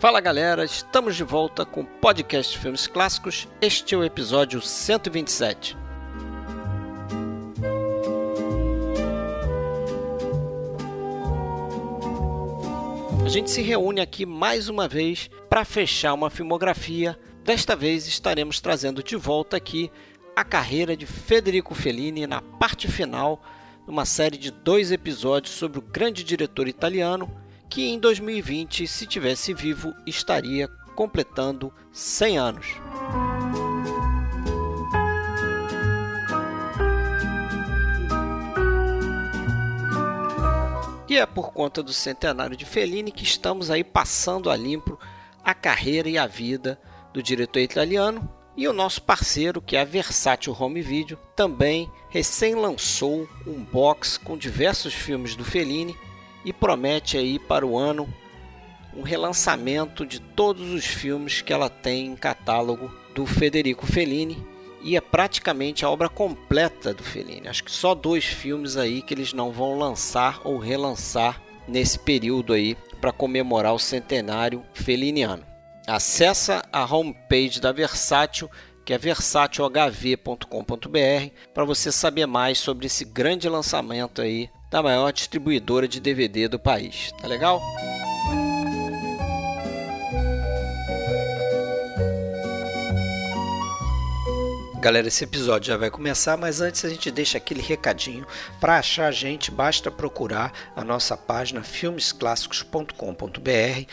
Fala galera, estamos de volta com o podcast Filmes Clássicos. Este é o episódio 127. A gente se reúne aqui mais uma vez para fechar uma filmografia. Desta vez estaremos trazendo de volta aqui a carreira de Federico Fellini na parte final numa série de dois episódios sobre o grande diretor italiano que em 2020, se tivesse vivo, estaria completando 100 anos. E é por conta do centenário de Fellini que estamos aí passando a limpo a carreira e a vida do diretor italiano. E o nosso parceiro, que é a Versátil Home Video, também recém lançou um box com diversos filmes do Fellini e promete aí para o ano um relançamento de todos os filmes que ela tem em catálogo do Federico Fellini e é praticamente a obra completa do Fellini. Acho que só dois filmes aí que eles não vão lançar ou relançar nesse período aí para comemorar o centenário feliniano. Acesse a homepage da Versátil, que é versátilhv.com.br, para você saber mais sobre esse grande lançamento aí da maior distribuidora de DVD do país. Tá legal? Galera, esse episódio já vai começar, mas antes a gente deixa aquele recadinho. Para achar a gente, basta procurar a nossa página filmesclássicos.com.br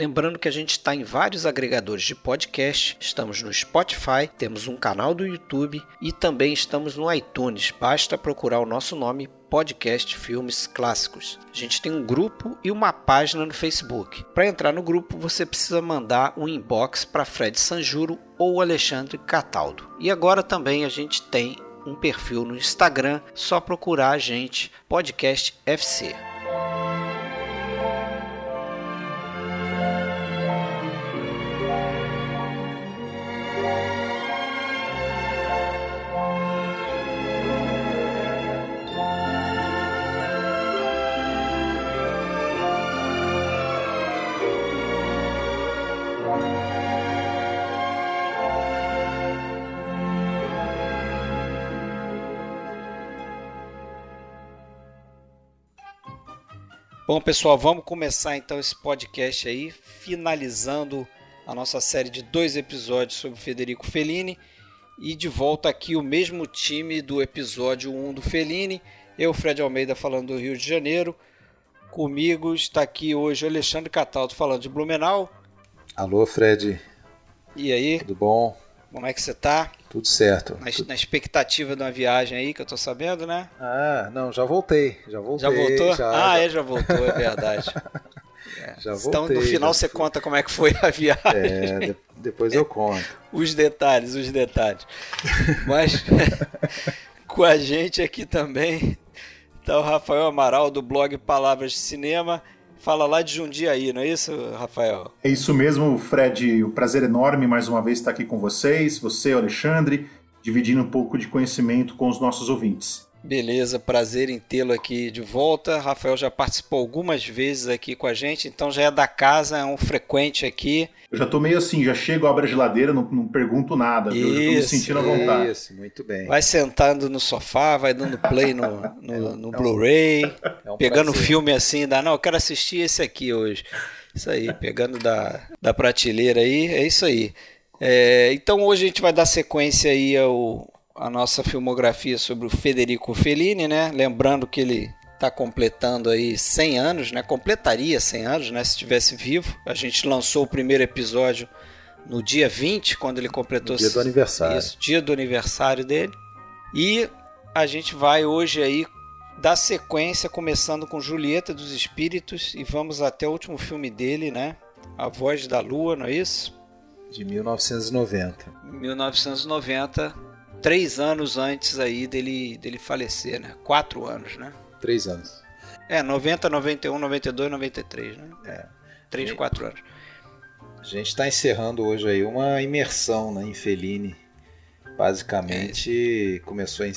Lembrando que a gente está em vários agregadores de podcast, estamos no Spotify, temos um canal do YouTube e também estamos no iTunes. Basta procurar o nosso nome Podcast Filmes Clássicos. A gente tem um grupo e uma página no Facebook. Para entrar no grupo, você precisa mandar um inbox para Fred Sanjuro ou Alexandre Cataldo. E agora também a gente tem um perfil no Instagram, só procurar a gente Podcast FC. Bom, pessoal, vamos começar então esse podcast aí, finalizando a nossa série de dois episódios sobre Federico Fellini. E de volta aqui o mesmo time do episódio 1 do Fellini. Eu, Fred Almeida, falando do Rio de Janeiro. Comigo está aqui hoje o Alexandre Cataldo falando de Blumenau. Alô, Fred. E aí? Tudo bom? Como é que você tá? Tudo certo. Na, na, expectativa de uma viagem aí, que eu tô sabendo, né? Ah, não, já voltei. Já voltei. Já voltou? Já, ah, é, já voltou, é verdade. É. Já voltei, então, no final você fui. conta como é que foi a viagem. É, de, depois eu conto. os detalhes, os detalhes. Mas com a gente aqui também tá o Rafael Amaral do blog Palavras de Cinema fala lá de Jundiaí, não é isso, Rafael? É isso mesmo, Fred. O prazer enorme mais uma vez estar aqui com vocês, você, Alexandre, dividindo um pouco de conhecimento com os nossos ouvintes. Beleza, prazer em tê-lo aqui de volta. Rafael já participou algumas vezes aqui com a gente, então já é da casa, é um frequente aqui. Eu já tô meio assim, já chego, abro a geladeira, não, não pergunto nada, isso, eu já tô me sentindo à vontade. Isso, muito bem. Vai sentando no sofá, vai dando play no, no, no é Blu-ray, é um pegando prazer. filme assim, dá, não, eu quero assistir esse aqui hoje. Isso aí, pegando da, da prateleira aí, é isso aí. É, então hoje a gente vai dar sequência aí ao, a nossa filmografia sobre o Federico Fellini, né? Lembrando que ele está completando aí 100 anos, né? Completaria 100 anos, né? Se estivesse vivo. A gente lançou o primeiro episódio no dia 20, quando ele completou... No dia do aniversário. Isso, dia do aniversário dele. E a gente vai hoje aí dar sequência, começando com Julieta dos Espíritos e vamos até o último filme dele, né? A Voz da Lua, não é isso? De 1990. 1990 três anos antes aí dele, dele falecer, né? Quatro anos, né? Três anos. É, 90, 91, 92, 93, né? É. Três, quatro anos. A gente está encerrando hoje aí uma imersão né, em Fellini. Basicamente, é. começou em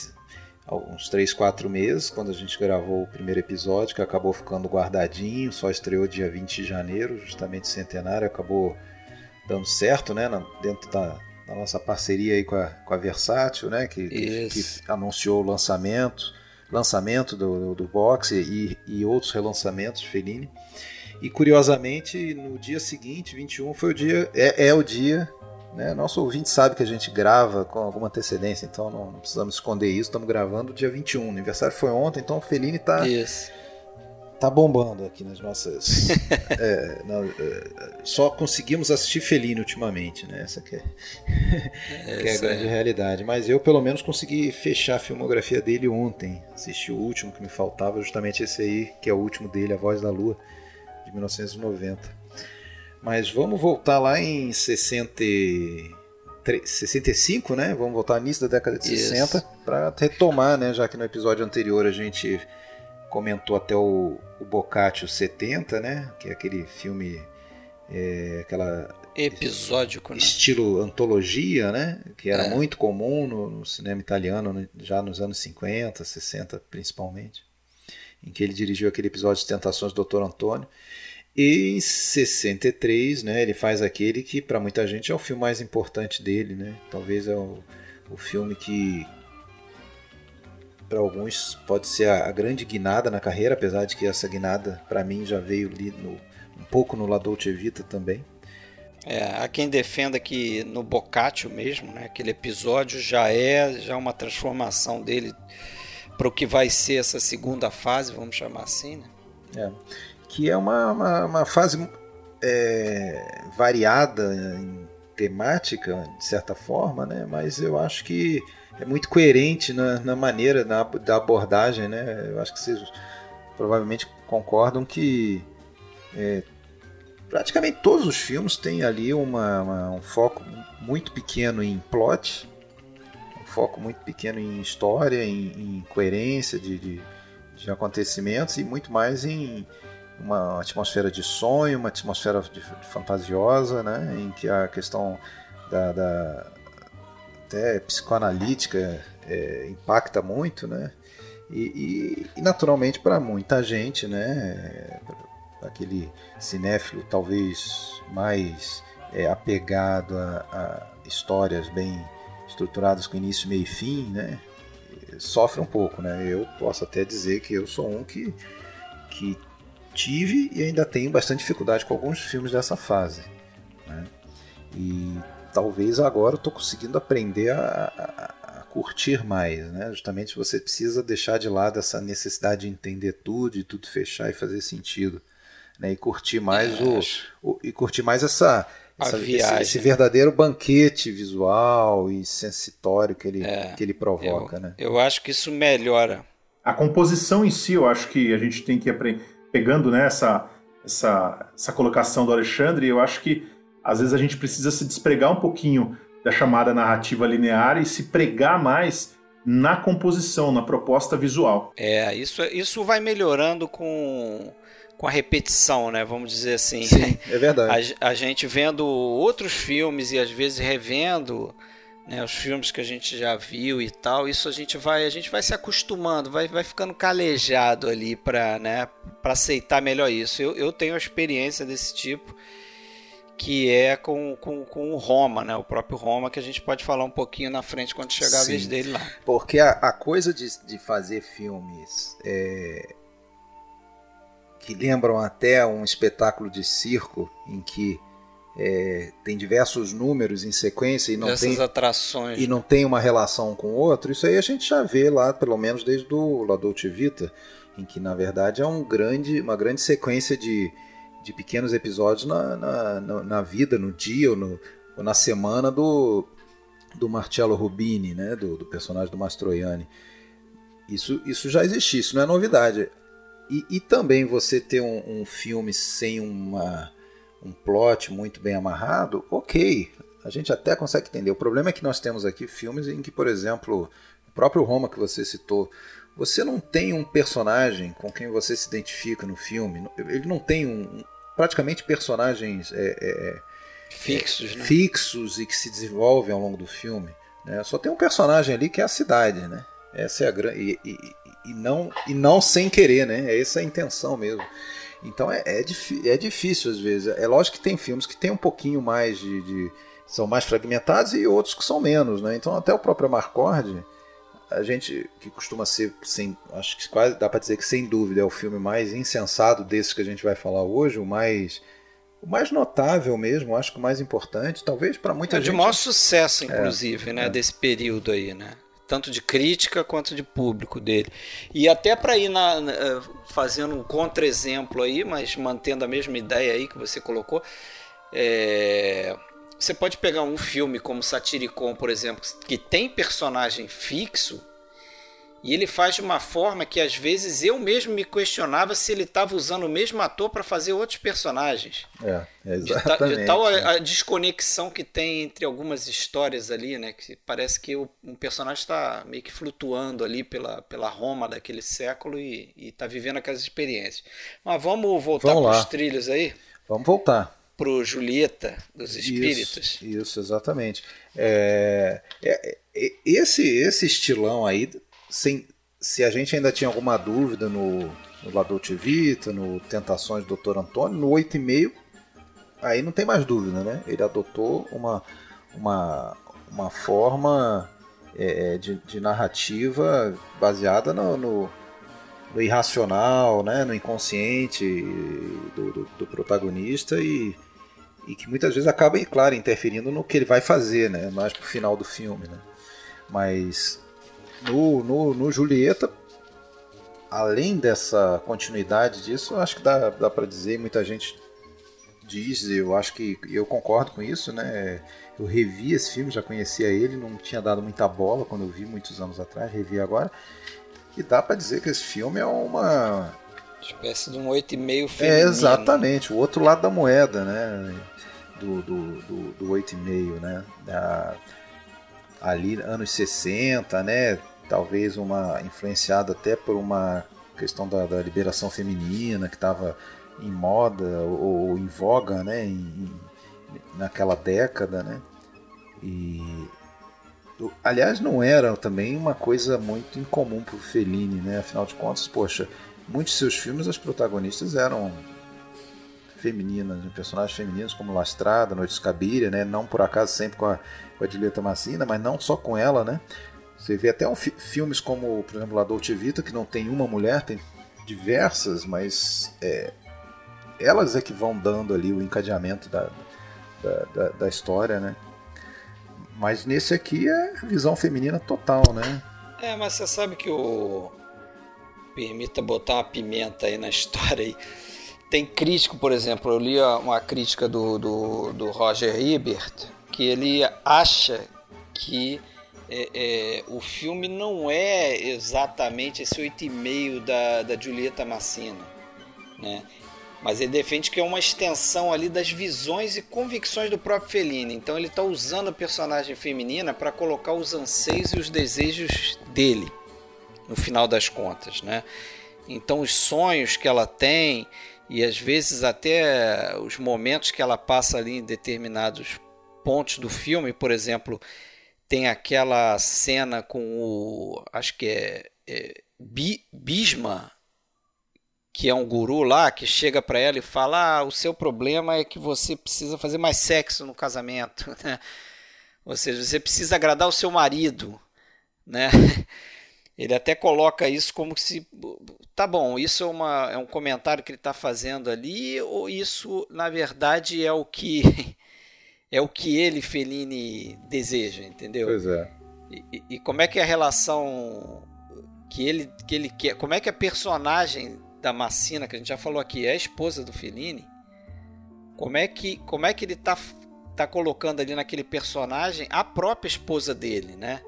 uns 3, 4 meses, quando a gente gravou o primeiro episódio, que acabou ficando guardadinho, só estreou dia 20 de janeiro, justamente centenário, acabou dando certo, né, dentro da, da nossa parceria aí com a, com a Versátil, né, que, que, que anunciou o lançamento, lançamento do, do, do boxe e, e outros relançamentos de Fellini. E curiosamente, no dia seguinte, 21, foi o dia, é, é o dia né? Nosso ouvinte sabe que a gente grava com alguma antecedência, então não, não precisamos esconder isso. Estamos gravando dia 21. O aniversário foi ontem, então o Fellini está tá bombando aqui nas nossas. é, é, só conseguimos assistir Fellini ultimamente, né? Essa que é, que é a grande é. realidade. Mas eu, pelo menos, consegui fechar a filmografia dele ontem. Assisti o último que me faltava, justamente esse aí, que é o último dele, A Voz da Lua, de 1990. Mas vamos voltar lá em 60, 65, né? Vamos voltar nisso da década de Isso. 60 para retomar, né? Já que no episódio anterior a gente comentou até o, o Boccaccio 70, né? Que é aquele filme, é, aquela episódico, né? estilo antologia, né? Que era é. muito comum no, no, cinema italiano já nos anos 50, 60 principalmente, em que ele dirigiu aquele episódio de Tentações do Dr. Antônio. E em 63, né, ele faz aquele que para muita gente é o filme mais importante dele, né? Talvez é o, o filme que para alguns pode ser a, a, grande guinada na carreira, apesar de que essa guinada para mim já veio ali no, um pouco no La Dolce Vita também. É, há quem defenda que no Boccaccio mesmo, né, aquele episódio já é já uma transformação dele para o que vai ser essa segunda fase, vamos chamar assim, né? É que é uma, uma, uma fase é, variada em temática, de certa forma, né? mas eu acho que é muito coerente na, na maneira da abordagem. Né? Eu acho que vocês provavelmente concordam que é, praticamente todos os filmes têm ali uma, uma, um foco muito pequeno em plot, um foco muito pequeno em história, em, em coerência de, de, de acontecimentos e muito mais em uma atmosfera de sonho, uma atmosfera de fantasiosa, né, em que a questão da, da até psicoanalítica é, impacta muito, né, e, e, e naturalmente para muita gente, né, aquele cinéfilo talvez mais é, apegado a, a, histórias bem estruturadas com início, meio e fim, né, sofre um pouco, né. Eu posso até dizer que eu sou um que que tive e ainda tenho bastante dificuldade com alguns filmes dessa fase. Né? E talvez agora eu estou conseguindo aprender a, a, a, curtir mais. Né? Justamente você precisa deixar de lado essa necessidade de entender tudo, de tudo fechar e fazer sentido. Né? E curtir mais é, o, o, e curtir mais essa, essa esse, esse, verdadeiro banquete visual e sensitório que ele, é, que ele provoca. Eu, né? eu acho que isso melhora. A composição em si, eu acho que a gente tem que aprender pegando né, essa, essa, essa colocação do Alexandre, eu acho que às vezes a gente precisa se despregar um pouquinho da chamada narrativa linear e se pregar mais na composição, na proposta visual. É, isso, isso vai melhorando com, com a repetição, né? Vamos dizer assim. Sim, é verdade. A, a gente vendo outros filmes e às vezes revendo né, os filmes que a gente já viu e tal, isso a gente vai a gente vai se acostumando, vai, vai ficando calejado ali para né, aceitar melhor isso. Eu, eu tenho experiência desse tipo que é com, com, com o Roma, né? O próprio Roma, que a gente pode falar um pouquinho na frente quando chegar Sim, a vez dele lá. Porque a, a coisa de, de fazer filmes é, que lembram até um espetáculo de circo em que é, tem diversos números em sequência e não Essas tem atrações e não tem uma relação com o outro, isso aí a gente já vê lá, pelo menos desde o La Dolce Vita, em que na verdade é um grande, uma grande sequência de, de pequenos episódios na, na, na, vida, no dia ou, no, ou na semana do, do Marcello Rubini, né, do, do personagem do Mastroianni. Isso, isso já existia, isso não é novidade. E, e também você ter um, um filme sem uma um plot muito bem amarrado, ok, a gente até consegue entender. O problema é que nós temos aqui filmes em que, por exemplo, o próprio Roma que você citou, você não tem um personagem com quem você se identifica no filme. Ele não tem um, praticamente personagens é, é, é fixos, né? fixos e que se desenvolvem ao longo do filme. Né? Só tem um personagem ali que é a cidade, né? Essa é a grande. E, e, e, não, e não sem querer, né? Essa é a intenção mesmo. Então é, é, é, difícil às vezes. É lógico que tem filmes que tem um pouquinho mais de, de, são mais fragmentados e outros que são menos, né? Então até o próprio Marcord, a gente que costuma ser sem, acho que quase dá para dizer que sem dúvida é o filme mais insensato desses que a gente vai falar hoje, o mais o mais notável mesmo, acho que o mais importante, talvez para muita é, gente. De maior sucesso, inclusive, é, né, é. desse período aí, né? tanto de crítica quanto de público dele. E até para ir na, na, eh, fazendo um contra-exemplo aí, mas mantendo a mesma ideia aí que você colocou, é, você pode pegar um filme como Satiricon, por exemplo, que tem personagem fixo e ele faz de uma forma que às vezes eu mesmo me questionava se ele estava usando o mesmo ator para fazer outros personagens. É, exatamente. De, de tal a, a, desconexão que tem entre algumas histórias ali, né? Que parece que o, um personagem está meio que flutuando ali pela, pela Roma daquele século e está vivendo aquelas experiências. Mas vamos voltar para os trilhos aí? Vamos voltar. Para o Julieta dos Espíritos. Isso, isso exatamente. É, é, é, esse, esse estilão aí sem, se a gente ainda tinha alguma dúvida no, no La Dolce Vita, no Tentações do Dr. Antônio, no 8,5, aí não tem mais dúvida, né? Ele adotou uma, uma, uma forma é, é de, de, narrativa baseada no, no, no, irracional, né? no inconsciente do, do, do protagonista e, e que muitas vezes acaba, claro, interferindo no que ele vai fazer, né? mais pro final do filme. Né? Mas no, no, no Julieta, além dessa continuidade disso, acho que dá, dá para dizer, muita gente diz, eu acho que eu concordo com isso, né? Eu revi esse filme, já conhecia ele, não tinha dado muita bola quando eu vi muitos anos atrás, revi agora. E dá para dizer que esse filme é uma espécie de um oito e meio feminino. É exatamente, o outro lado da moeda, né? Do, do, do, do 8,5, né? Da, ali anos 60, né? talvez uma influenciada até por uma questão da, da liberação feminina que estava em moda ou, ou, em voga, né, em, naquela década, né? E aliás não era também uma coisa muito incomum para o Fellini, né? Afinal de contas, poxa, muitos de seus filmes as protagonistas eram femininas, né? personagens femininos como Lastrada, Noite Escabíria, né? Não por acaso sempre com a, com a Julieta Massina, mas não só com ela, né? Você vê até um, filmes como, por exemplo, La Dolce Vita, que não tem uma mulher, tem diversas, mas é, elas é que vão dando ali o encadeamento da, da, da, da história, né? Mas nesse aqui é visão feminina total, né? É, mas você sabe que o. Permita botar uma pimenta aí na história aí. Tem crítico, por exemplo, eu li uma crítica do, do, do Roger Ebert, que ele acha que é, é, o filme não é exatamente esse 8,5 da, da Julieta Massina, né? Mas ele defende que é uma extensão ali das visões e convicções do próprio Fellini. Então ele está usando a personagem feminina para colocar os anseios e os desejos dele, no final das contas, né? Então os sonhos que ela tem e às vezes até os momentos que ela passa ali em determinados pontos do filme, por exemplo, tem aquela cena com o. Acho que é. é Bisma, que é um guru lá, que chega para ela e fala: ah, o seu problema é que você precisa fazer mais sexo no casamento. Né? Ou seja, você precisa agradar o seu marido. Né? Ele até coloca isso como se. Tá bom, isso é, uma, é um comentário que ele está fazendo ali, ou isso, na verdade, é o que é o que ele, Fellini, deseja, entendeu? Pois é. E, e, como é que é a relação que ele, que ele quer? Como é que a personagem da Massina, que a gente já falou aqui, é a esposa do Fellini? Como é que, como é que ele tá, tá colocando ali naquele personagem a própria esposa dele, né?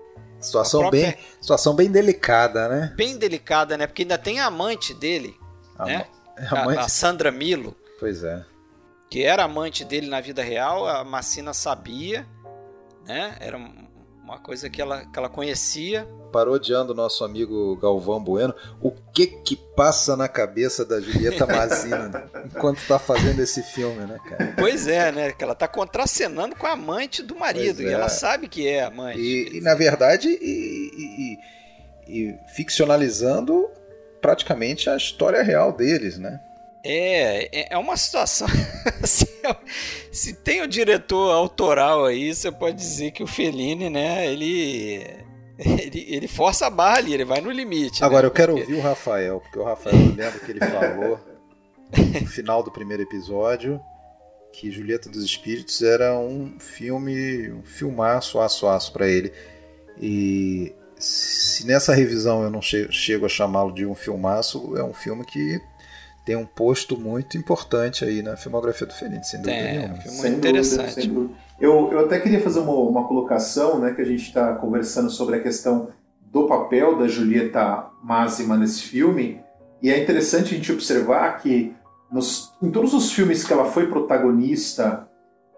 Situação, própria... bem, situação bem delicada, né? Bem delicada, né? Porque ainda tem a amante dele, a né? Amante... A, a Sandra Milo. Pois é que era amante dele na vida real, a Macina sabia, né? Era uma coisa que ela, que ela conhecia. Parodiando o nosso amigo Galvão Bueno, o que que passa na cabeça da Julieta Mazina enquanto está fazendo esse filme, né, cara? Pois é, né? Que ela está contracenando com a amante do marido, é. e ela sabe que é amante. E, e na verdade, e, e ficcionalizando praticamente a história real deles, né? É, é, é uma situação. se, se tem o um diretor autoral aí, você pode dizer que o Fellini, né, ele ele, ele força a barra ali, ele vai no limite. Agora né? eu quero porque... ouvir o Rafael, porque o Rafael lembra que ele falou no final do primeiro episódio que Julieta dos Espíritos era um filme, um filmaço, aço aço para ele. E se nessa revisão eu não chego a chamá-lo de um filmaço, é um filme que tem um posto muito importante aí na filmografia do Fellini, sem dúvida é, nenhuma. Um filme sem interessante. Dúvida, dúvida. Eu, eu até queria fazer uma, uma colocação, né, que a gente está conversando sobre a questão do papel da Julieta Máxima nesse filme, e é interessante a gente observar que nos, em todos os filmes que ela foi protagonista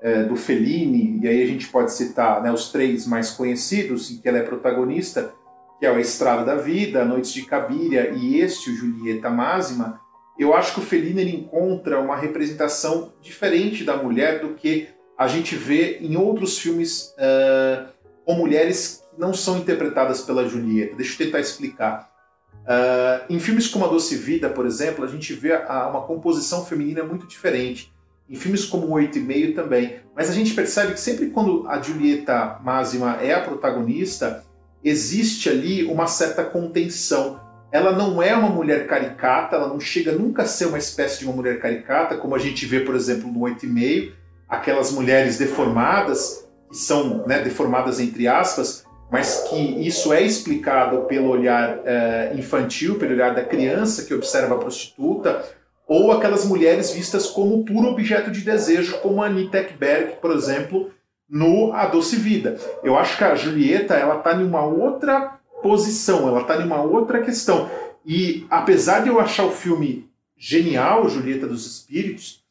é, do Fellini, e aí a gente pode citar né, os três mais conhecidos em que ela é protagonista, que é o A Estrada da Vida, Noites de Cabiria e este, o Julieta Máxima, eu acho que o Fellini ele encontra uma representação diferente da mulher do que a gente vê em outros filmes uh, com mulheres que não são interpretadas pela Julieta. Deixa eu tentar explicar. Uh, em filmes como A Doce Vida, por exemplo, a gente vê a, uma composição feminina muito diferente. Em filmes como Oito e Meio também. Mas a gente percebe que sempre quando a Julieta Máxima é a protagonista, existe ali uma certa contenção ela não é uma mulher caricata, ela não chega nunca a ser uma espécie de uma mulher caricata, como a gente vê, por exemplo, no Oito e Meio, aquelas mulheres deformadas, que são né, deformadas entre aspas, mas que isso é explicado pelo olhar eh, infantil, pelo olhar da criança que observa a prostituta, ou aquelas mulheres vistas como puro objeto de desejo, como a Anita Ekberg, por exemplo, no A Doce Vida. Eu acho que a Julieta ela está em uma outra posição, ela está em uma outra questão. E apesar de eu achar o filme genial, Julieta dos Espíritos,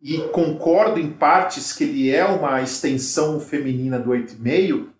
e concordo em partes que ele é uma extensão feminina do oito e meio,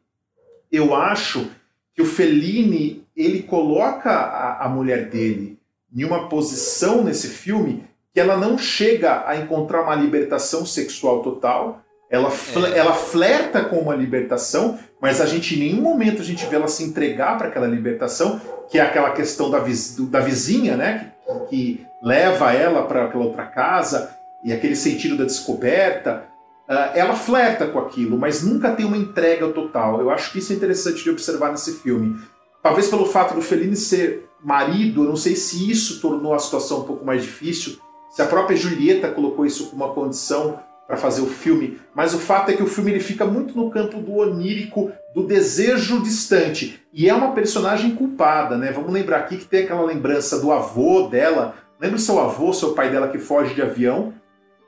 eu acho que o Fellini ele coloca a, a mulher dele em uma posição nesse filme que ela não chega a encontrar uma libertação sexual total, ela, é. ela flerta com uma libertação, mas a gente em nenhum momento a gente vê ela se entregar para aquela libertação, que é aquela questão da, viz, da vizinha, né? Que, que leva ela para aquela outra casa e aquele sentido da descoberta. Uh, ela flerta com aquilo, mas nunca tem uma entrega total. Eu acho que isso é interessante de observar nesse filme. Talvez pelo fato do Fellini ser marido, eu não sei se isso tornou a situação um pouco mais difícil, se a própria Julieta colocou isso como uma condição para fazer o filme, mas o fato é que o filme ele fica muito no campo do onírico, do desejo distante. E é uma personagem culpada, né? Vamos lembrar aqui que tem aquela lembrança do avô dela. Lembra seu avô, seu pai dela que foge de avião?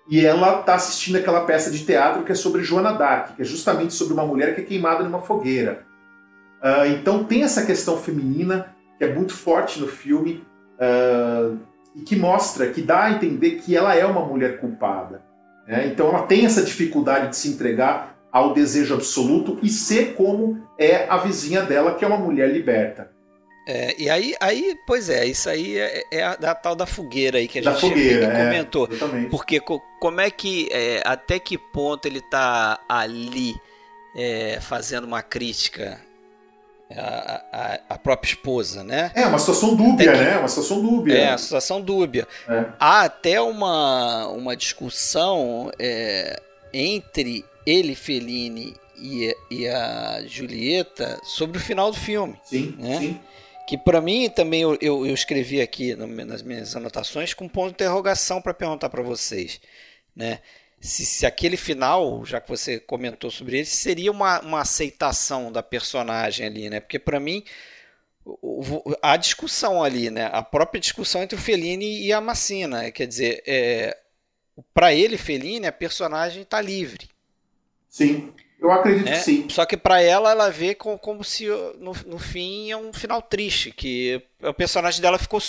E ela está assistindo aquela peça de teatro que é sobre Joana d'Arc, que é justamente sobre uma mulher que é queimada numa fogueira. Uh, então tem essa questão feminina que é muito forte no filme uh, e que mostra, que dá a entender que ela é uma mulher culpada. Né? Então ela tem essa dificuldade de se entregar ao desejo absoluto e ser como é a vizinha dela, que é uma mulher liberta. É, e aí, aí, pois é, isso aí é, é a, da tal da fogueira aí que a da gente fogueira, é, comentou. Exatamente. Porque co, como é que, é, até que ponto ele está ali é, fazendo uma crítica à, à, à, própria esposa, né? É, uma situação dúbia, que, né? Uma situação dúbia. É, uma situação dúbia. É. Há até uma, uma discussão é, entre ele, Fellini, e, e a Julieta sobre o final do filme. Sim, né? sim que para mim também eu, eu, eu, escrevi aqui nas minhas anotações com um ponto de interrogação para perguntar para vocês, né? Se, se, aquele final, já que você comentou sobre ele, seria uma, uma aceitação da personagem ali, né? Porque para mim a discussão ali, né? A própria discussão entre o Fellini e a Massina, quer dizer, é, para ele Fellini a personagem está livre. Sim. Eu acredito né? que sim. Só que para ela, ela vê como, como se no, no fim é um final triste, que o personagem dela ficou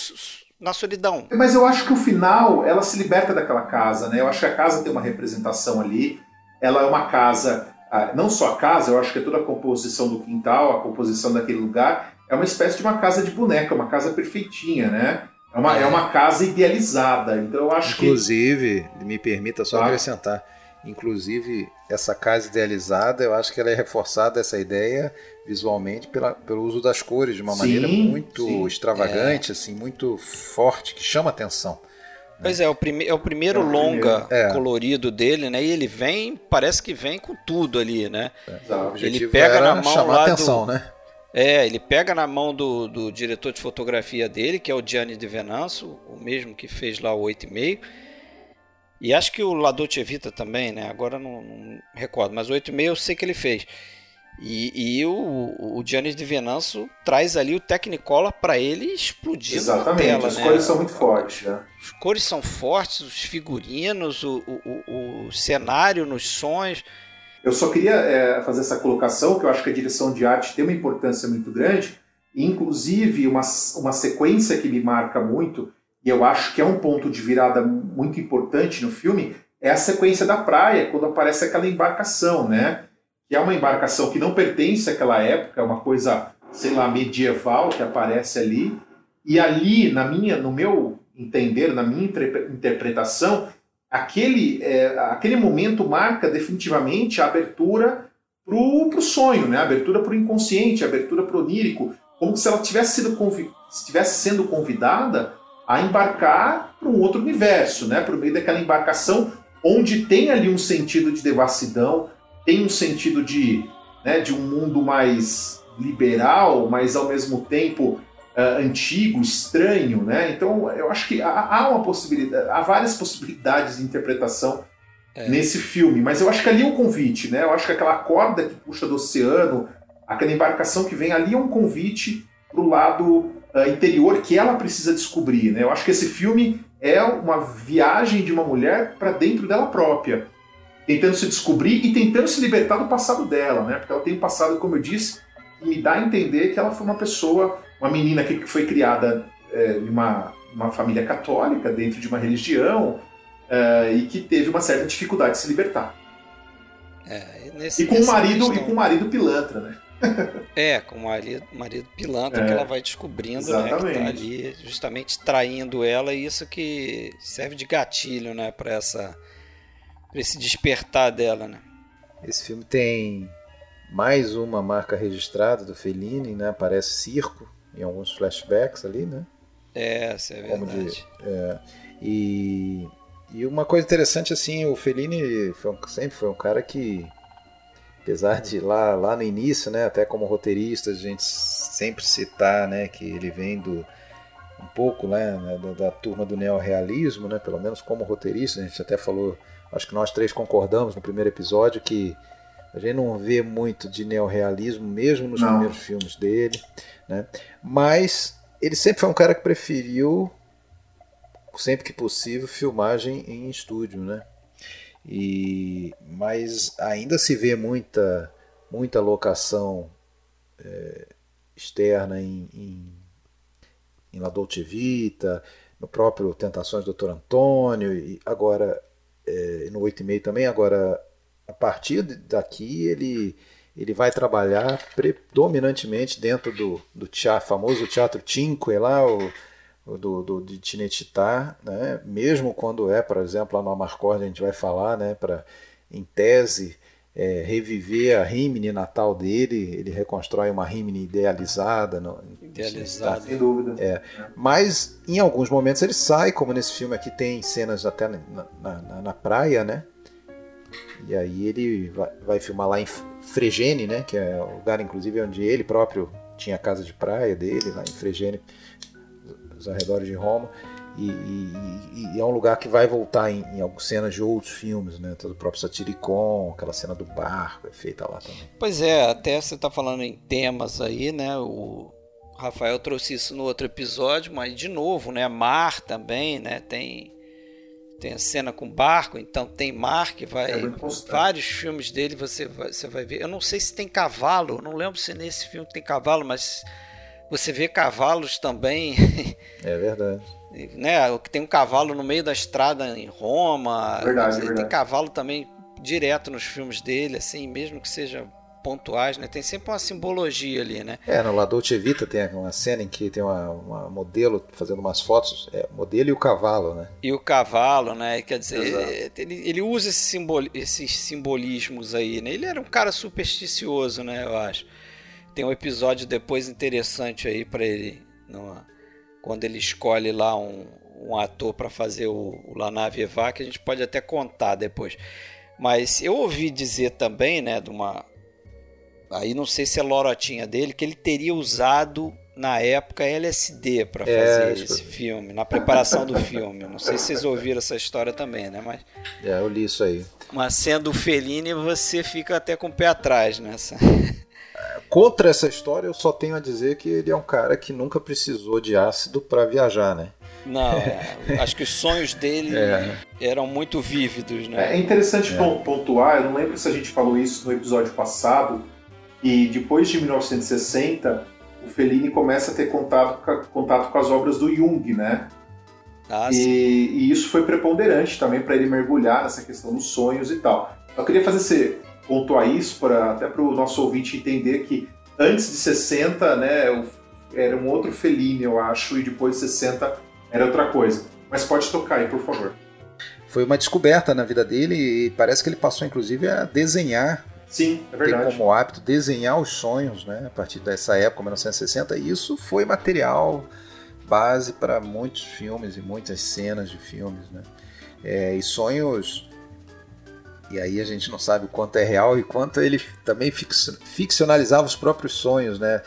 na solidão. Mas eu acho que o final, ela se liberta daquela casa, né? Eu acho que a casa tem uma representação ali. Ela é uma casa, ah, não só a casa, eu acho que é toda a composição do quintal, a composição daquele lugar, é uma espécie de uma casa de boneca, uma casa perfeitinha, né? É uma, é. é uma casa idealizada. Então eu acho Inclusive, que... me permita só claro. acrescentar Inclusive, essa casa idealizada, eu acho que ela é reforçada, essa ideia, visualmente, pela, pelo uso das cores, de uma sim, maneira muito sim. extravagante, é. assim, muito forte, que chama atenção. Né? Pois é, é, o, prime é o primeiro é o longa primeiro. É. colorido dele, né? E ele vem, parece que vem com tudo ali, né? É. Ele pega na mão chamar lá atenção, do... né? É, ele pega na mão do, do diretor de fotografia dele, que é o Gianni De Venanzo, o mesmo que fez lá o 8,5 e acho que o La Dolce Vita também, né? Agora não, não recordo, mas o 8,5 eu sei que ele fez. E, e o, o Giannis de Venanço traz ali o Technicolor para ele explodir Exatamente, na tela, as né? cores são muito fortes. Né? As cores são fortes, os figurinos, o, o, o cenário nos sons. Eu só queria é, fazer essa colocação, que eu acho que a direção de arte tem uma importância muito grande, inclusive uma, uma sequência que me marca muito, e eu acho que é um ponto de virada muito importante no filme, é a sequência da praia, quando aparece aquela embarcação, né? Que é uma embarcação que não pertence àquela época, é uma coisa, sei lá, medieval que aparece ali. E ali, na minha, no meu entender, na minha interpretação, aquele, é, aquele momento marca definitivamente a abertura para o sonho, né? a abertura para o inconsciente, a abertura para o onírico, como se ela tivesse sido estivesse sendo convidada a embarcar para um outro universo, né? Por meio daquela embarcação onde tem ali um sentido de devassidão, tem um sentido de, né, de um mundo mais liberal, mas ao mesmo tempo uh, antigo, estranho, né? Então eu acho que há, há, uma possibilidade, há várias possibilidades de interpretação é. nesse filme, mas eu acho que ali é um convite, né? Eu acho que aquela corda que puxa do oceano, aquela embarcação que vem ali é um convite para o lado interior que ela precisa descobrir. Né? Eu acho que esse filme é uma viagem de uma mulher para dentro dela própria, tentando se descobrir e tentando se libertar do passado dela, né? Porque ela tem um passado, como eu disse, que me dá a entender que ela foi uma pessoa, uma menina que foi criada é, em uma, uma família católica, dentro de uma religião, é, e que teve uma certa dificuldade de se libertar. É, e com o marido questão... e com o marido pilantra, né? É, com o marido, marido pilantra é, que ela vai descobrindo, né, que tá ali justamente traindo ela e isso que serve de gatilho, né, para essa pra esse despertar dela, né? Esse filme tem mais uma marca registrada do Fellini, né? Aparece circo em alguns flashbacks ali, né? É, isso é verdade. De, é, e, e uma coisa interessante assim, o Fellini foi um, sempre foi um cara que apesar de lá, lá no início, né, até como roteirista, a gente sempre citar né, que ele vem do, um pouco né, da, da turma do neorrealismo, né, pelo menos como roteirista, a gente até falou, acho que nós três concordamos no primeiro episódio que a gente não vê muito de neorrealismo, mesmo nos não. primeiros filmes dele, né, mas ele sempre foi um cara que preferiu, sempre que possível, filmagem em estúdio, né? E, mas ainda se vê muita, muita locação é, externa em, em, em La Dolce Vita, no próprio Tentações do Dr. Antônio, e agora é, no 8,5 também. Agora, a partir daqui, ele, ele vai trabalhar predominantemente dentro do, do teatro, famoso Teatro Cinque, lá, o, do, do, de Tinetitá, né? mesmo quando é, por exemplo, lá no Amarcord a gente vai falar, né, para em tese, é, reviver a rimini natal dele, ele reconstrói uma rimini idealizada. No, idealizada, sem dúvida. É. Mas em alguns momentos ele sai, como nesse filme aqui tem cenas até na, na, na praia, né? E aí ele vai, vai, filmar lá em Fregene, né? Que é o lugar, inclusive, onde ele próprio tinha a casa de praia dele, lá em Fregene os arredores de Roma. E, e, e, é um lugar que vai voltar em, em algumas cenas de outros filmes, né? Todo o próprio Satiricon, aquela cena do barco é feita lá também. Pois é, até você está falando em temas aí, né? O Rafael trouxe isso no outro episódio, mas de novo, né? Mar também, né? Tem tem a cena com barco, então tem mar que vai. É vários filmes dele você vai, você vai ver. Eu não sei se tem cavalo, não lembro se nesse filme tem cavalo, mas você vê cavalos também. É verdade. né? Tem um cavalo no meio da estrada em Roma. Verdade, verdade. Tem cavalo também direto nos filmes dele, assim, mesmo que seja pontuais, né? Tem sempre uma simbologia ali, né? É, no La Dolce Vita tem uma cena em que tem uma, uma modelo fazendo umas fotos, é, modelo e o cavalo, né? E o cavalo, né? Quer dizer, ele, ele, usa esse simbol, esses simbolismos aí, né? Ele era um cara supersticioso, né? Eu acho. Tem um episódio depois interessante aí para ele, quando ele escolhe lá um, um ator para fazer o, o La Nave Eva, que a gente pode até contar depois. Mas eu ouvi dizer também, né, de uma. Aí não sei se é lorotinha dele, que ele teria usado na época LSD para é, fazer é, esse filme, na preparação do filme. Não sei se vocês ouviram essa história também, né? Mas, é, eu li isso aí. Mas sendo Fellini, você fica até com o pé atrás nessa. Contra essa história, eu só tenho a dizer que ele é um cara que nunca precisou de ácido para viajar, né? Não, é, acho que os sonhos dele é. eram muito vívidos, né? É interessante é. pontuar, eu não lembro se a gente falou isso no episódio passado, e depois de 1960, o Fellini começa a ter contato, contato com as obras do Jung, né? Ah, e, e, isso foi preponderante também para ele mergulhar nessa questão dos sonhos e tal. Eu queria fazer esse, pontuar isso para até para o nosso ouvinte entender que antes de 60, né, era um outro Fellini, eu acho, e depois de 60 era outra coisa. Mas pode tocar aí, por favor. Foi uma descoberta na vida dele e parece que ele passou, inclusive, a desenhar. Sim, é verdade. Tem como hábito desenhar os sonhos, né? A partir dessa época, 1960. E isso foi material base para muitos filmes e muitas cenas de filmes, né? É, e sonhos. E aí a gente não sabe o quanto é real e quanto ele também ficcionalizava os próprios sonhos, né?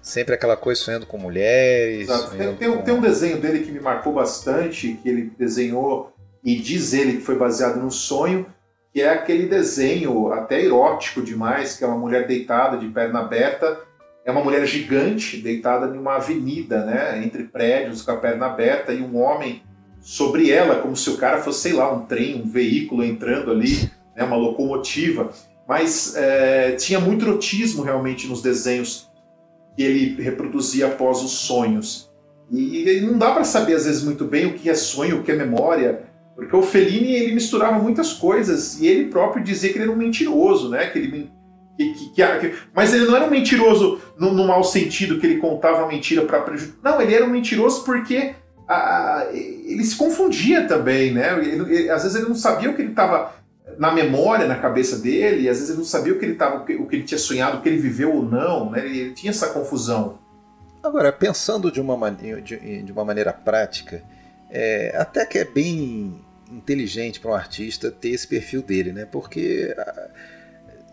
Sempre aquela coisa sonhando com mulheres. Tem, tem, com... tem, um desenho dele que me marcou bastante, que ele desenhou e diz ele que foi baseado no sonho, que é aquele desenho até erótico demais, que é uma mulher deitada de perna aberta, é uma mulher gigante deitada em uma avenida, né, entre prédios com a perna aberta e um homem sobre ela, como se o cara fosse, sei lá, um trem, um veículo entrando ali, né, uma locomotiva. Mas é, tinha muito erotismo realmente nos desenhos que ele reproduzia após os sonhos. E, não dá para saber às vezes muito bem o que é sonho, o que é memória, porque o Fellini ele misturava muitas coisas e ele próprio dizia que ele era um mentiroso, né? Que ele que, que, que, mas ele não era um mentiroso no, no mau sentido que ele contava mentira para prejudicar. Não, ele era um mentiroso porque a, ele se confundia também, né? Ele, ele, às vezes ele não sabia o que ele estava na memória, na cabeça dele, e às vezes ele não sabia o que ele tava, o que ele tinha sonhado, o que ele viveu ou não, né? ele, ele tinha essa confusão. Agora, pensando de uma, de, de uma maneira prática, é, até que é bem inteligente para um artista ter esse perfil dele, né? Porque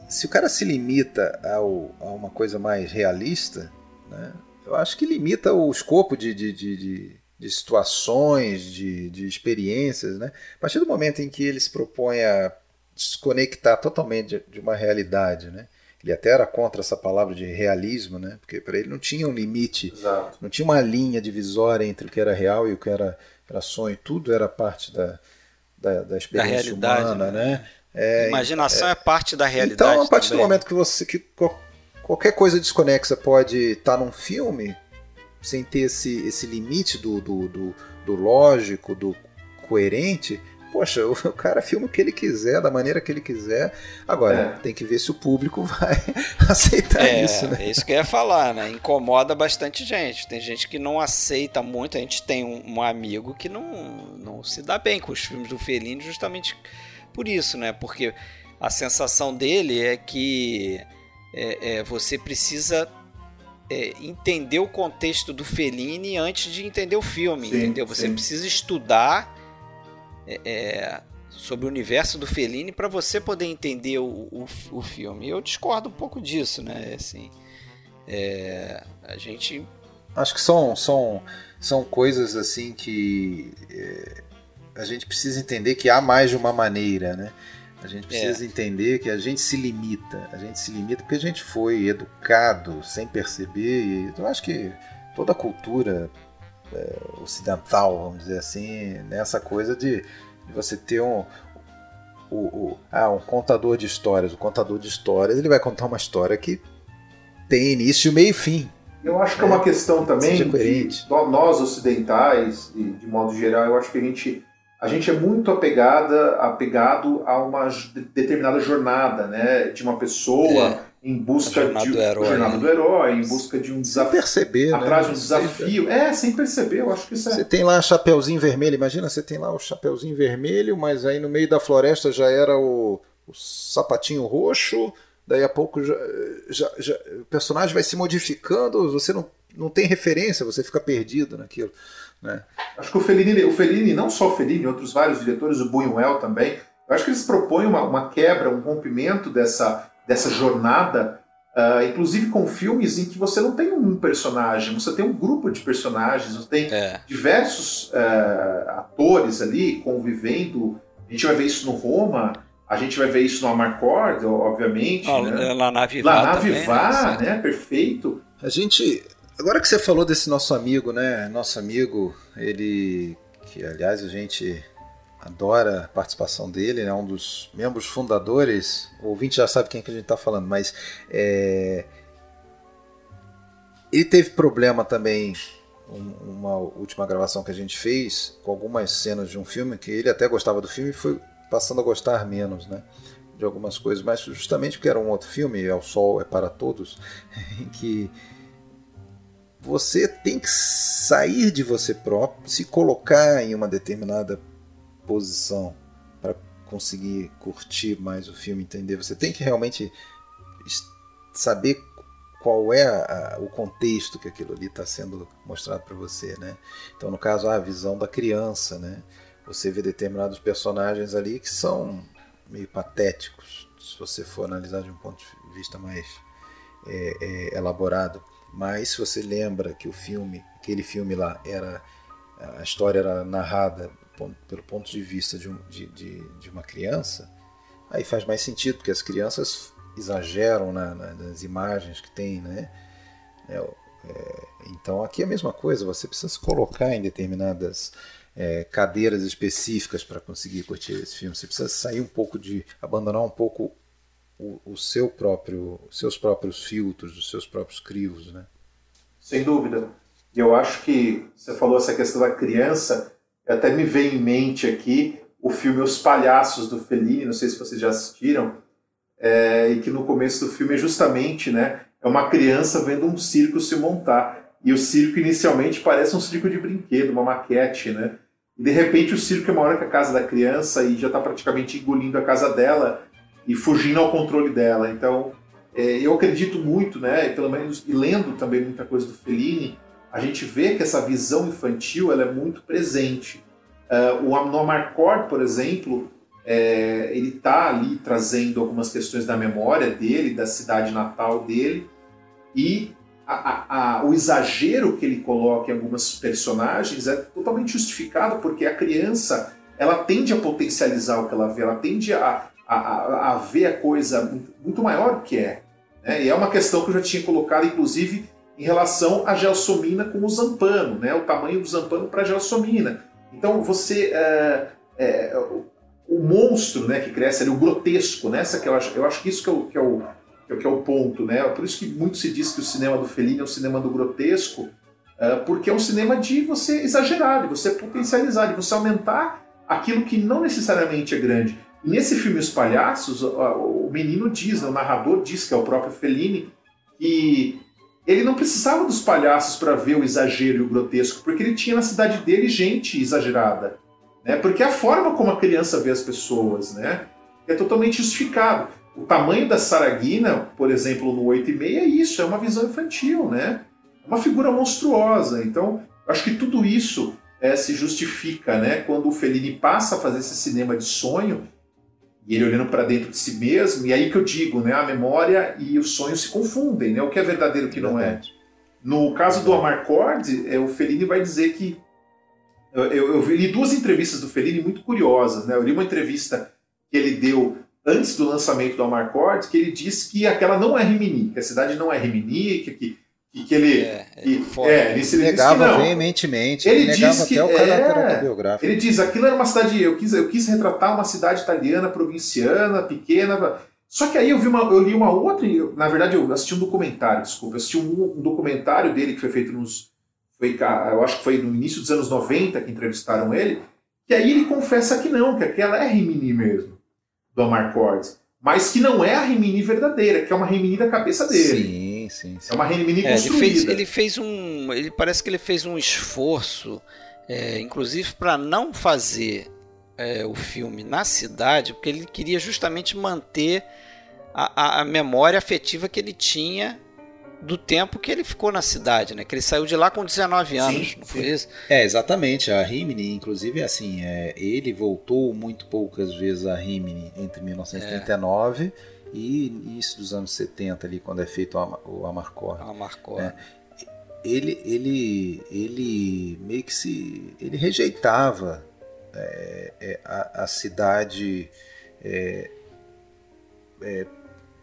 se o cara se limita ao, a uma coisa mais realista, né? eu acho que limita o escopo de, de, de, de situações, de, de experiências. Né? A partir do momento em que ele se propõe a desconectar totalmente de, uma realidade, né? Ele até era contra essa palavra de realismo, né? Porque para ele não tinha um limite, Exato. não tinha uma linha divisória entre o que era real e o que era, era sonho. Tudo era parte da, da, da experiência da humana, né? né? É, Imaginação é, é, parte da realidade. Então, a partir também. do momento que você que qualquer coisa desconexa pode estar num filme sem ter esse, esse limite do, do, do, do lógico, do coerente, poxa, o cara filma o que ele quiser, da maneira que ele quiser. Agora, é. tem que ver se o público vai aceitar é, isso, né? É isso que eu ia falar, né? Incomoda bastante gente. Tem gente que não aceita muito. A gente tem um, um amigo que não, não se dá bem com os filmes do Fellini justamente por isso, né? Porque a sensação dele é que é, é, você precisa é, entender o contexto do Fellini antes de entender o filme, sim, entendeu? Você sim. precisa estudar é, é, sobre o universo do Fellini para você poder entender o, o, o, filme. Eu discordo um pouco disso, né? Assim, é, a gente acho que são são são coisas assim que é, a gente precisa entender que há mais de uma maneira, né? A gente precisa é. entender que a gente se limita. A gente se limita porque a gente foi educado sem perceber. E eu acho que toda a cultura é, ocidental, vamos dizer assim, nessa coisa de, de você ter um, o, o, ah, um contador de histórias. O contador de histórias ele vai contar uma história que tem início, meio e fim. Eu acho que é, é uma questão também de nós ocidentais, e de modo geral, eu acho que a gente, a gente é muito apegada, apegado a uma determinada jornada, né, de uma pessoa, em busca de do herói, jornada do herói, em busca de um desafio. perceber, atrás né? de um desafio. É, sem perceber, eu acho que isso é. Você tem lá Chapeuzinho Vermelho, imagina, você tem lá o Chapeuzinho Vermelho, mas aí no meio da floresta já era o, o sapatinho roxo, daí a pouco já, já, já, o personagem vai se modificando, você não, não tem referência, você fica perdido naquilo. Né? Acho que o Fellini, o Fellini, não só o Fellini, outros vários diretores, o Buñuel também, eu acho que eles propõem uma, uma quebra, um rompimento dessa, dessa jornada, uh, inclusive com filmes em que você não tem um personagem, você tem um grupo de personagens, você tem é. diversos uh, atores ali convivendo. A gente vai ver isso no Roma, a gente vai ver isso no Amarcord, obviamente. Ah, né? Lá na Vivá. Lá na Vivá, né? né? Perfeito. A gente Agora que você falou desse nosso amigo, né? Nosso amigo, ele que aliás a gente adora a participação dele, é né? um dos membros fundadores. O ouvinte já sabe quem que a gente está falando, mas é... ele teve problema também. Uma última gravação que a gente fez com algumas cenas de um filme que ele até gostava do filme e foi passando a gostar menos, né? De algumas coisas, mas justamente porque era um outro filme, É o Sol é para Todos, em que você tem que sair de você próprio, se colocar em uma determinada posição para conseguir curtir mais o filme, entender. Você tem que realmente saber qual é a, o contexto que aquilo ali está sendo mostrado para você, né? Então, no caso, a visão da criança, né? Você vê determinados personagens ali que são meio patéticos, se você for analisar de um ponto de vista mais é, é, elaborado. Mas se você lembra que o filme, aquele filme lá, era a história era narrada pelo ponto de vista de, um, de, de, de uma criança, aí faz mais sentido, porque as crianças exageram na, na, nas imagens que tem, né? É, é, então aqui é a mesma coisa, você precisa se colocar em determinadas é, cadeiras específicas para conseguir curtir esse filme. Você precisa sair um pouco de, abandonar um pouco o, o seu próprio, os seus próprios filtros, os seus próprios crivos, né? Sem dúvida. E eu acho que você falou essa questão da criança, até me vem em mente aqui o filme Os Palhaços do Fellini, não sei se vocês já assistiram, é, e que no começo do filme é justamente, né, é uma criança vendo um circo se montar. E o circo inicialmente parece um circo de brinquedo, uma maquete, né? E de repente o circo é maior que a casa da criança e já está praticamente engolindo a casa dela e fugindo ao controle dela. Então, é, eu acredito muito, né, pelo menos e lendo também muita coisa do Fellini, a gente vê que essa visão infantil ela é muito presente. Uh, o no Amarcord, por exemplo, é, ele está ali trazendo algumas questões da memória dele, da cidade natal dele, e a, a, a, o exagero que ele coloca em algumas personagens é totalmente justificado, porque a criança ela tende a potencializar o que ela vê, ela tende a, a, ver a coisa muito maior do que é. Né? E é uma questão que eu já tinha colocado, inclusive, em relação à gelsomina com o zampano, né? o tamanho do zampano para a gelsomina. Então, você. É, é, o, monstro né, que cresce ali, o grotesco, né? Essa que eu, acho, eu acho que isso que é o, que é o, que é o ponto. Né? Por isso que muito se diz que o cinema do Fellini é o cinema do grotesco, é, porque é um cinema de você exagerar, de você potencializar, de você aumentar aquilo que não necessariamente é grande. Nesse filme Os Palhaços, o menino diz, né, o narrador diz, que é o próprio Fellini, que ele não precisava dos palhaços para ver o exagero e o grotesco, porque ele tinha na cidade dele gente exagerada. Né? Porque é a forma como a criança vê as pessoas né? é totalmente justificado. O tamanho da Saraguina, por exemplo, no 8 e meio é isso, é uma visão infantil, né? É uma figura monstruosa. Então, acho que tudo isso é, se justifica né? quando o Fellini passa a fazer esse cinema de sonho e ele olhando para dentro de si mesmo, e aí que eu digo, né, a memória e o sonho se confundem, né, o que é verdadeiro e o que não é. No caso do Amarcord, é, o Fellini vai dizer que eu, eu, eu, li duas entrevistas do Fellini muito curiosas, né? Eu li uma entrevista que ele deu antes do lançamento do Amarcord, que ele disse que aquela não é Rimini, que a cidade não é Rimini, que, que e que ele, é, ele, é, ele, ele negava veementemente, ele, ele negava que, até o caráter é, autobiográfico. Ele diz, aquilo era uma cidade, eu quis, eu quis retratar uma cidade italiana, provinciana, pequena. Só que aí eu vi uma, eu li uma outra, na verdade eu assisti um documentário, desculpa, eu assisti um, um documentário dele que foi feito nos, foi, eu acho que foi no início dos anos 90 que entrevistaram ele, que aí ele confessa que não, que aquela é Rimini mesmo, do Amarcord. mas que não é a Rimini verdadeira, que é uma Rimini da cabeça dele. Sim, sim. sim. É uma Rimini É, ele, construída. fez, ele fez um. Ele parece que ele fez um esforço, é, inclusive para não fazer é, o filme na cidade, porque ele queria justamente manter a, a- a memória afetiva que ele tinha do tempo que ele ficou na cidade, né? Que ele saiu de lá com 19 anos, não foi sim. isso? É, exatamente. A Rimini, inclusive, é assim, é, ele voltou muito poucas vezes a Rimini entre 1939 e início dos anos 70, ali, quando é feito o Ama- o Amarcord. Ah, marcou. É. Ele, ele, ele meio que se. Ele rejeitava é, é, a, a cidade é, é,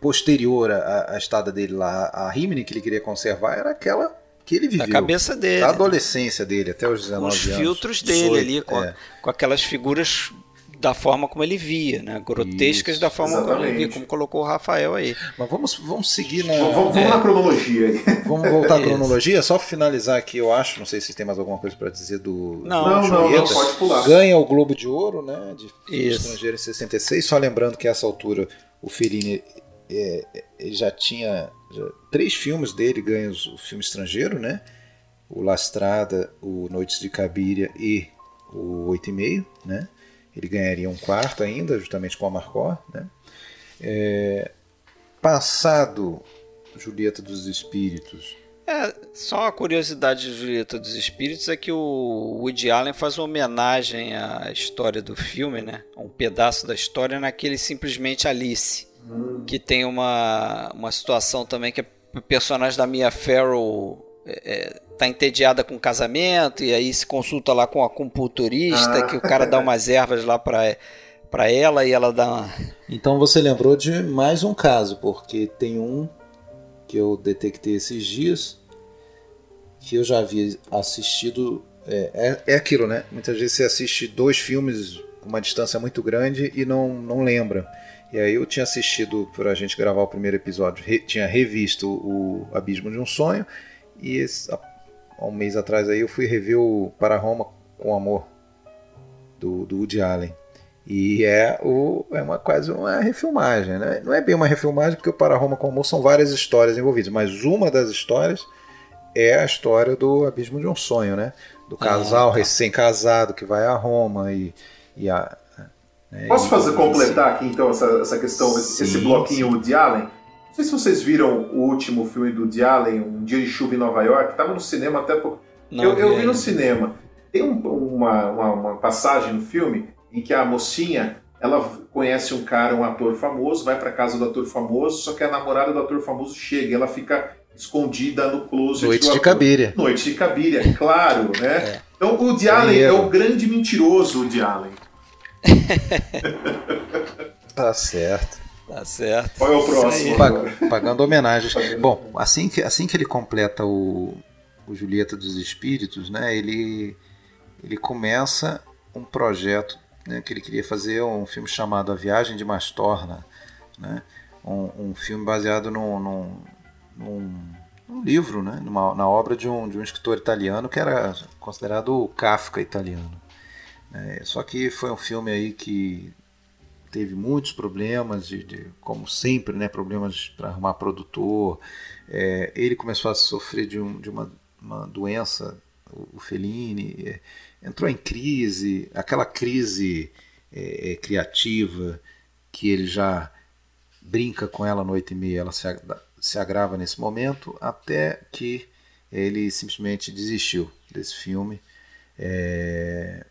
posterior à, à estada dele lá. A Rimini que ele queria conservar era aquela que ele Da viveu. cabeça dele. Da adolescência dele, até os 19 com os anos. filtros dele 18, ali, com, é. com aquelas figuras da forma como ele via, né? Grotescas Isso, da forma como ele via, exatamente. como colocou o Rafael aí. Mas vamos, vamos seguir na. Vamos, vamos- vamos na cronologia aí. Vamos voltar à cronologia, só finalizar aqui, eu acho. Não sei se tem mais alguma coisa para dizer do. Não, do Não, não, pode pular. Ganha o Globo de Ouro, né? De Isso. estrangeiro em 66. Só lembrando que a essa altura o Fellini é, ele já tinha já- três filmes dele ganhos o filme estrangeiro, né? O La Strada, o Noites de Cabiria e o Oito e Meio, né? Ele ganharia um quarto ainda, justamente com a Marcó, né? É, passado Julieta dos Espíritos, É, só uma curiosidade de Julieta dos Espíritos é que o Woody Allen faz uma homenagem à história do filme, né? A Um pedaço da história naquele simplesmente Alice, que tem uma, uma situação também que a personagem da Mia Farrow é, é, tá entediada com o casamento e aí se consulta lá com a compulturista, Ah. que o cara dá umas ervas lá pra, pra ela e ela dá uma... Então você lembrou de mais um caso, porque tem um que eu detectei esses dias que eu já havia assistido. É, é, é aquilo, né? Muitas vezes você assiste dois filmes com uma distância muito grande e não, não lembra. E aí eu tinha assistido, para a gente gravar o primeiro episódio, re- tinha revisto o Abismo de um Sonho e esse- há um mês atrás aí eu fui rever o Para Roma com Amor do, do Woody Allen. E é, o, é uma, quase uma refilmagem, né? Não é bem uma refilmagem, porque o Para Roma com Amor são várias histórias envolvidas, mas uma das histórias é a história do Abismo de um Sonho, né? Do casal tá. recém-casado que vai a Roma e, e a. né? Posso fazer completar aqui então essa, essa questão, esse, Sim, esse bloquinho Woody Allen? Não sei se vocês viram o último filme do Woody Allen, Um Dia de Chuva em Nova York, estava no cinema até pouco. Não eu, eu vi no cinema. Tem um- uma, uma, uma passagem no filme em que a mocinha ela conhece um cara, um ator famoso, vai para casa do ator famoso, só que a namorada do ator famoso chega e ela fica escondida no closet Noite de. Cabiria. Noite de Cabiria, claro, né? É. Então o Woody Allen é o grande mentiroso, o Woody Allen. Tá certo. Tá certo. Qual é o próximo? Pag- pagando homenagens. Bom, assim que, assim que ele completa o, o Julieta dos Espíritos, né, ele, ele começa um projeto né, que ele queria fazer, um filme chamado A Viagem de Mastorna, né, um, um filme baseado num, num, num, num livro, né, numa, na obra de um, de um escritor italiano que era considerado o Kafka italiano. né. só que foi um filme aí que teve muitos problemas, de, de- como sempre, né, problemas para arrumar produtor. É, ele começou a sofrer de, um- de uma, uma doença, o, Fellini, é, entrou em crise, aquela crise é, é, criativa que ele já brinca com ela noite e meia, ela se, se agrava nesse momento, até que ele simplesmente desistiu desse filme. É,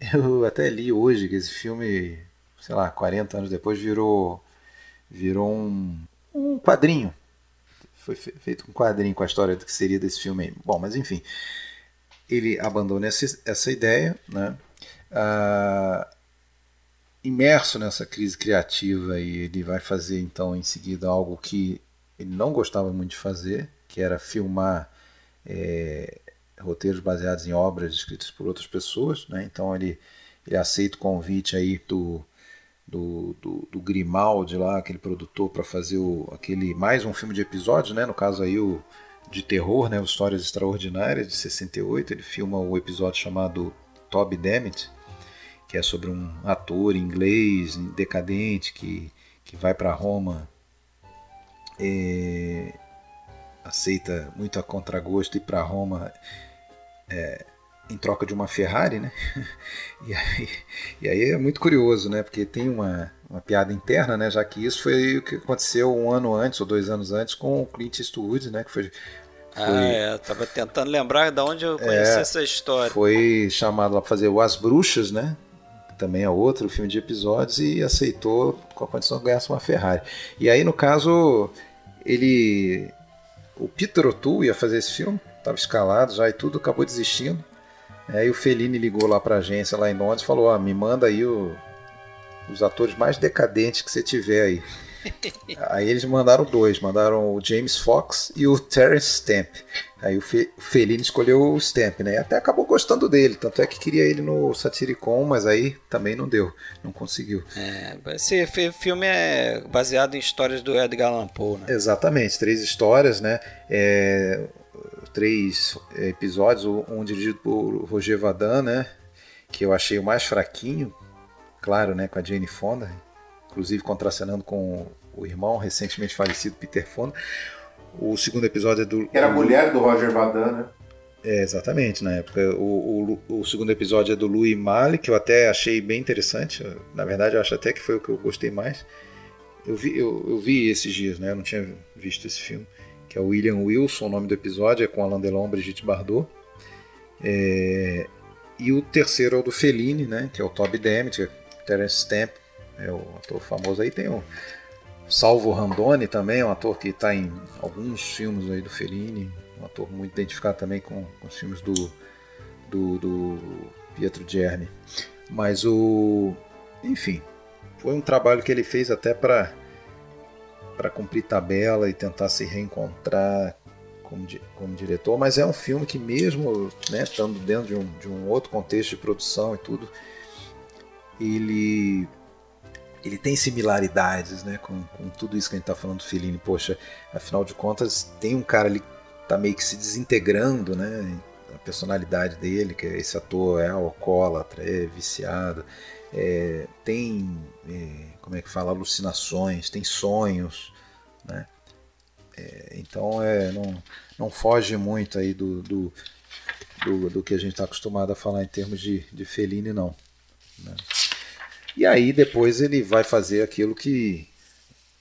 eu até li hoje que esse filme, sei lá, 40 anos depois virou virou um, um quadrinho. Foi fe- feito um quadrinho com a história do que seria desse filme aí. Bom, mas enfim, ele abandona essa, essa ideia, né? Ah, imerso nessa crise criativa e ele vai fazer então em seguida algo que ele não gostava muito de fazer, que era filmar é, roteiros baseados em obras escritas por outras pessoas, né? Então ele, ele aceita o convite aí do, do, do, do Grimaldi lá, aquele produtor, para fazer o, aquele mais um filme de episódios, né? No caso aí o de terror, né? O Histórias Extraordinárias de 68. Ele filma o episódio chamado Toby Dammit, que é sobre um ator inglês decadente que, que vai para Roma e aceita muito a contragosto ir para Roma é, em troca de uma Ferrari, né? E aí, e aí, é muito curioso, né? Porque tem uma, uma piada interna, né? Já que isso foi o que aconteceu um ano antes ou dois anos antes com o Clint Eastwood, né? Que foi, foi ah, é, eu tava tentando lembrar de onde eu conheci é, essa história. Foi chamado lá para fazer o As Bruxas, né? Também é outro filme de episódios e aceitou com a condição de ganhar uma Ferrari. E aí, no caso, ele. O Peter O'Toole ia fazer esse filme, estava escalado já e tudo, acabou desistindo. Aí o Fellini ligou lá para a agência lá em Londres e falou: ah, me manda aí o, os atores mais decadentes que você tiver aí. aí eles mandaram dois, mandaram o James Fox e o Terence Stamp. Aí o, Fe, o Fellini escolheu o Stamp, né? Até acabou gostando dele, tanto é que queria ele no Satiricon, mas aí também não deu, não conseguiu. É, esse filme é baseado em histórias do Edgar Allan Poe, né? Exatamente, três histórias, né? É, três episódios, um dirigido por Roger Vadan, né? Que eu achei o mais fraquinho, claro, né? Com a Jane Fonda, inclusive contracenando com o irmão recentemente falecido Peter Fonda. O segundo episódio é do. Era a mulher do Roger Vadan, né? É, exatamente, na época. O, o, o, segundo episódio é do Louis Malle, que eu até achei bem interessante. Na verdade, eu acho até que foi o que eu gostei mais. Eu vi, eu, eu vi esses dias, né? Eu não tinha visto esse filme que é o William Wilson, o nome do episódio, é com Alain Delon e Brigitte Bardot. É... E o terceiro é o do Fellini, né, que é o Toby Demet, é Terence Stamp, é o ator famoso aí. Tem o Salvo Randoni também, um ator que está em alguns filmes aí do Fellini, um ator muito identificado também com, com os filmes do, do, do Pietro Germi. Mas o... enfim, foi um trabalho que ele fez até para para cumprir tabela e tentar se reencontrar como, como diretor, mas é um filme que mesmo né, estando dentro de um, de um outro contexto de produção e tudo, ele ele tem similaridades né, com, com tudo isso que a gente está falando do Fellini. Poxa, afinal de contas, tem um cara ali que está meio que se desintegrando, né? A personalidade dele, que é esse ator é alcoólatra, é viciado, é, tem é, como é que fala, alucinações, tem sonhos, né? É, então é, não, não foge muito aí do, do, do, do que a gente está acostumado a falar em termos de, de Fellini, não. Né? E aí depois ele vai fazer aquilo que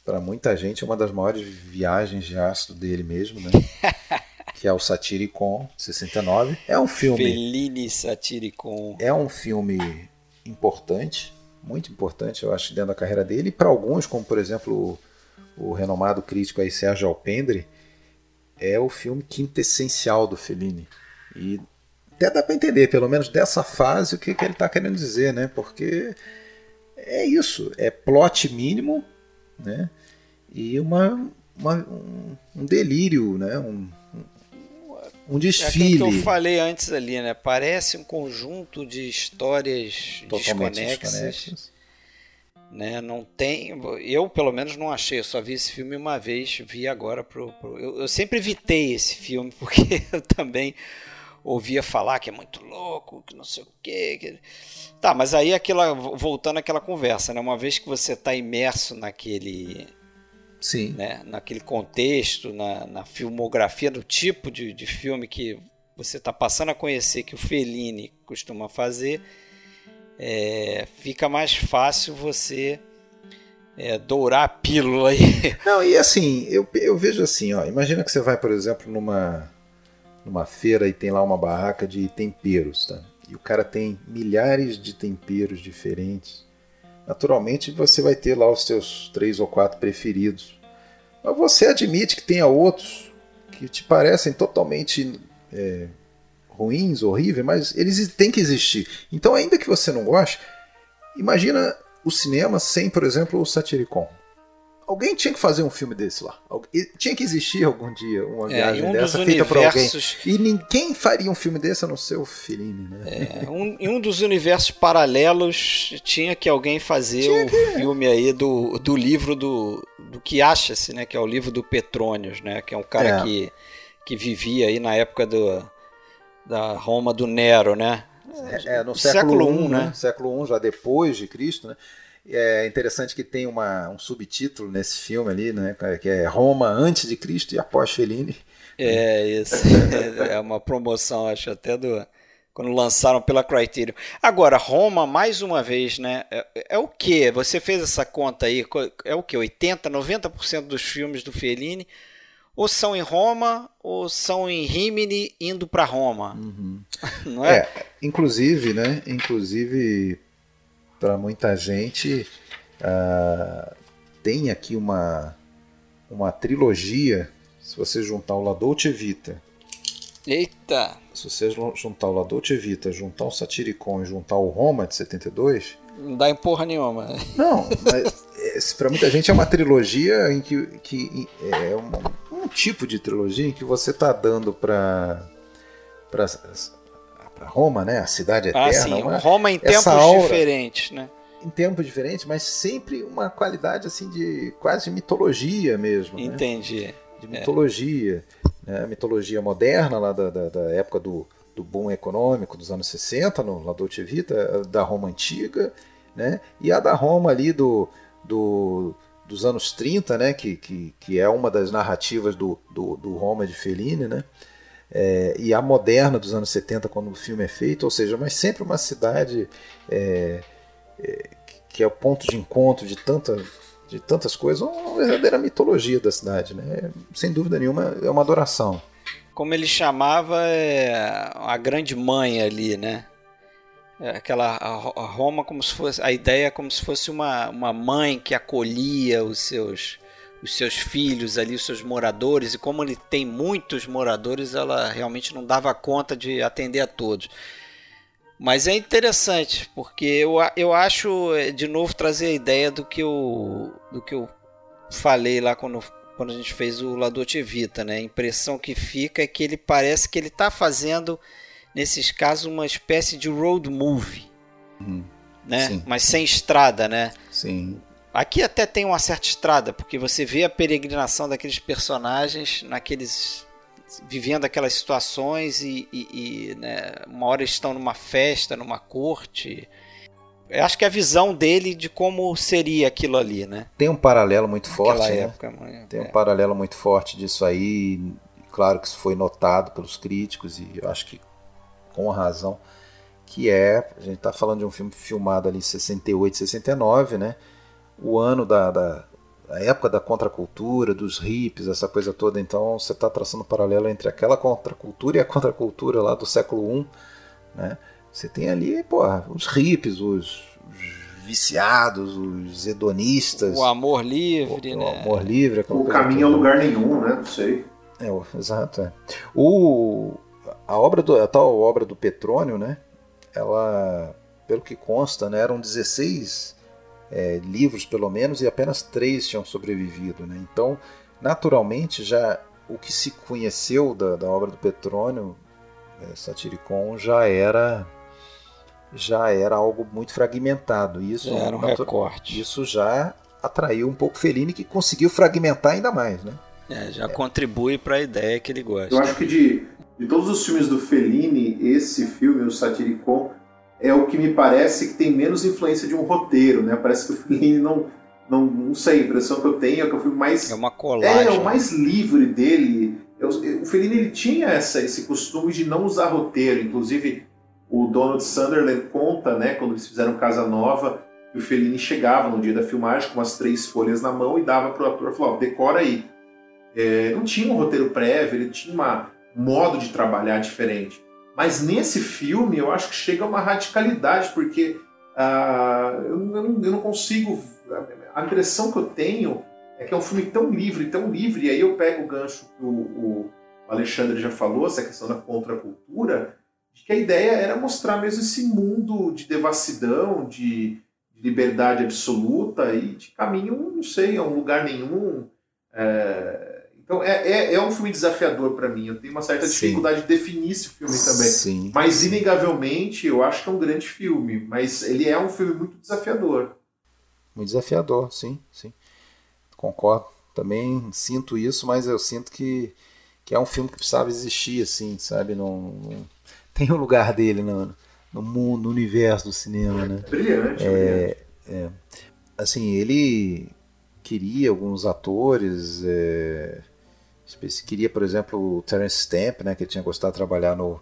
para muita gente é uma das maiores viagens de ácido dele mesmo, né? que é o Satiricon 69. É um filme. Fellini Satiricon. É um filme importante, muito importante, eu acho, dentro da carreira dele. E para alguns, como por exemplo o, o, renomado crítico aí, Sérgio Alpendre, é o filme quintessencial do Fellini. E até dá para entender, pelo menos dessa fase, o que, que ele está querendo dizer, né? Porque é isso, é plot mínimo, né? E uma, uma um, um, delírio, né? Um, um desfile. É que eu falei antes ali, né? Parece um conjunto de histórias Totalmente desconexas. desconexas. Né? Não tem. Eu, pelo menos, não achei. Eu só vi esse filme uma vez, vi agora pro. pro eu, eu sempre evitei esse filme, porque eu também ouvia falar que é muito louco, que não sei o quê. Que... Tá, mas aí aquela. Voltando àquela conversa, né? Uma vez que você está imerso naquele Sim. Né? Naquele contexto, na, na filmografia, do tipo de, de filme que você está passando a conhecer que o Fellini costuma fazer, é, fica mais fácil você é, dourar a pílula aí. Não, e assim, eu, eu vejo assim, ó, imagina que você vai, por exemplo, numa, numa feira e tem lá uma barraca de temperos, tá? E o cara tem milhares de temperos diferentes naturalmente você vai ter lá os seus três ou quatro preferidos. Mas você admite que tenha outros que te parecem totalmente é, ruins, horríveis, mas eles têm que existir. Então, ainda que você não goste, imagina o cinema sem, por exemplo, o Satiricon. Alguém tinha que fazer um filme desse lá. Tinha que existir algum dia uma é, viagem um dessa feita universos... por alguém. E ninguém faria um filme desse a não ser o Fellini, né? É, um, em um dos universos paralelos tinha que alguém fazer o um que... filme aí do, do livro do, do que acha-se, né? Que é o livro do Petrônios, né? Que é um cara é. que, que vivia aí na época do, da Roma do Nero, né? É, é no século, século I, né? né? Século I, já depois de Cristo, né? É interessante que tem uma, um subtítulo nesse filme ali, né? Que é Roma antes de Cristo e após Fellini. É, isso. é uma promoção, acho, até do. Quando lançaram pela Criterion. Agora, Roma, mais uma vez, né? É, é o que? Você fez essa conta aí? É o que? 80, 90% dos filmes do Fellini ou são em Roma ou são em Rimini indo para Roma. Uhum. Não é? é? Inclusive, né? Inclusive, para muita gente, uh, tem aqui uma, uma trilogia. Se você juntar o La Dolce Vita. Eita! Se você juntar o La Dolce Vita, juntar o Satiricon e juntar o Roma de 72. Não dá em porra nenhuma. Não, mas para muita gente é uma trilogia em que, que é uma, um tipo de trilogia em que você está dando para para Roma, né? A cidade ah, eterna. Ah, sim. Uma, Roma em tempos aura, diferentes, né? Em tempos diferentes, mas sempre uma qualidade assim de quase mitologia mesmo. Né? Entendi. Né? De mitologia. É. Né? Mitologia moderna, lá da, da, da, época do, do boom econômico dos anos 60, no La Dolce Vita, da Roma antiga, né? E a da Roma ali do, do dos anos 30, né, que, que, que é uma das narrativas do, do, do Roma de Fellini, né, é, e a moderna dos anos 70, quando o filme é feito, ou seja, mas sempre uma cidade é, é, que é o ponto de encontro de, tanta, de tantas coisas, uma verdadeira mitologia da cidade, né, sem dúvida nenhuma é uma adoração. Como ele chamava, é a grande mãe ali, né? É, aquela Roma como se fosse a ideia é como se fosse uma, uma mãe que acolhia os seus os seus filhos ali, os seus moradores, e como ele tem muitos moradores, ela realmente não dava conta de atender a todos. Mas é interessante, porque eu, eu acho, é, de novo, trazer a ideia do que eu, do que eu falei lá quando, quando a gente fez o La Dolce Vita, né? A impressão que fica é que ele parece que ele está fazendo nesses casos, uma espécie de road movie. Uhum. Né? Sim. Mas sem estrada, né? Sim. Aqui até tem uma certa estrada, porque você vê a peregrinação daqueles personagens naqueles vivendo aquelas situações e, e, e né, uma hora estão numa festa, numa corte. Eu acho que a visão dele de como seria aquilo ali, né? Tem um paralelo muito forte, né? Época, Tem é. um paralelo muito forte disso aí. Claro que isso foi notado pelos críticos e eu acho que com razão, que é, a gente está falando de um filme filmado ali em 68, 69, né? O ano da, da a época da contracultura, dos hippies, essa coisa toda. Então você está traçando um paralelo entre aquela contracultura e a contracultura lá do século I. Né? Você tem ali porra, os hippies, os, os viciados, os hedonistas. O amor livre, o, né? O amor livre. O caminho a lugar nenhum, né? Não sei. É, exato. É. O, a obra do, a tal obra do Petrônio, né? Ela, pelo que consta, né, eram 16 é, livros pelo menos e apenas três tinham sobrevivido, né? Então, naturalmente, já o que se conheceu da, da obra do Petrônio, é, Satiricon, já era já era algo muito fragmentado. Isso já era um recorte. Isso já atraiu um pouco Fellini, que conseguiu fragmentar ainda mais, né? É, já é. contribui para a ideia que ele gosta. Eu acho que de de todos os filmes do Fellini, esse filme, o Satiricon, é o que me parece que tem menos influência de um roteiro, né? Parece que o Fellini não, não, não sei, a impressão que eu tenho é que o filme mais é uma colagem, é, o mais livre dele. O Fellini ele tinha essa, esse costume de não usar roteiro, inclusive o Donald Sunderland conta, né, quando eles fizeram Casa Nova, que o Fellini chegava no dia da filmagem com as três folhas na mão e dava para o ator, falou, decora aí. É, não tinha um roteiro prévio, ele tinha uma modo de trabalhar diferente. Mas nesse filme eu acho que chega a uma radicalidade, porque uh, eu, não, eu, não, consigo. A impressão que eu tenho é que é um filme tão livre, tão livre, e aí eu pego o gancho que o, o Alexandre já falou, essa questão da contracultura, de que a ideia era mostrar mesmo esse mundo de devassidão, de, de liberdade absoluta e de caminho, não sei, a um lugar nenhum. É, então é, é, é um filme desafiador para mim. Eu tenho uma certa dificuldade Sim. de definir esse filme também. Sim. Mas inegavelmente eu acho que é um grande filme. Mas ele é um filme muito desafiador. Muito desafiador, sim, sim. Concordo. Também sinto isso, mas eu sinto que, que é um filme que precisava existir, assim, sabe? Não, não... tem o um lugar dele no, no mundo, no universo do cinema, né? Brilhante, é, é. assim, ele queria alguns atores, é, queria, por exemplo, o Terence Stamp, né, que tinha gostado de trabalhar no,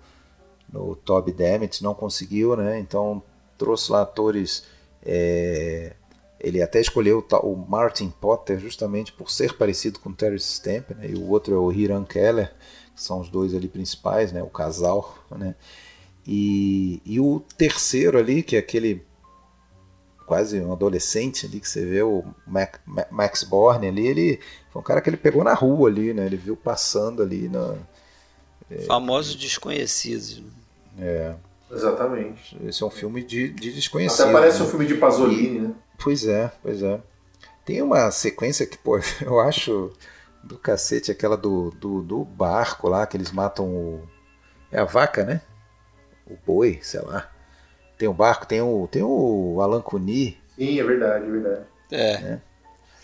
no Toby Dammit, não conseguiu, né, então trouxe lá atores, é, ele até escolheu o Martin Potter justamente por ser parecido com o Terence Stamp, né, e o outro é o Hiram Keller, que são os dois ali principais, né, o casal, né, e, e o terceiro ali, que é aquele quase um adolescente ali que você vê o Mac, Max Borne ali, ele foi um cara que ele pegou na rua ali, né? Ele viu passando ali na é, famosos desconhecidos. É. Exatamente. Esse é um filme de, de desconhecido. Até parece né? um filme de Pasolini, e, né? Pois é, pois é. Tem uma sequência que, pô, eu acho do cacete, aquela do, do, do barco lá, que eles matam o. É a vaca, né? O boi, sei lá. Tem o barco, tem o, tem o Alan Cuni. Sim, é verdade, é verdade. É. Né?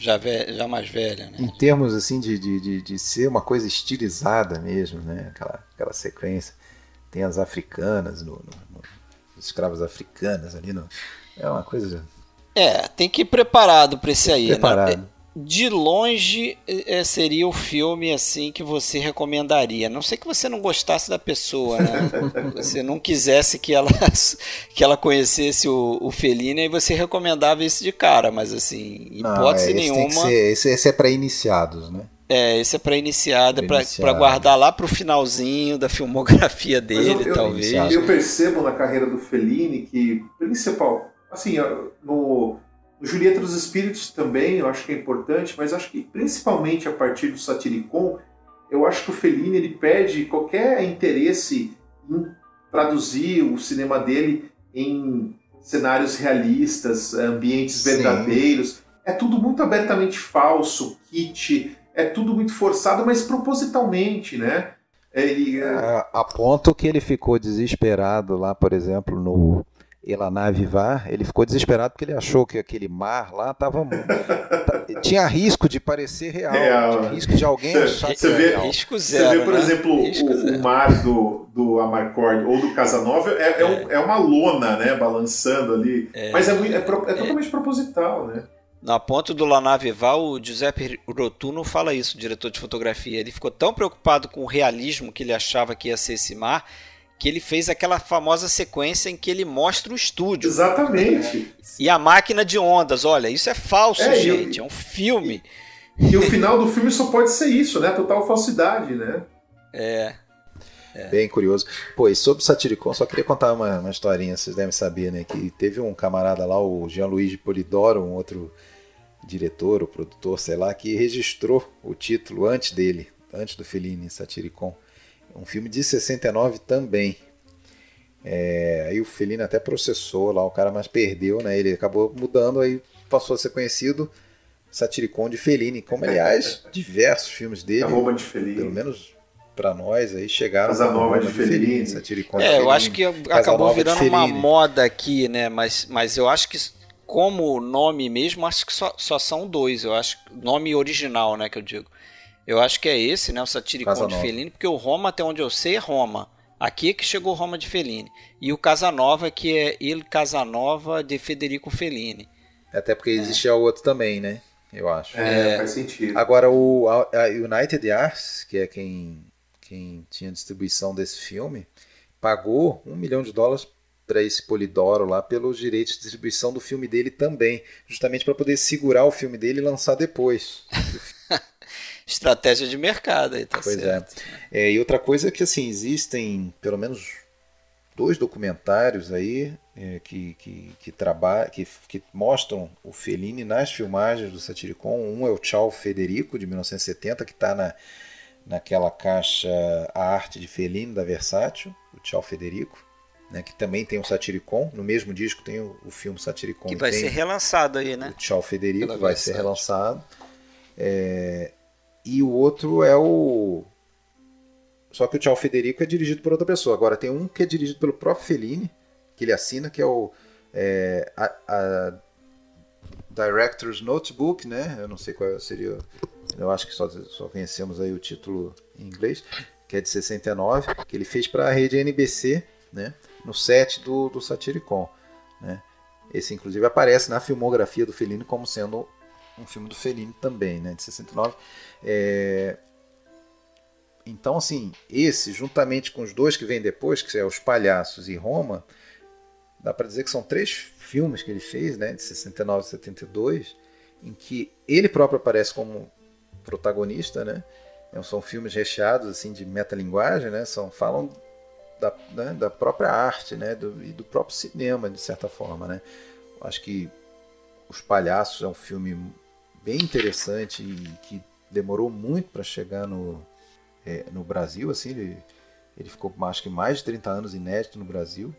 Já, já mais velha, né? Em termos assim de, de, de, ser uma coisa estilizada mesmo, né? Aquela, aquela sequência. Tem as africanas, no, no, no os escravos africanas ali. No, é uma coisa. É, tem que ir preparado para esse aí. Né? Preparado. Né? De longe é, seria o filme assim que você recomendaria. Não sei que você não gostasse da pessoa, né? você não quisesse que ela que ela conhecesse o, o Felina e você recomendava esse de cara, mas assim, hipótese não, é, nenhuma. Ser, esse, esse, é para iniciados, né? É, esse é para iniciado, é para guardar lá para o finalzinho da filmografia dele, eu, talvez. Eu, eu percebo na carreira do Fellini que principal, assim, no o Julieta dos Espíritos também, eu acho que é importante, mas acho que principalmente a partir do Satiricon, eu acho que o Fellini ele perde qualquer interesse em traduzir o cinema dele em cenários realistas, ambientes verdadeiros. É tudo muito abertamente falso, kit, é tudo muito forçado, mas propositalmente, né? Ele, é... a, a ponto que ele ficou desesperado lá, por exemplo, no Elaná Vivar, ele ficou desesperado porque ele achou que aquele mar lá tava tinha risco de parecer real, real. tinha risco de alguém achar você que vê, risco zero, Você vê, por né? exemplo, o, o, mar do, do Amarcord ou do Casanova é, é. Um, é, uma lona, né, balançando ali, é. mas é, muito, é, é, totalmente proposital, né? Na ponto do Lanavival, o Giuseppe Rotuno fala isso, o diretor de fotografia. Ele ficou tão preocupado com o realismo que ele achava que ia ser esse mar, que ele fez aquela famosa sequência em que ele mostra o estúdio. Exatamente. E a máquina de ondas, olha, isso é falso, é, gente, é um filme. E, o final do filme só pode ser isso, né? Total falsidade, né? É. É. Bem curioso. Pô, e sobre Satiricon, só queria contar uma, uma historinha, vocês devem saber, né? Que teve um camarada lá, o Jean-Louis Polidoro, um outro diretor, ou produtor, sei lá, que registrou o título antes dele, antes do Fellini, Satiricon. Um filme de 69 também. É, aí o Felino até processou lá o cara, mas perdeu, né? Ele acabou mudando, aí passou a ser conhecido Satiricon de Fellini, como aliás diversos filmes dele, Arroba de Fellini. pelo menos para nós aí chegaram Casa Nova de, de Fellini, Fellini Satiricon é, eu acho que acabou virando uma moda aqui, né? Mas, mas eu acho que como nome mesmo, acho que só, só são dois. Eu acho nome original, né? Que eu digo. Eu acho que é esse, né? O Satiricon de Fellini, porque o Roma, até onde eu sei, é Roma. Aqui é que chegou Roma de Fellini. E o Casanova, que é Il Casanova de Federico Fellini. Até porque existia é. o outro também, né? Eu acho. É, é, faz sentido. Agora, o a United Arts, que é quem, quem tinha distribuição desse filme, pagou um milhão de dólares para esse Polidoro lá pelos direitos de distribuição do filme dele também, justamente para poder segurar o filme dele e lançar depois. estratégia de mercado aí, tá pois é. certo. É. é. E outra coisa é que assim, existem pelo menos dois documentários aí é, que, que, que, traba, que, que mostram o Fellini nas filmagens do Satiricon. Um é o Tchau Federico, de 1970, que está na, naquela caixa A Arte de Fellini, da Versátil, o Tchau Federico. Né, que também tem o Satiricon, no mesmo disco tem o, o filme Satiricon. Que vai ser relançado aí, né? O Tchau Federico Pela vai ser relançado. É, e o outro é o. Só que o Tchau Federico é dirigido por outra pessoa. Agora tem um que é dirigido pelo próprio Fellini, que ele assina, que é o. É, a, a Director's Notebook, né? Eu não sei qual seria. Eu acho que só, só conhecemos aí o título em inglês, que é de 69, que ele fez para a rede NBC, né? No set do, do Satiricon, né? Esse, inclusive, aparece na filmografia do Fellini como sendo um filme do Fellini também, né, de 69. É... Então, assim, esse, juntamente com os dois que vêm depois, que é Os Palhaços e Roma, dá para dizer que são três filmes que ele fez, né, de 69 e 72, em que ele próprio aparece como protagonista, né? São filmes recheados assim de metalinguagem, né? São falam da, né, da própria arte, né? Do, e do próprio cinema de certa forma, né? Acho que Os Palhaços é um filme bem interessante e que demorou muito para chegar no, é, no Brasil, assim, ele, ele ficou acho que mais de 30 anos inédito no Brasil,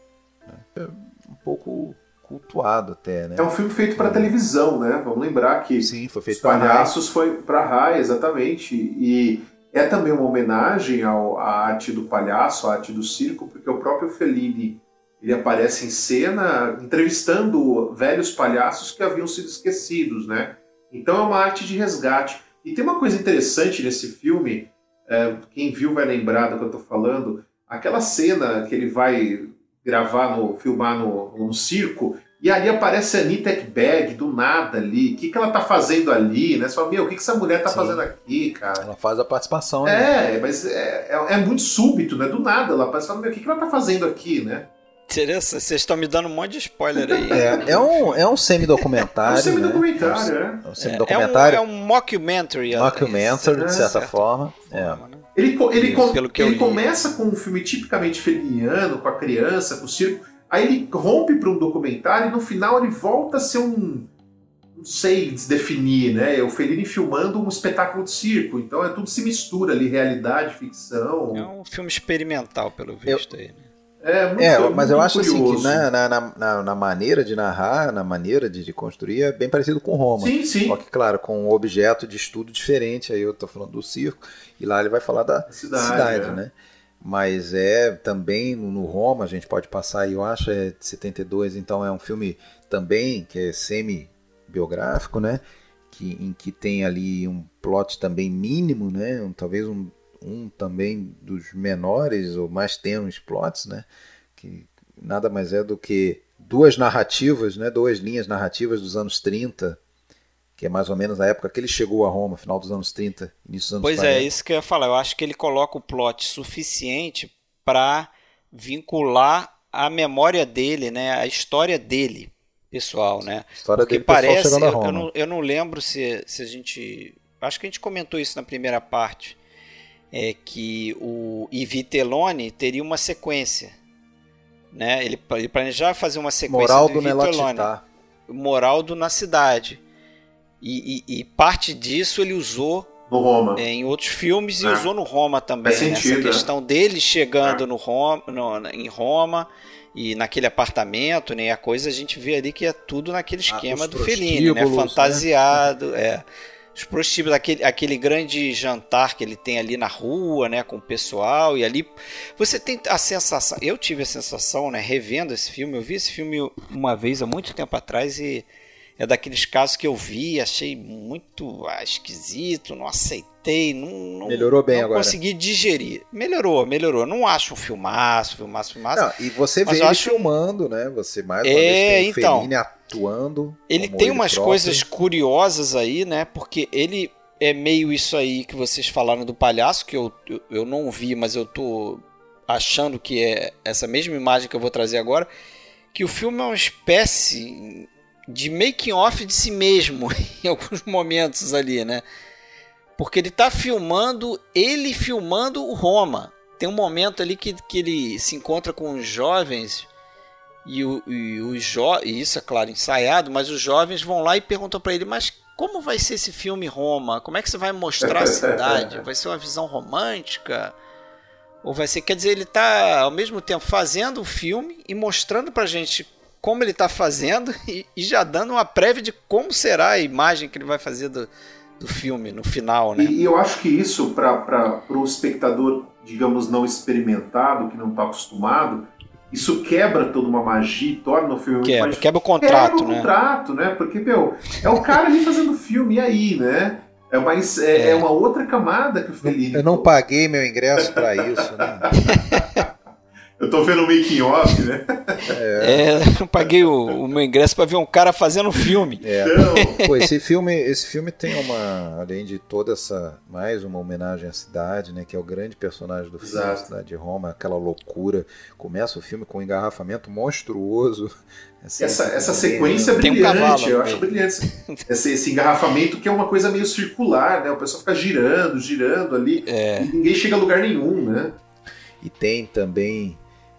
né? é um pouco cultuado até, né? É um filme feito para televisão, né? Vamos lembrar que Sim, foi feito Os Palhaços foi para Rai, exatamente, e é também uma homenagem ao, à arte do palhaço, à arte do circo, porque o próprio Fellini ele aparece em cena entrevistando velhos palhaços que haviam sido esquecidos, né? Então é uma arte de resgate. E tem uma coisa interessante nesse filme, é, quem viu vai lembrar do que eu estou falando, aquela cena que ele vai gravar, no, filmar no, no circo, e ali aparece a Anitta Ekberg do nada ali. O que, que ela tá fazendo ali, né? Você fala, meu, o que, que essa mulher tá Sim. fazendo aqui, cara? Ela faz a participação, né? É, mas é, é, é, muito súbito, né? Do nada. Ela aparece falando, meu, o que, que ela tá fazendo aqui, né? Interessante, vocês estão me dando um monte de spoiler aí. É, é um, é um semi-documentário. É um semi-documentário, né? é. Um semi-documentário. É, um, é um mockumentary. Mockumentary, de certa forma. É. Forma, né? Ele, ele, com, ele começa com um filme tipicamente feliniano, com a criança, com o circo. Aí ele rompe para um documentário e no final ele volta a ser um. Não sei definir, né? É o Fellini filmando um espetáculo de circo. Então é tudo se mistura ali, realidade, ficção. É um filme experimental, pelo visto eu, aí, né? É, muito, é, mas eu acho curioso. assim que na, na, na, na, maneira de narrar, na maneira de, de, construir, é bem parecido com Roma. Sim, sim. Só que, claro, com um objeto de estudo diferente. Aí eu estou falando do circo, e lá ele vai falar da cidade, cidade é. né? Mas é também no Roma, a gente pode passar, eu acho, é de 72, então é um filme também que é semi-biográfico, né? Que, em que tem ali um plot também mínimo, né? Um, talvez um, um também dos menores ou mais tênues plots, né? Que nada mais é do que duas narrativas, né? Duas linhas narrativas dos anos 30, que é mais ou menos a época que ele chegou a Roma, final dos anos 30, início dos anos pois 40. Pois é, isso que eu ia falar. Eu acho que ele coloca o plot suficiente para vincular a memória dele, né? A história dele, pessoal, né? História Porque dele, parece. Eu, eu, não, eu não lembro se, se a gente... Acho que a gente comentou isso na primeira parte é que o Ivitelone teria uma sequência. Né? Ele, ele planejava fazer uma sequência Moraldo do Ivitelone. Moraldo na cidade. E, e, e, parte disso ele usou no Roma. É, em outros filmes e é. usou no Roma também. Faz sentido, Essa questão é. dele chegando é. no Roma, no, em Roma e naquele apartamento, né? A coisa a gente vê ali que é tudo naquele ah, esquema ah, do Fellini, né? Fantasiado, né? é os prostíbulos, aquele, aquele grande jantar que ele tem ali na rua, né, com o pessoal, e ali você tem a sensação, eu tive a sensação, né, revendo esse filme, eu vi esse filme uma vez há muito tempo atrás e é daqueles casos que eu vi, achei muito ah, esquisito, não aceitei, não, não melhorou bem não agora. consegui digerir. Melhorou, melhorou. Não acho um filmaço, filmaço, filmaço. Não, e você vê ele acho... filmando, né? Você mais uma é, vez tem então, atuando. Ele tem umas próprio. coisas curiosas aí, né? Porque ele é meio isso aí que vocês falaram do palhaço, que eu, eu, eu não vi, mas eu tô achando que é essa mesma imagem que eu vou trazer agora. Que o filme é uma espécie de making off de si mesmo em alguns momentos ali, né? Porque ele tá filmando, ele filmando o Roma. Tem um momento ali que, que ele se encontra com os jovens e, o, e os jo e isso é claro ensaiado, mas os jovens vão lá e perguntam para ele, mas como vai ser esse filme Roma? Como é que você vai mostrar a cidade? Vai ser uma visão romântica? Ou vai ser, quer dizer, ele está ao mesmo tempo fazendo o filme e mostrando pra gente como ele está fazendo e, e, já dando uma prévia de como será a imagem que ele vai fazer do, do filme no final, né? E, e eu acho que isso, para o espectador, digamos, não experimentado, que não está acostumado, isso quebra toda uma magia, torna o filme quebra, mais... quebra o contrato, quebra o né? contrato, né? Porque, meu, é o cara ali fazendo filme, e aí, né? É, mais, é, é. é uma outra camada que o Felipe. Eu não paguei meu ingresso para isso, né? Eu tô vendo o making off, né? É, é eu paguei o, o, meu ingresso para ver um cara fazendo um filme. É. Então... Pô, esse filme, esse filme tem uma, além de toda essa, mais uma homenagem à cidade, né, que é o grande personagem do filme, Exato. a cidade de Roma, aquela loucura. Começa o filme com um engarrafamento monstruoso. Assim, essa, essa sequência é brilhante, um cavalo, eu acho brilhante. Esse, esse, engarrafamento que é uma coisa meio circular, né? O pessoal fica girando, girando ali, é. e ninguém chega a lugar nenhum, né? E tem também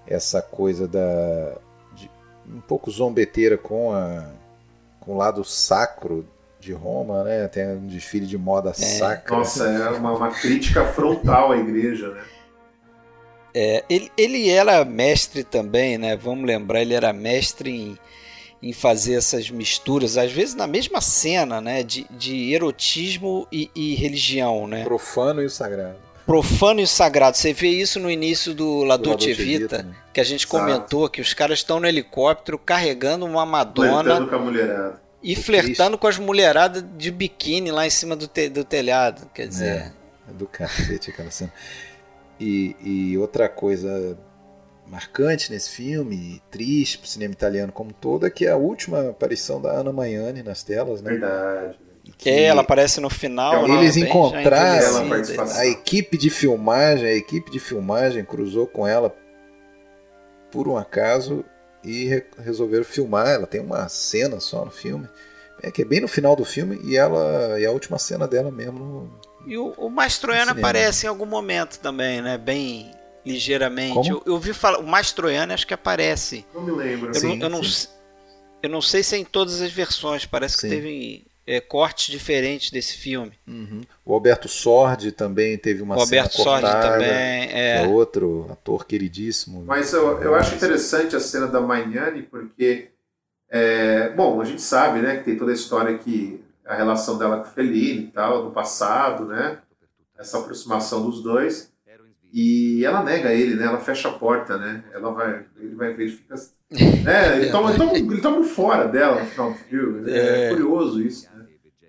essa coisa da de, um pouco zombeteira com a com o lado sacro de Roma, né? Tem um desfile de moda é. sacra. Nossa, é uma, uma crítica frontal à igreja, né? É, ele, ele era mestre também, né? Vamos lembrar, ele era mestre em, em fazer essas misturas, às vezes na mesma cena, né? De, de erotismo e, e religião, né? Profano e o sagrado profano e sagrado. Você vê isso no início do La Dolce Vita, Vita né? que a gente comentou, que os caras estão no helicóptero carregando uma Madonna. com a mulherada. E flertando com as mulheradas de biquíni lá em cima do, te, do telhado. Quer dizer. É, é do cacete aquela cena. E, e outra coisa marcante nesse filme, triste pro cinema italiano como um todo, é que é a última aparição da Ana Maiani nas telas, né? Verdade. Que é, ela aparece no final. Eles encontraram a equipe de filmagem, a equipe de filmagem cruzou com ela por um acaso e re resolveram filmar. Ela tem uma cena só no filme, é que é bem no final do filme e ela e a última cena dela mesmo. No, e o, o Mastroianni aparece em algum momento também, né? Bem ligeiramente. Eu, eu, vi falar, o Mastroianni acho que aparece. Não me lembro. Eu, sim, não, eu, não, eu não sei se é em todas as versões. Parece sim. que teve é, cortes diferentes desse filme. Uhum. O Alberto Sordi também teve uma o Alberto cena cortada. Sordi também é... é outro ator queridíssimo. Mas eu, eu acho interessante a cena da Magnani porque é, bom, a gente sabe, né, que tem toda a história que a relação dela com o Fellini e tal, do passado, né, essa aproximação dos dois. E ela nega ele, né? Ela fecha a porta, né? Ela vai, ele vai ver, ele fica é, ele toma, ele, toma, ele toma fora dela no final do filme. É, é curioso isso.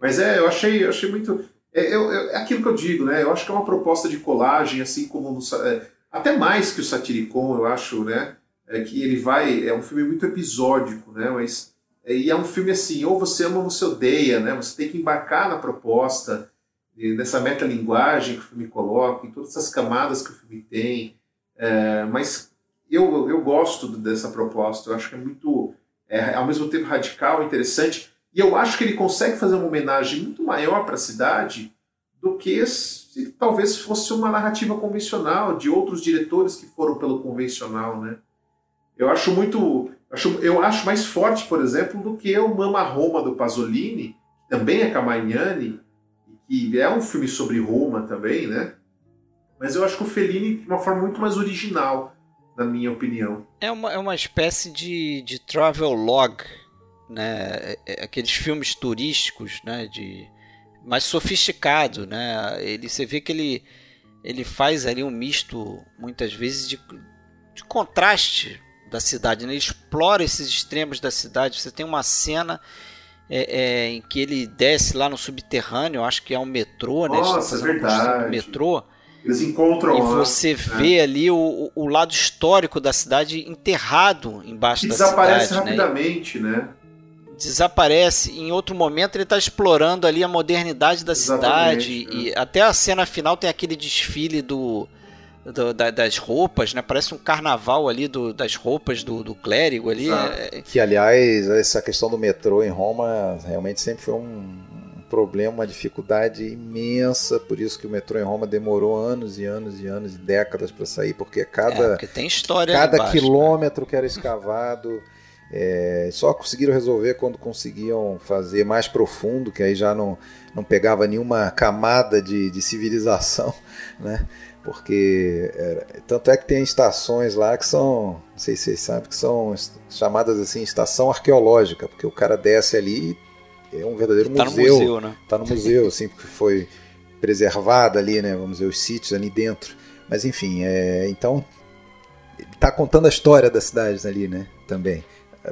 Mas é, eu achei, eu achei muito. É, eu, é aquilo que eu digo, né? Eu acho que é uma proposta de colagem, assim como no, é, até mais que o Satiricon, eu acho, né? É que ele vai. É um filme muito episódico, né? Mas. É, e é um filme assim, ou você ama ou você odeia, né? Você tem que embarcar na proposta, nessa metalinguagem que o filme coloca, em todas essas camadas que o filme tem. É, mas eu, eu gosto dessa proposta, eu acho que é muito, é, ao mesmo tempo radical, interessante, e eu acho que ele consegue fazer uma homenagem muito maior para a cidade do que se talvez fosse uma narrativa convencional de outros diretores que foram pelo convencional, né? Eu acho muito, acho, eu acho mais forte, por exemplo, do que o Mama Roma do Pasolini, também é Camagnani, que é um filme sobre Roma também, né? Mas eu acho que o Fellini de uma forma muito mais original na minha opinião. É uma, é uma espécie de, de travel log, né? É, é, aqueles filmes turísticos, né? De, mais sofisticado, né? Ele, você vê que ele, ele faz ali um misto, muitas vezes, de, de contraste da cidade. Né? Ele explora esses extremos da cidade. Você tem uma cena é, é, em que ele desce lá no subterrâneo, acho que é um metrô, né? Nossa, é verdade. metrô. Eles encontram E você né? vê ali o, o lado histórico da cidade enterrado embaixo da desaparece cidade. Desaparece rapidamente, né? né? Desaparece. Em outro momento ele está explorando ali a modernidade da Exatamente, cidade. É. E até a cena final tem aquele desfile do, do da, das roupas, né? Parece um carnaval ali do, das roupas do, do clérigo ali. É... Que, aliás, essa questão do metrô em Roma realmente sempre foi um, problema, uma dificuldade imensa, por isso que o metrô em Roma demorou anos e anos e anos e décadas para sair, porque cada, é, porque tem história cada embaixo, quilômetro né? que era escavado é, só conseguiram resolver quando conseguiam fazer mais profundo, que aí já não, não pegava nenhuma camada de, de civilização, né? Porque é, tanto é que tem estações lá que são, não sei se vocês sabem, que são chamadas assim estação arqueológica, porque o cara desce ali é um verdadeiro tá museu. No museu né? Tá no museu, assim, porque foi preservada ali, né? Vamos dizer, os sítios ali dentro. Mas enfim, é, então está contando a história das cidades ali, né? Também.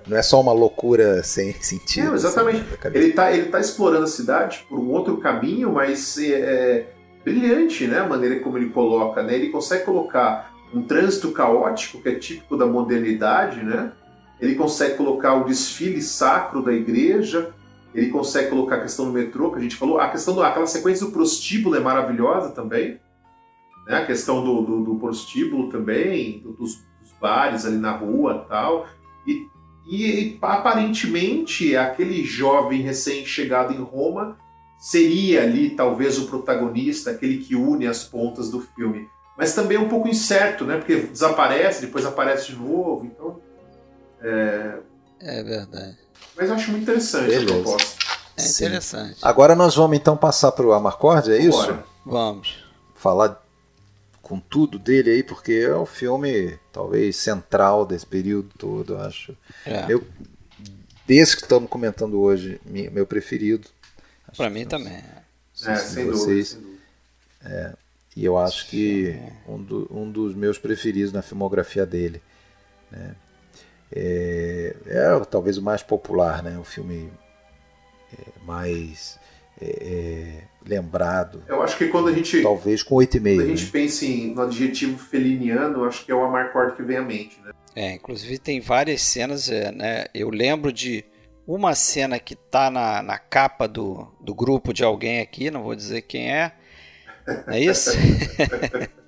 Não é só uma loucura sem sentido. Não, exatamente. Assim, ele está ele tá explorando a cidade por um outro caminho, mas é, é, brilhante, né? A maneira como ele coloca, né? Ele consegue colocar um trânsito caótico que é típico da modernidade, né? Ele consegue colocar o desfile sacro da igreja, ele consegue colocar a questão do metrô, que a gente falou, a questão do, aquela sequência do prostíbulo é maravilhosa também, né? A questão do, do, do prostíbulo também, dos, dos, bares ali na rua tal, e, e aparentemente aquele jovem recém-chegado em Roma seria ali talvez o protagonista, aquele que une as pontas do filme mas também é um pouco incerto, né? Porque desaparece, depois aparece de novo, então. É, é verdade. Mas eu acho muito interessante Beleza. a proposta. É interessante. Sim. Agora nós vamos então passar para o Amarcord, é isso? Vamos. Falar com tudo dele aí, porque é o filme talvez central desse período todo, eu acho. É. Meu, desse que estamos comentando hoje, meu preferido. Para mim também. É, sem vocês. Sem dúvida. É, e eu acho que um, do, um dos meus preferidos na filmografia dele. Né? É, é, talvez o mais popular, né? o filme é, mais é, é lembrado. Eu acho que quando a gente. Talvez com 8,5. Quando a gente né? pensa em, no adjetivo feliniano, eu acho que é o Amarcord que vem à mente. Né? É, inclusive tem várias cenas, é, né? Eu lembro de uma cena que tá na, na capa do, do grupo de alguém aqui, não vou dizer quem é, é isso?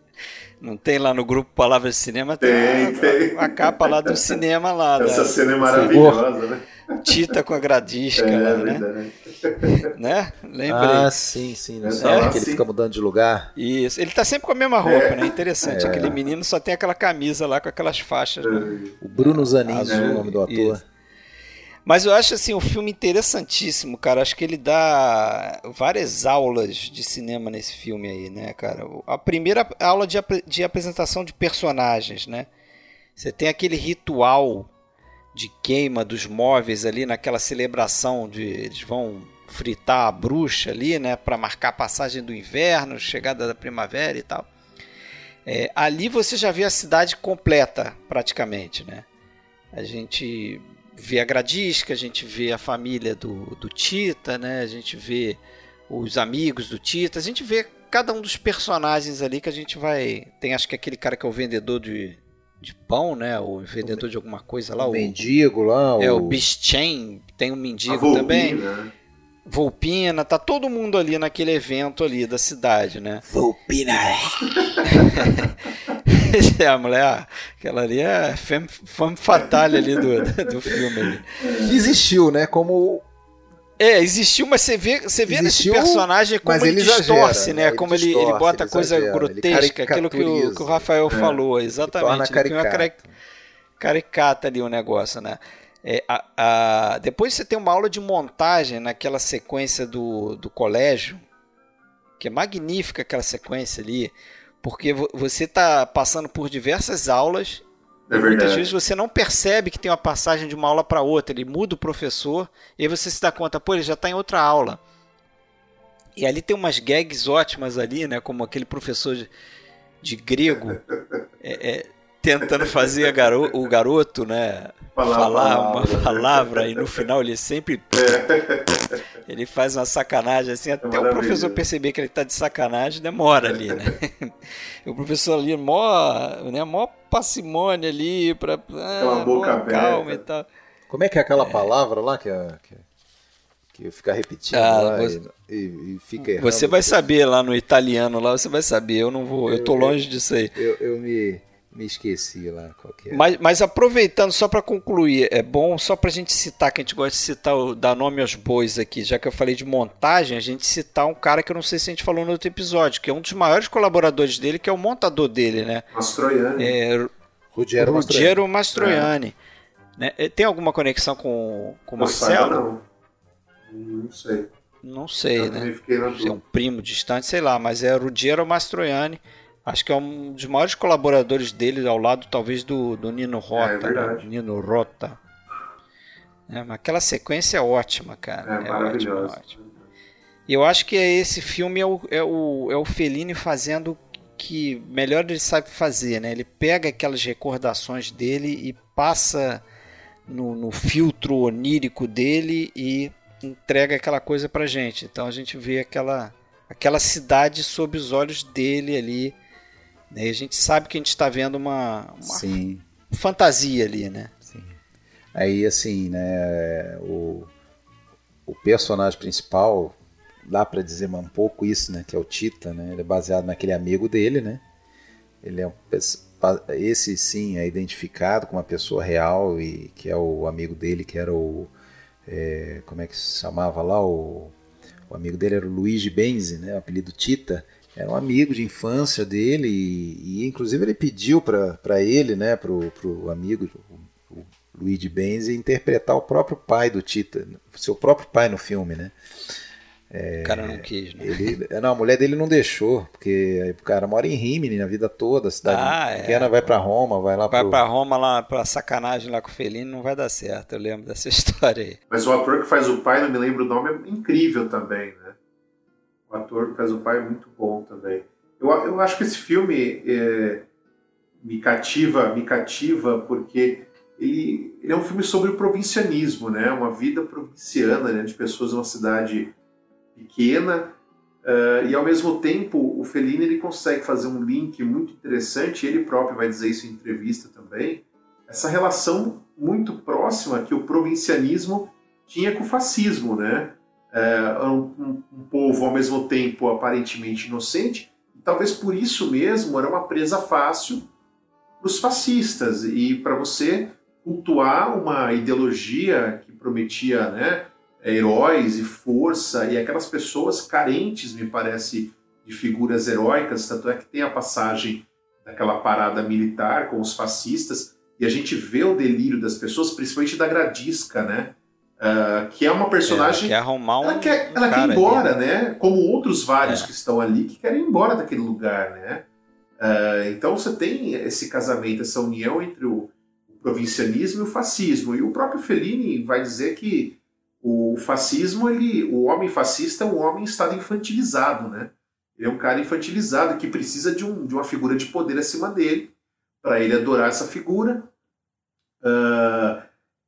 Não tem lá no grupo Palavras de Cinema? Tem, tem, a, tem. A, a, capa lá do cinema lá. Essa da, cena é maravilhosa, né? Tita com a gradisca é, lá, né? né? Lembrei. Ah, sim, sim. Não é, que ele fica mudando de lugar. Isso. Ele tá sempre com a mesma roupa, é. né? Interessante. É. Aquele menino só tem aquela camisa lá com aquelas faixas. Né? O Bruno Zanin, o nome do ator. Isso. Mas eu acho assim um filme interessantíssimo, cara. Acho que ele dá várias aulas de cinema nesse filme aí, né, cara? A primeira aula de, ap de apresentação de personagens, né? Você tem aquele ritual de queima dos móveis ali naquela celebração de eles vão fritar a bruxa ali, né, para marcar a passagem do inverno, chegada da primavera e tal. É, ali você já vê a cidade completa, praticamente, né? A gente vê a Gradisca, a gente vê a família do, do Tita, né? A gente vê os amigos do Tita, a gente vê cada um dos personagens ali que a gente vai. Tem acho que aquele cara que é o vendedor de, de pão, né? O vendedor de alguma coisa lá. O, o mendigo lá. É, o, o Bichain, tem um mendigo também. Volpina, tá todo mundo ali naquele evento ali da cidade, né? Volpina! é, a mulher, aquela ali é femme, femme fatale ali do, do filme. Ali. Existiu, né? Como é, existiu, mas você vê, você vê existiu, nesse personagem como ele, ele distorce, exagera, né? Ele como distorce, ele, ele bota ele coisa exagera, grotesca, aquilo que o, que o Rafael é, falou, exatamente. Ele tem uma caricata ali o negócio, né? É, a, a, depois você tem uma aula de montagem naquela sequência do, do colégio, que é magnífica aquela sequência ali, porque você está passando por diversas aulas é muitas vezes você não percebe que tem uma passagem de uma aula para outra, ele muda o professor e aí você se dá conta, pô, ele já está em outra aula. E ali tem umas gags ótimas ali, né? Como aquele professor de, de grego é, é, tentando fazer garo o garoto, né? Falar, falar uma palavra e no final ele sempre é. ele faz uma sacanagem assim até o professor perceber que ele está de sacanagem demora ali, né? o professor ali mó, né, mó parcimônia ali para ah, boca calma e tal. Como é que é aquela é. palavra lá que, é, que, que fica repetindo ah, lá você, e, e, fica errando? Você vai saber lá no italiano lá, você vai saber. Eu não vou, eu, eu tô longe disso aí. Eu, eu me me esqueci lá qualquer. É. Mas, mas aproveitando, só para concluir, é bom só para a gente citar, que a gente gosta de citar, dar nome aos bois aqui, já que eu falei de montagem, a gente citar um cara que eu não sei se a gente falou no outro episódio, que é um dos maiores colaboradores dele, que é o montador dele, né? Mastroianni. É, Ruggero, Ruggero Mastroianni. É. Né? É, tem alguma conexão com, com o Marcelo? Não. não sei. Não sei, né? É um primo distante, sei lá, mas é Ruggero Mastroianni Acho que é um dos maiores colaboradores dele, ao lado talvez do, do Nino Rota. É, né? Nino Rota. É, mas aquela sequência é ótima, cara. É, é maravilhosa. Ótima, ótima. E eu acho que esse filme é o, é o, é o Fellini fazendo o que melhor ele sabe fazer, né? Ele pega aquelas recordações dele e passa no, no filtro onírico dele e entrega aquela coisa pra gente. Então a gente vê aquela, aquela cidade sob os olhos dele ali E a gente sabe que a gente está vendo uma, uma Sim. fantasia ali, né? Sim. Aí, assim, né, o, o personagem principal, dá para dizer um pouco isso, né, que é o Tita, né? Ele é baseado naquele amigo dele, né? Ele é um, esse sim é identificado com uma pessoa real e que é o amigo dele, que era o é, como é que se chamava lá o, o amigo dele era o Luigi Benzi, né? O apelido Tita era um amigo de infância dele e, e inclusive ele pediu para ele, né, pro, pro amigo o, o Luigi Benzi interpretar o próprio pai do Tita, seu próprio pai no filme, né? É, o cara não quis, né? Ele, não, a mulher dele não deixou, porque o cara mora em Rimini a vida toda, a cidade ah, pequena, é. vai para Roma, vai lá Vai pro... para Roma lá pra sacanagem lá com o Felino, não vai dar certo, eu lembro dessa história aí. Mas o ator que faz o pai, não me lembro o nome, é incrível também, né? O ator que faz o pai é muito bom também. Eu, eu acho que esse filme é, me cativa, me cativa porque ele, ele é um filme sobre o provincianismo, né? Uma vida provinciana, né? De pessoas numa cidade pequena uh, e ao mesmo tempo o Fellini ele consegue fazer um link muito interessante ele próprio vai dizer isso em entrevista também essa relação muito próxima que o provincianismo tinha com o fascismo né uh, um, um, povo ao mesmo tempo aparentemente inocente e talvez por isso mesmo era uma presa fácil para os fascistas e para você cultuar uma ideologia que prometia né heróis e força e aquelas pessoas carentes, me parece, de figuras heróicas, tanto é que tem a passagem daquela parada militar com os fascistas e a gente vê o delírio das pessoas, principalmente da Gradisca, né? Uh, que é uma personagem. É, ela quer arrumar um. Ela quer, ela quer ir embora, ali. né? Como outros vários é. que estão ali que querem ir embora daquele lugar, né? Uh, então você tem esse casamento, essa união entre o, o provincianismo e o fascismo. E o próprio Fellini vai dizer que o fascismo, ele, o homem fascista é um homem em estado infantilizado, né? Ele é um cara infantilizado que precisa de, um, de uma figura de poder acima dele para ele adorar essa figura. Uh,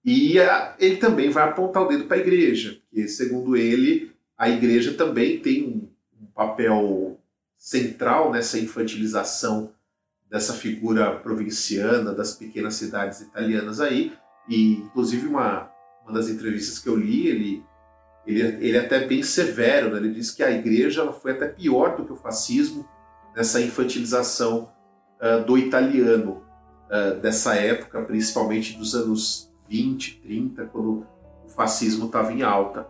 e a, ele também vai apontar o dedo para a igreja, porque, segundo ele, a igreja também tem um, um papel central nessa infantilização dessa figura provinciana das pequenas cidades italianas aí, e inclusive uma uma das entrevistas que eu li, ele, ele, ele é até bem severo, né? ele diz que a igreja foi até pior do que o fascismo nessa infantilização uh, do italiano uh, dessa época, principalmente dos anos 20, 30, quando o fascismo estava em alta.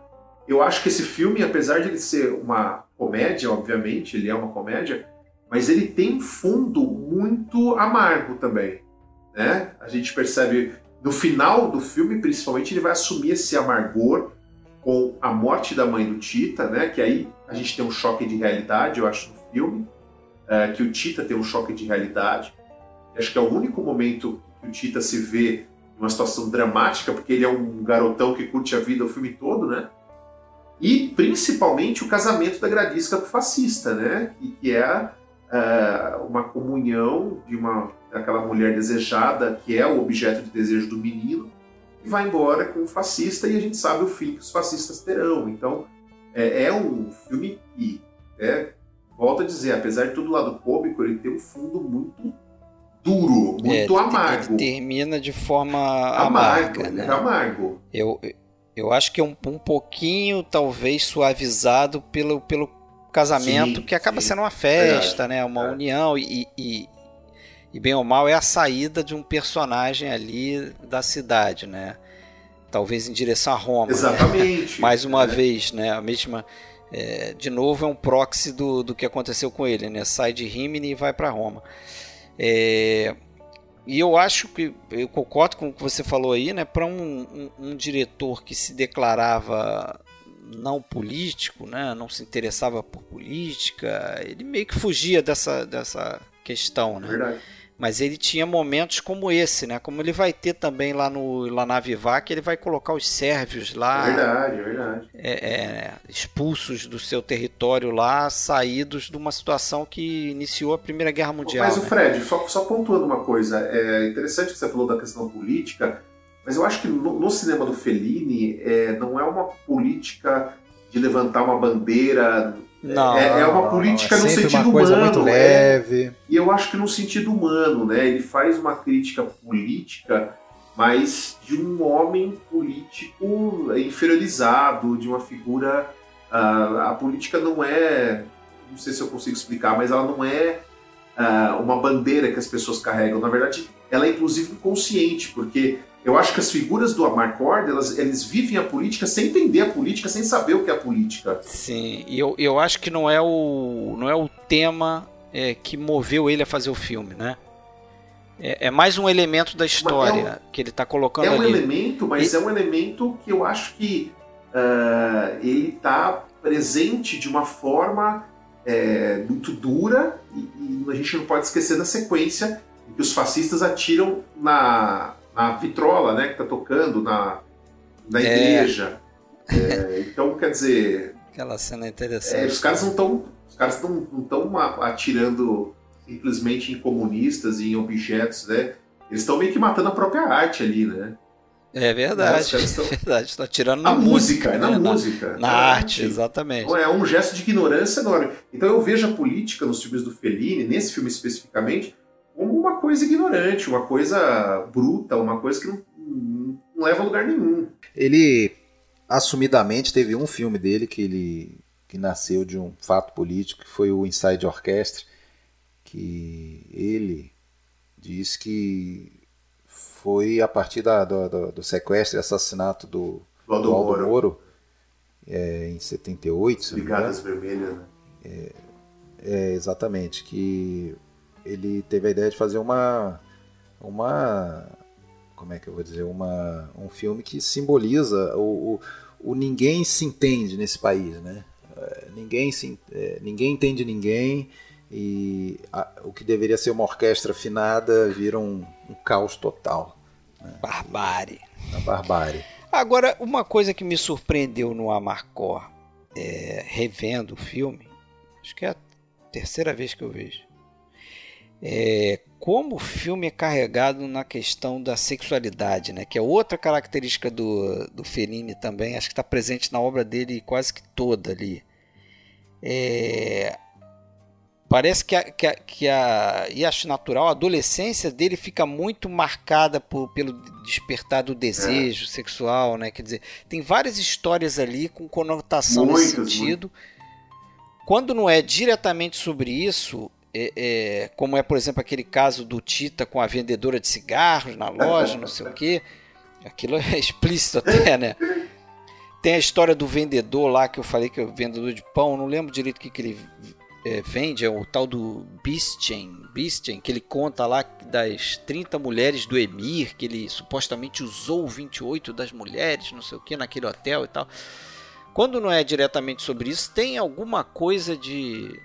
Eu acho que esse filme, apesar de ele ser uma comédia, obviamente, ele é uma comédia, mas ele tem um fundo muito amargo também. Né? A gente percebe no final do filme, principalmente, ele vai assumir esse amargor com a morte da mãe do Tita, né? Que aí a gente tem um choque de realidade, eu acho, no filme. É, que o Tita tem um choque de realidade. Acho que é o único momento que o Tita se vê numa situação dramática, porque ele é um garotão que curte a vida o filme todo, né? E principalmente o casamento da Gradisca com o fascista, né? E que é uh, uma comunhão de uma daquela mulher desejada, que é o objeto de desejo do menino, e vai embora com o fascista, e a gente sabe o fim que os fascistas terão. Então, é, é um filme que, é, volto a dizer, apesar de todo lado cômico, ele tem um fundo muito duro, muito é, amargo. Ele termina de forma amargo, amarga, né? É amargo. Eu, eu acho que é um, um pouquinho, talvez, suavizado pelo, pelo casamento, sim, que acaba sim. sendo uma festa, é, né? Uma é. união e, e, e bem ou mal é a saída de um personagem ali da cidade, né? Talvez em direção a Roma. Né? Exatamente. Né? Mais uma é. vez, né? A mesma. É, de novo é um proxy do, do que aconteceu com ele, né? Sai de Rimini e vai para Roma. É, e eu acho que eu concordo com o que você falou aí, né? Para um, um, um, diretor que se declarava não político, né? Não se interessava por política, ele meio que fugia dessa, dessa questão, né? Verdade mas ele tinha momentos como esse, né? Como ele vai ter também lá no lá na Vivac, ele vai colocar os sérvios lá. Verdade, verdade. É, é, expulsos do seu território lá, saídos de uma situação que iniciou a Primeira Guerra Mundial. Mas né? o Fred, só, só pontuando uma coisa, é interessante que você falou da questão política, mas eu acho que no, no cinema do Fellini é, não é uma política de levantar uma bandeira Não, é, é uma política não, no sentido humano. Muito é. leve. e eu acho que no sentido humano, né? Ele faz uma crítica política, mas de um homem político inferiorizado, de uma figura. Uh, a política não é. Não sei se eu consigo explicar, mas ela não é uh, uma bandeira que as pessoas carregam. Na verdade, ela é inclusive inconsciente, porque eu acho que as figuras do Amarcord, elas, eles vivem a política sem entender a política, sem saber o que é a política. Sim, e eu, eu acho que não é o, não é o tema é, que moveu ele a fazer o filme, né? É, é mais um elemento da história é um, que ele está colocando é um ali. elemento, mas e... é um elemento que eu acho que uh, ele está presente de uma forma é, muito dura e, e, a gente não pode esquecer da sequência em que os fascistas atiram na, na vitrola, né, que está tocando na, na é. igreja. É, então, quer dizer. Aquela cena interessante. os caras não estão. Os caras não estão atirando simplesmente em comunistas e em objetos, né? Eles estão meio que matando a própria arte ali, né? É verdade, é verdade. Estão atirando na a música, é na, né? música. Na, na arte, exatamente. Então, é um gesto de ignorância enorme. Então eu vejo a política nos filmes do Fellini, nesse filme especificamente, coisa ignorante, uma coisa bruta, uma coisa que não, não leva a lugar nenhum. Ele assumidamente teve um filme dele que ele que nasceu de um fato político, que foi o Inside Orchestra, que ele diz que foi a partir da, do, do, do, sequestro e assassinato do, Aldo, Aldo Moro, Moro é, em 78. Brigadas Vermelhas, né? É, é, exatamente, que ele teve a ideia de fazer uma uma como é que eu vou dizer uma um filme que simboliza o, o, o ninguém se entende nesse país né? É, ninguém se é, ninguém entende ninguém e a, o que deveria ser uma orquestra afinada vira um, um caos total né? barbárie. A barbárie. Agora uma coisa que me surpreendeu no Amarcor é, revendo o filme acho que é a terceira vez que eu vejo é, como o filme é carregado na questão da sexualidade, né? que é outra característica do, do Fellini também, acho que está presente na obra dele quase que toda ali. É, parece que a, que a, que a, e acho natural, a adolescência dele fica muito marcada por, pelo despertar do desejo é. sexual, né? Quer dizer, tem várias histórias ali com conotação nesse sentido. Muito. Quando não é diretamente sobre isso, é, é, como é, por exemplo, aquele caso do Tita com a vendedora de cigarros na loja, não sei o que. Aquilo é explícito até, né? Tem a história do vendedor lá que eu falei que é o vendedor de pão, não lembro direito o que, que ele é, vende, é o tal do Bistien, Bistien, que ele conta lá das 30 mulheres do Emir, que ele supostamente usou 28 das mulheres, não sei o que, naquele hotel e tal. Quando não é diretamente sobre isso, tem alguma coisa de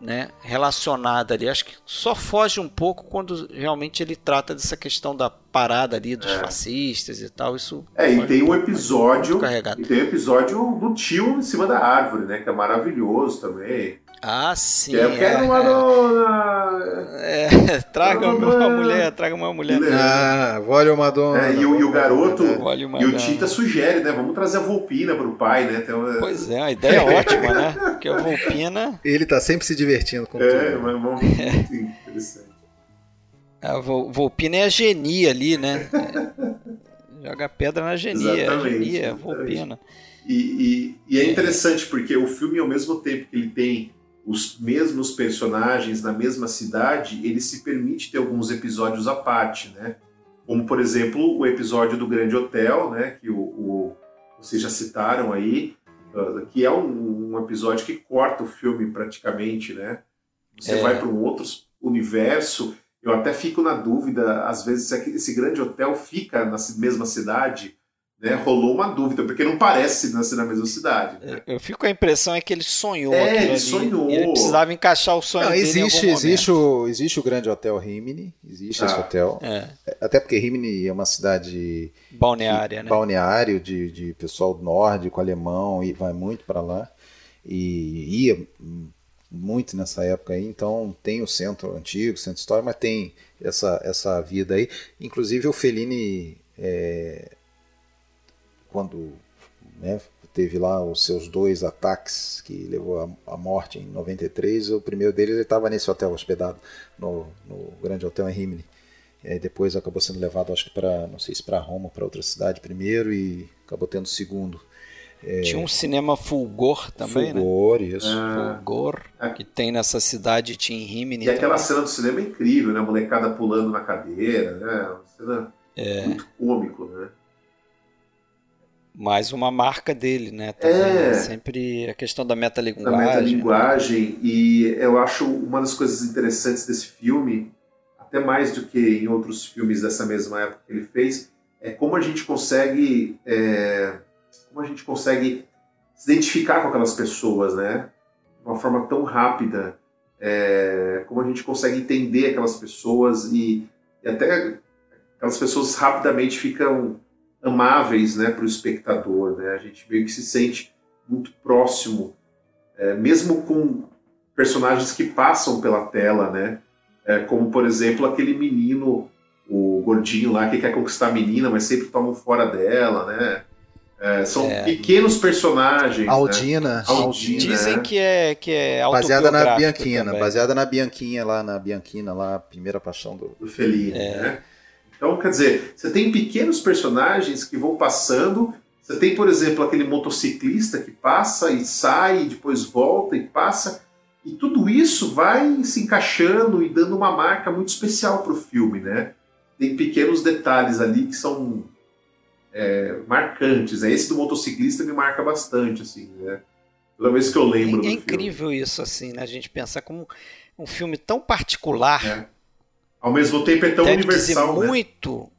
né, relacionada ali. Acho que só foge um pouco quando realmente ele trata dessa questão da parada ali dos é. fascistas e tal. Isso é, e tem um episódio. E tem um episódio do tio em cima da árvore, né? Que é maravilhoso também. Ah, sim. Eu quero uma dona. É, traga uma mulher, traga uma mulher. Ah, vole uma dona. É, e, o, e o garoto. E o Tita sugere, né? Vamos trazer a Volpina pro pai, né? Então, pois é, a ideia é ótima, né? Porque a Volpina. Ele tá sempre se divertindo com é, tudo. É, mas é. interessante. A Volpina é a genia ali, né? Joga pedra na genia. Exatamente, a genia, a Volpina. E, e, e é interessante porque o filme, ao mesmo tempo que ele tem os mesmos personagens na mesma cidade, ele se permite ter alguns episódios à parte, né? Como, por exemplo, o episódio do Grande Hotel, né? Que o, o vocês já citaram aí, uh, que é um, um, episódio que corta o filme praticamente, né? Você é. vai para um outro universo. Eu até fico na dúvida, às vezes, se esse Grande Hotel fica na mesma cidade né, rolou uma dúvida, porque não parece nascer na mesma cidade. Né? Eu fico com a impressão é que ele sonhou. É, ele ali, sonhou. Ele precisava encaixar o sonho não, dele existe, existe o existe o grande hotel Rimini, existe ah, esse hotel. É. Até porque Rimini é uma cidade balneária, né? Balneário de, de pessoal nórdico, alemão e vai muito para lá e ia muito nessa época aí, então tem o centro antigo, centro histórico, mas tem essa essa vida aí. Inclusive o Fellini é, quando né, teve lá os seus dois ataques que levou à morte em 93. O primeiro deles ele estava nesse hotel hospedado, no, no grande hotel em Rimini. E depois acabou sendo levado, acho que para, não sei se para Roma, para outra cidade primeiro e acabou tendo o segundo. É... Tinha um cinema Fulgor também, Fulgor, né? isso. Ah, Fulgor, que tem nessa cidade, tinha em Rimini. E aquela cena do cinema é incrível, né? A molecada pulando na cadeira, né? Uma cena é. muito cômico, né? Mais uma marca dele, né? Também, é. Né? Sempre a questão da metalinguagem. Da metalinguagem. Né? E eu acho uma das coisas interessantes desse filme, até mais do que em outros filmes dessa mesma época que ele fez, é como a gente consegue. É como a gente consegue se identificar com aquelas pessoas, né? De uma forma tão rápida, é, como a gente consegue entender aquelas pessoas e, e até aquelas pessoas rapidamente ficam amáveis, né, para o espectador, né? A gente meio que se sente muito próximo, é, mesmo com personagens que passam pela tela, né? É, como por exemplo aquele menino, o gordinho lá que quer conquistar a menina, mas sempre tomam fora dela, né? É, são é. pequenos personagens. Aldina. Né? Aldina. Dizem é. que é, que é Baseada na Bianchina. Também. Baseada na Bianquinha lá, na Bianquina, lá, a primeira paixão do, do Fellini. É. Né? Então, quer dizer, você tem pequenos personagens que vão passando. Você tem, por exemplo, aquele motociclista que passa e sai, e depois volta e passa. E tudo isso vai se encaixando e dando uma marca muito especial para o filme, né? Tem pequenos detalhes ali que são é, marcantes. Né? Esse do motociclista me marca bastante, assim, né? Toda vez que eu lembro. É, é incrível filme. isso, assim, né? A gente pensar como um filme tão particular. É. Ao mesmo tempo é tão deve universal. Dizer né? muito.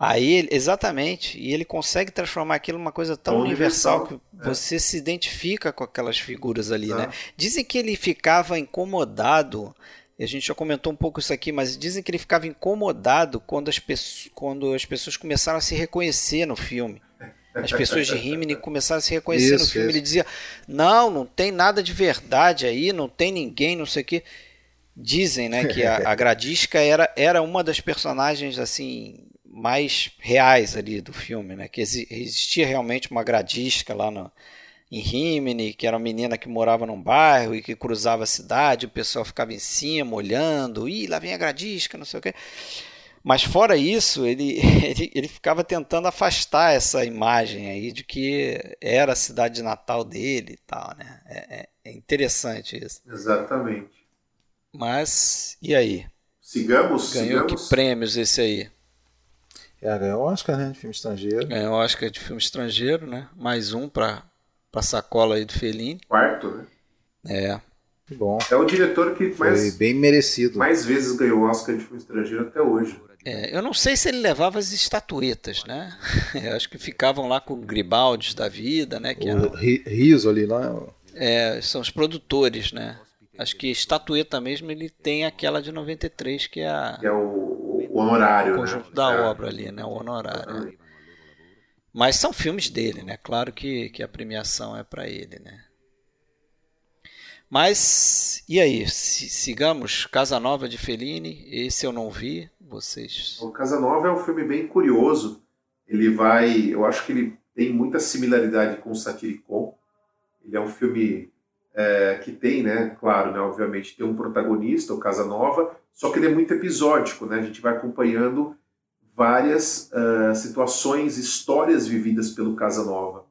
Aí, exatamente, e ele consegue transformar aquilo numa coisa tão, tão universal, universal, que é. você se identifica com aquelas figuras ali, né? Dizem que ele ficava incomodado a gente já comentou um pouco isso aqui, mas dizem que ele ficava incomodado quando as, pessoas, quando as pessoas começaram a se reconhecer no filme. As pessoas de Rimini começaram a se reconhecer isso, no filme. Isso. Ele dizia: Não, não tem nada de verdade aí, não tem ninguém, não sei o quê. Dizem né, que a, a Gradisca era, era uma das personagens assim mais reais ali do filme, né? Que existia realmente uma Gradisca lá no, em Rimini, que era uma menina que morava num bairro e que cruzava a cidade, o pessoal ficava em cima olhando, ih, lá vem a gradisca, não sei o quê. Mas fora isso, ele, ele, ele ficava tentando afastar essa imagem aí de que era a cidade de Natal dele e tal, né? É, é, é interessante isso. Exatamente. Mas, e aí? Sigamos, Ganhou sigamos. que prêmios esse aí? É, ganhou Oscar, né, de filme estrangeiro. Ganhou Oscar de filme estrangeiro, né? Mais um para pra sacola aí do Fellini. Quarto, né? É. Que bom. É o diretor que mais, Foi bem merecido. mais vezes ganhou Oscar de filme estrangeiro até hoje. É, eu não sei se ele levava as estatuetas, né? Eu acho que ficavam lá com o Gribaldi da vida, né? Que o Riso ali lá. É, são os produtores, né? Acho que estatueta mesmo ele tem aquela de 93, que é a. Que é o, o honorário. O conjunto né? da é. obra ali, né? O honorário. Mas são filmes dele, né? Claro que, que a premiação é para ele, né? Mas, e aí? Sigamos Casa Nova de Fellini. Esse eu não vi, vocês... O Casa Nova é um filme bem curioso. Ele vai... Eu acho que ele tem muita similaridade com o Satiricon. Ele é um filme é, que tem, né? Claro, né, obviamente, tem um protagonista, o Casa Nova, só que ele é muito episódico, né? A gente vai acompanhando várias uh, situações, histórias vividas pelo Casanova.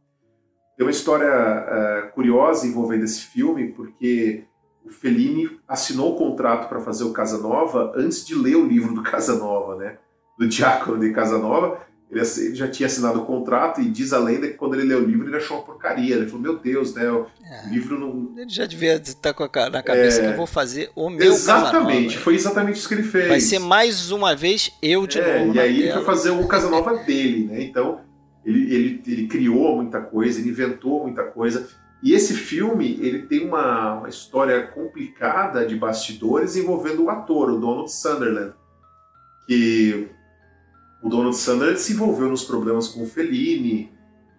Tem uma história uh, curiosa envolvendo esse filme, porque o Fellini assinou o contrato para fazer o Casanova antes de ler o livro do Casanova, né? Do Giacomo de Casanova, ele, já tinha assinado o contrato e diz a lenda que quando ele leu o livro ele achou uma porcaria. Ele falou: Meu Deus, né? O é. livro não. Ele já devia estar com a, na cabeça é... que eu vou fazer o meu Exatamente, foi exatamente isso que ele fez. Vai ser mais uma vez eu de é, novo. E aí ele foi fazer o Casanova dele, né? Então ele, ele, ele criou muita coisa, ele inventou muita coisa. E esse filme ele tem uma, uma história complicada de bastidores envolvendo o ator, o Donald Sunderland, que o Donald Sanders se envolveu nos problemas com o Fellini,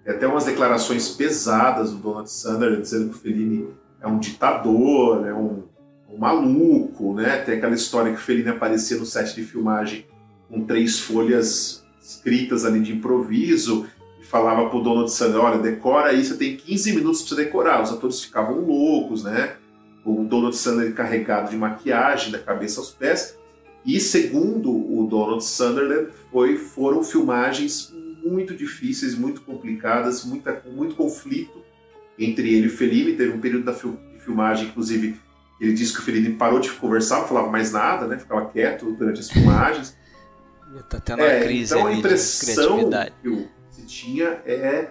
tem até umas declarações pesadas do Donald Sanders dizendo que o Fellini é um ditador, é um, um maluco, né? Tem aquela história que o Fellini aparecia no set de filmagem com três folhas escritas ali de improviso, e falava pro Donald Sandler, olha, decora aí, você tem 15 minutos para você decorar. Os atores ficavam loucos, né? O Donald Sandler carregado de maquiagem da cabeça aos pés. E segundo o Donald Sandler, foi, foram filmagens muito difíceis, muito complicadas, muita, muito conflito entre ele e o Fellini. Teve um período da filmagem, inclusive, ele disse que o Fellini parou de conversar, não falava mais nada, né? Ficava quieto durante as filmagens. Tá tendo uma é, crise então a impressão que se tinha é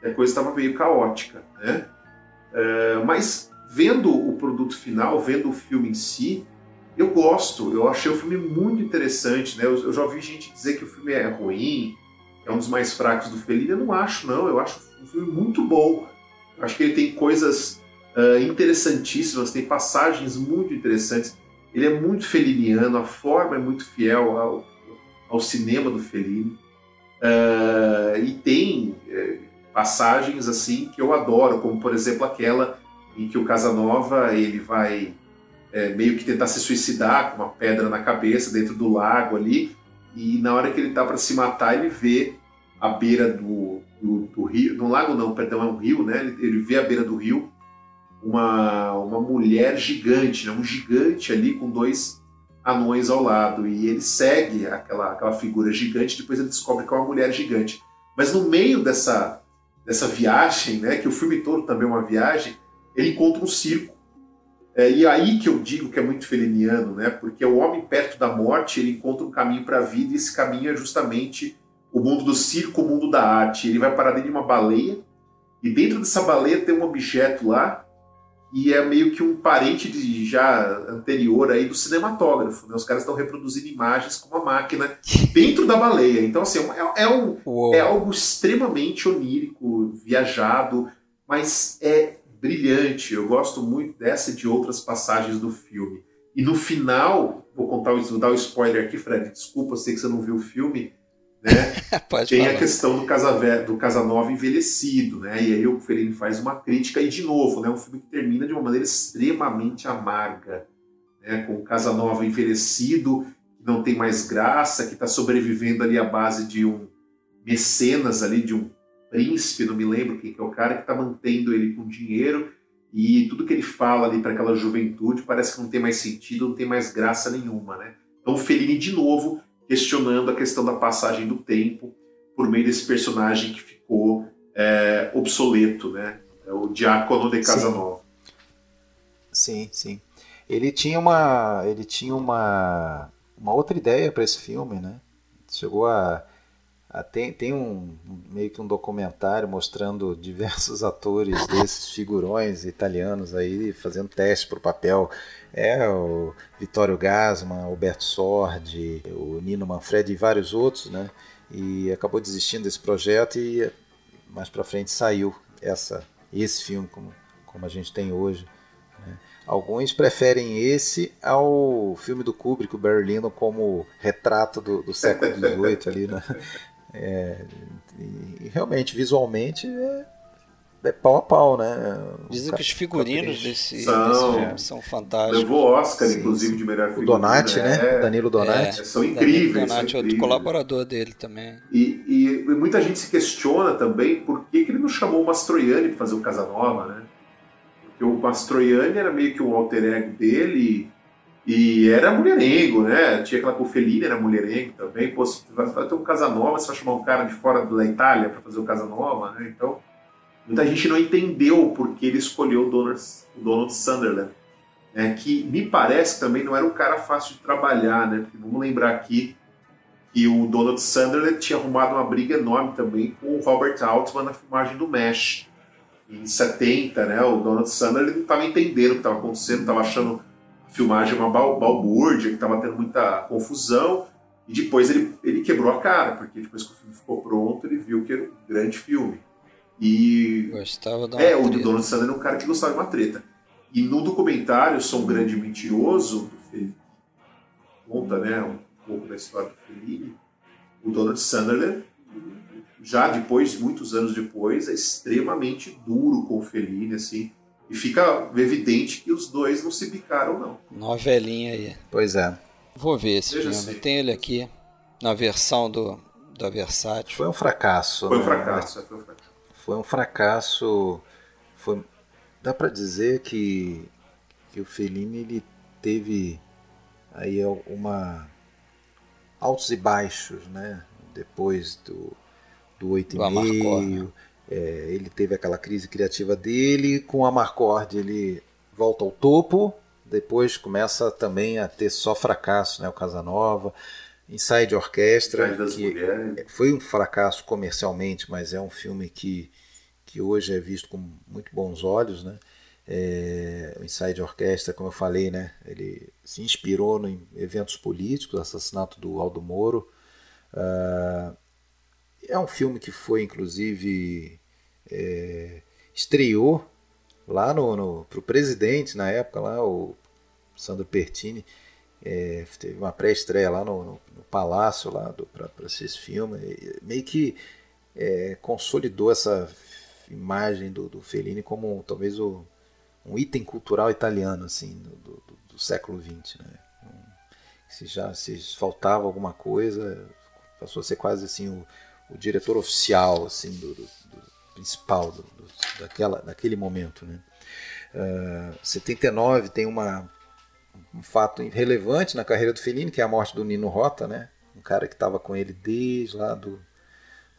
que a coisa estava meio caótica, né? É, mas vendo o produto final, vendo o filme em si, eu gosto. Eu achei o filme muito interessante, né? Eu, eu já ouvi gente dizer que o filme é ruim, é um dos mais fracos do Fellini. Eu não acho, não. Eu acho um filme muito bom. Eu acho que ele tem coisas uh, interessantíssimas, tem passagens muito interessantes. Ele é muito feliniano, a forma é muito fiel ao, ao cinema do Fellini. Uh, e tem uh, passagens assim que eu adoro, como por exemplo aquela em que o Casanova ele vai é, meio que tentar se suicidar com uma pedra na cabeça dentro do lago ali e na hora que ele tá para se matar ele vê a beira do, do, do, rio, no lago não, perdão, é um rio, né? Ele, ele vê a beira do rio uma, uma mulher gigante, né? um gigante ali com dois anões ao lado. E ele segue aquela, aquela figura gigante, depois ele descobre que é uma mulher gigante. Mas no meio dessa, dessa viagem, né, que o filme todo também é uma viagem, ele encontra um circo. É, e aí que eu digo que é muito feliniano, né, porque o homem perto da morte ele encontra um caminho para a vida e esse caminho é justamente o mundo do circo, o mundo da arte. Ele vai parar dentro de uma baleia e dentro dessa baleia tem um objeto lá e é meio que um parente de, já anterior aí do cinematógrafo. Né? Os caras estão reproduzindo imagens com uma máquina dentro da baleia. Então, assim, é, é, um, é algo extremamente onírico, viajado, mas é brilhante. Eu gosto muito dessa e de outras passagens do filme. E no final, vou contar vou dar o um spoiler aqui, Fred, desculpa, eu sei que você não viu o filme. Né? tem falar. a questão do, Casa, do Casanova envelhecido, né? E aí o Fellini faz uma crítica e de novo, né? Um filme que termina de uma maneira extremamente amarga, né? Com o Casanova envelhecido, que não tem mais graça, que está sobrevivendo ali à base de um mecenas ali, de um príncipe, não me lembro quem que é o cara que está mantendo ele com dinheiro e tudo que ele fala ali para aquela juventude parece que não tem mais sentido, não tem mais graça nenhuma, né? Então o Fellini de novo questionando a questão da passagem do tempo por meio desse personagem que ficou é, obsoleto, né? É o Diácono de Casanova. Sim, sim. Ele tinha uma, ele tinha uma, uma outra ideia para esse filme, né? Chegou a tem, tem um meio que um documentário mostrando diversos atores desses figurões italianos aí fazendo teste para o papel é o Vittorio Gasman, Alberto Sordi, o Nino Manfredi e vários outros, né? E acabou desistindo desse projeto e mais para frente saiu essa esse filme como como a gente tem hoje. Né? Alguns preferem esse ao filme do Kubrick, o Lyndon, como retrato do, do século XVIII ali, né? É, e realmente, visualmente, é é pau a pau, né? Dizem que os figurinos desse, são, desse filme são fantásticos. Levou Oscar, Sim. inclusive, de melhor figurino. O Donati, né? É, Danilo Donati. É, são incríveis. Danilo Donati é outro colaborador dele também. E, e, e, muita gente se questiona também por que, que ele não chamou o Mastroianni para fazer o Casanova, né? Porque o Mastroianni era meio que um alter ego dele e era mulherengo, né? Tinha aquela com Fellini, era mulherengo também. Pô, se vai ter um Casanova, você vai chamar um cara de fora da Itália para fazer o Casanova, né? Então Muita gente não entendeu porque ele escolheu o Donald, o Donald Sunderland, né, que me parece também não era um cara fácil de trabalhar, né? Porque vamos lembrar aqui que o Donald Sunderland tinha arrumado uma briga enorme também com o Robert Altman na filmagem do Mesh. Em 70, né, o Donald Sunderland não estava entendendo o que estava acontecendo, estava achando filmagem uma balbúrdia, que estava tendo muita confusão, e depois ele, ele quebrou a cara, porque depois que o filme ficou pronto, ele viu que era um grande filme. E. Gostava da É, o Donald Sanders é um cara que gostava de uma treta. E no documentário Sou um Grande Mentiroso, Felipe, conta né, um pouco da história do Felipe, o Donald Sunderland, já depois, muitos anos depois, é extremamente duro com o Fellini, assim, e fica evidente que os dois não se picaram, não. Novelinha aí. Pois é. Vou ver esse Veja filme. Tem ele aqui, na versão do da Versátil. Foi um fracasso. Foi um né? fracasso, foi um fracasso. Foi um fracasso. Foi, dá para dizer que, que o Fellini ele teve aí uma altos e baixos, né? Depois do do 8,5, né? É, ele teve aquela crise criativa dele, com a Marcord ele volta ao topo, depois começa também a ter só fracasso, né? O Casanova, Inside Orquestra, que foi um fracasso comercialmente, mas é um filme que, que hoje é visto com muito bons olhos, né? É, o Inside Orquestra, como eu falei, né? Ele se inspirou em eventos políticos, assassinato do Aldo Moro. Uh, é um filme que foi, inclusive, é, estreou lá no, no para o presidente na época lá o Sandro Pertini é, teve uma pré-estreia lá no, no, no, palácio lá para esse filme meio que é, consolidou essa imagem do, do Fellini como talvez o, um item cultural italiano assim do, do, do século XX né? se já se faltava alguma coisa passou a ser quase assim o, o diretor oficial assim do, principal do, do, daquela, daquele momento. Né? Uh, ah, 79 tem uma, um fato relevante na carreira do Fellini, que é a morte do Nino Rota, né? um cara que estava com ele desde lá do,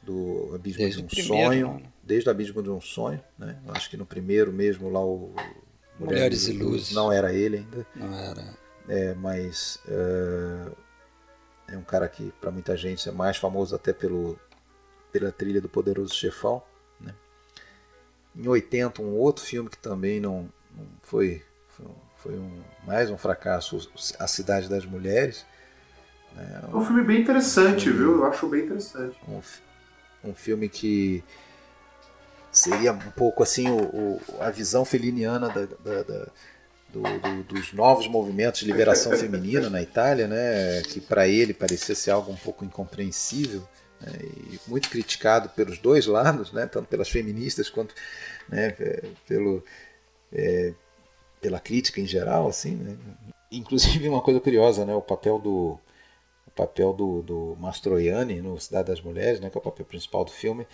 do Abismo desde de um Sonho, né? desde o Abismo de um Sonho. Né? Eu acho que no primeiro mesmo lá o Mulheres, Mulheres e Luzes não era ele ainda. Não era. É, mas uh, é um cara que para muita gente é mais famoso até pelo, pela trilha do Poderoso Chefão. Em 80, um outro filme que também não, não foi, foi, foi um, mais um fracasso, A Cidade das Mulheres. Né? Um, é um filme bem interessante, um, viu? Eu acho bem interessante. Um, um filme que seria um pouco assim o, o a visão feliniana da, da, da do, do, dos novos movimentos de liberação feminina na Itália, né, que para ele parecia ser algo um pouco incompreensível né, e muito criticado pelos dois lados, né, tanto pelas feministas quanto né, pelo, é, pela crítica em geral. Assim, né. Inclusive uma coisa curiosa, né, o papel do o papel do, do Mastroianni no Cidade das Mulheres, né, que é o papel principal do filme,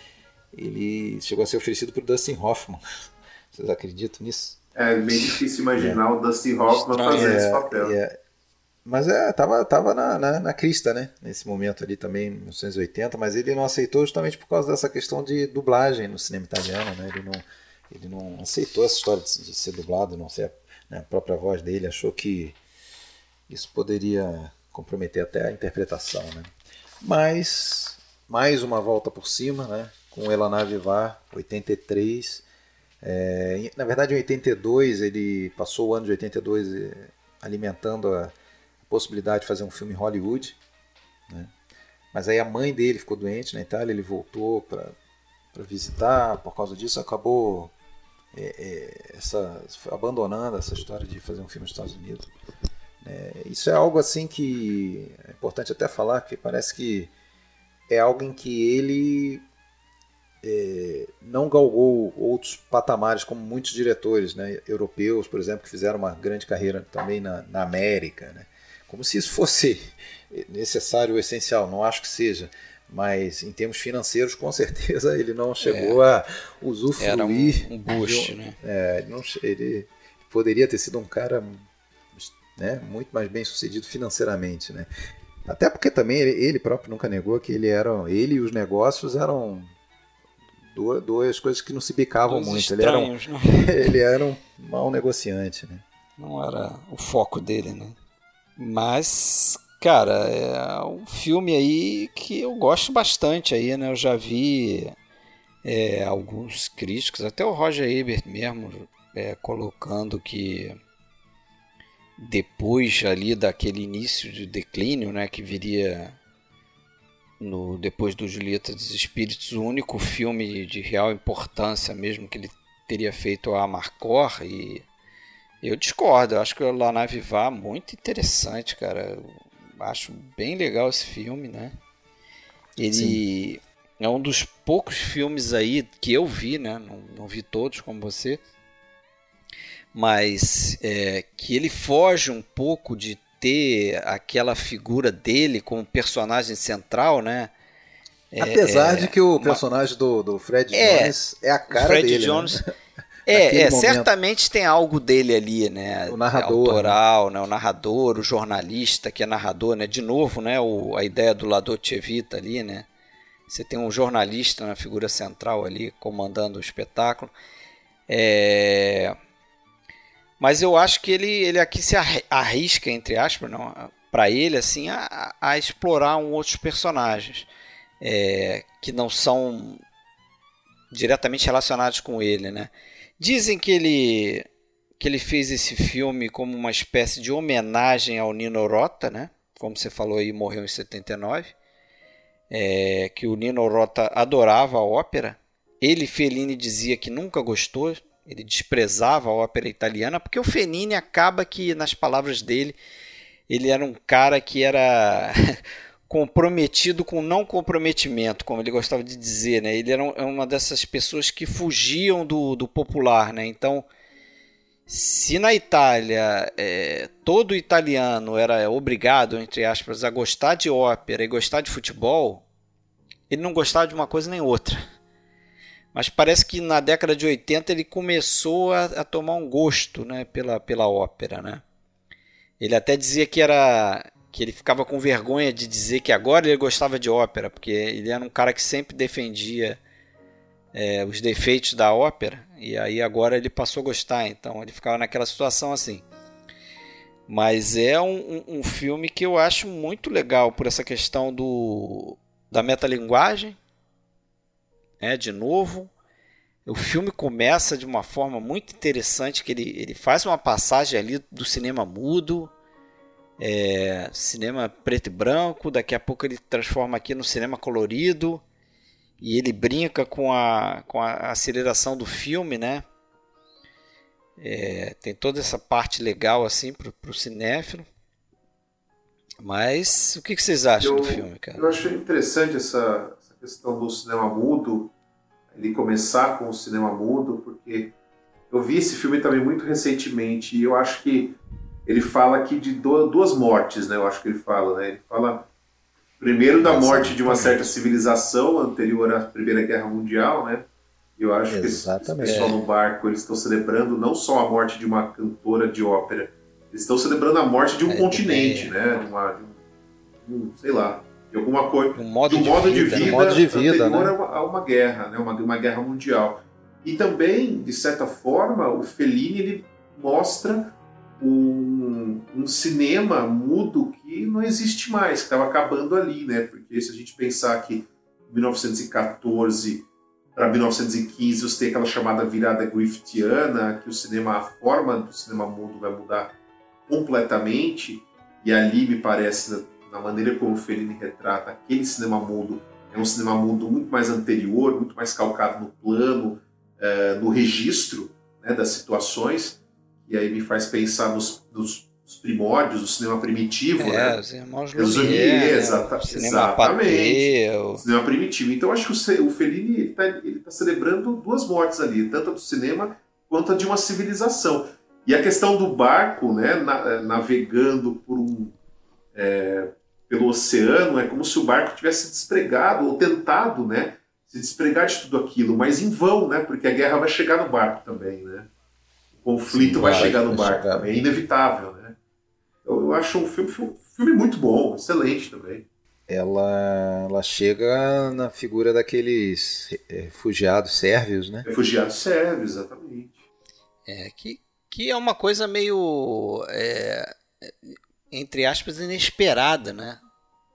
ele chegou a ser oferecido por Dustin Hoffman. Vocês acreditam nisso? É bem difícil imaginar é. o Dustin Hoffman fazer é, esse papel. É, mas é, tava, tava na, na, na, crista, né? Nesse momento ali também, 1980, mas ele não aceitou justamente por causa dessa questão de dublagem no cinema italiano, né? Ele não, ele não aceitou essa história de, de ser dublado, não ser né, a própria voz dele, achou que isso poderia comprometer até a interpretação, né? Mas, mais uma volta por cima, né? Com Elana Vivar, 83. É, na verdade, em 82, ele passou o ano de 82 eh, alimentando a possibilidade de fazer um filme em Hollywood. Né? Mas aí a mãe dele ficou doente na Itália, ele voltou para visitar, por causa disso acabou é, é, essa, abandonando essa história de fazer um filme nos Estados Unidos. É, isso é algo assim que é importante até falar, que parece que é algo em que ele é, não galgou outros patamares como muitos diretores né, europeus, por exemplo, que fizeram uma grande carreira também na, na América. Né? Como se isso fosse necessário ou essencial, não acho que seja. Mas em termos financeiros, com certeza, ele não chegou é, a usufruir. Era um, um boost, um, né? É, ele, não, ele poderia ter sido um cara né, muito mais bem sucedido financeiramente, né? Até porque também ele, ele, próprio nunca negou que ele era, ele e os negócios eram duas, duas coisas que não se bicavam Dos muito. Ele era, um, ele era um mau negociante, né? Não era o foco dele, né? Mas, cara, é um filme aí que eu gosto bastante aí, né? Eu já vi é, alguns críticos, até o Roger Ebert mesmo, é, colocando que depois ali daquele início de declínio, né, que viria no depois do Julieta dos Espíritos, o único filme de real importância mesmo que ele teria feito a Marcor e eu discordo, eu acho que o Lana Vivar é muito interessante, cara. Eu acho bem legal esse filme, né? Ele Sim. é um dos poucos filmes aí que eu vi, né? Não, não vi todos como você, mas é, que ele foge um pouco de ter aquela figura dele como personagem central, né? É, Apesar é, de que o personagem uma... do, do Fred é, Jones é a cara Fred dele. Né? Jones. Né? É, é certamente tem algo dele ali, né? O narrador. Autoral, né? O narrador, o jornalista que é narrador, né? De novo, né? O, a ideia do Lado Chevita ali, né? Você tem um jornalista na figura central ali, comandando o espetáculo. É... Mas eu acho que ele, ele aqui se arrisca, entre aspas, para ele, assim, a, a, explorar um outros personagens é, que não são diretamente relacionados com ele, né? Dizem que ele que ele fez esse filme como uma espécie de homenagem ao Nino Rota, né? Como você falou aí, morreu em 79. É, que o Nino Rota adorava a ópera. Ele, Fellini, dizia que nunca gostou, ele desprezava a ópera italiana, porque o Fellini acaba que, nas palavras dele, ele era um cara que era comprometido com não comprometimento, como ele gostava de dizer, né? Ele era é uma dessas pessoas que fugiam do, do popular, né? Então, se na Itália é, todo italiano era obrigado, entre aspas, a gostar de ópera e gostar de futebol, ele não gostava de uma coisa nem outra. Mas parece que na década de 80 ele começou a, a tomar um gosto né, pela, pela ópera, né? Ele até dizia que era que ele ficava com vergonha de dizer que agora ele gostava de ópera, porque ele era um cara que sempre defendia é, os defeitos da ópera, e aí agora ele passou a gostar, então ele ficava naquela situação assim. Mas é um, um, filme que eu acho muito legal por essa questão do, da metalinguagem, é, de novo. O filme começa de uma forma muito interessante, que ele, ele faz uma passagem ali do cinema mudo, é, cinema preto e branco, daqui a pouco ele transforma aqui no cinema colorido e ele brinca com a, com a aceleração do filme, né? É, tem toda essa parte legal assim pro, pro cinéfilo. Mas o que, que vocês acham eu, do filme, cara? Eu acho interessante essa, essa, questão do cinema mudo, ele começar com o cinema mudo, porque eu vi esse filme também muito recentemente e eu acho que ele fala aqui de duas mortes, né? Eu acho que ele fala, né? Ele fala primeiro da morte de uma certa civilização anterior à Primeira Guerra Mundial, né? Eu acho Exatamente. que esse pessoal no barco eles estão celebrando não só a morte de uma cantora de ópera, eles estão celebrando a morte de um é, continente, é. né? De uma, de um, sei lá, de alguma coisa, um modo de um de modo vida, de vida, um modo de vida anterior né? a, uma, a, uma, guerra, né? Uma, uma guerra mundial. E também, de certa forma, o Fellini ele mostra um, um, cinema mudo que não existe mais, que estava acabando ali, né? Porque se a gente pensar que 1914 para 1915 você tem aquela chamada virada Griffithiana, que o cinema, a forma do cinema mudo vai mudar completamente, e ali me parece, na maneira como o Fellini retrata aquele cinema mudo, é um cinema mudo muito mais anterior, muito mais calcado no plano, uh, no registro né, das situações, e aí me faz pensar nos, nos primórdios do cinema primitivo, é, né? Os irmãos Lumière, né? exata, exatamente. Patê, Cinema primitivo. Então acho que o, o Fellini está tá celebrando duas mortes ali, tanto a do cinema quanto a de uma civilização. E a questão do barco, né, na, navegando por um, é, pelo oceano, é como se o barco tivesse despregado ou tentado, né, se despregar de tudo aquilo, mas em vão, né, porque a guerra vai chegar no barco também, né conflito Sim, vai, vai, chegar no barco chegar. É inevitável, né? Eu, eu acho um filme, filme, filme muito bom, excelente também. Ela, ela chega na figura daqueles refugiados sérvios, né? Refugiados sérvios, exatamente. É, que, que é uma coisa meio, é, entre aspas, inesperada, né?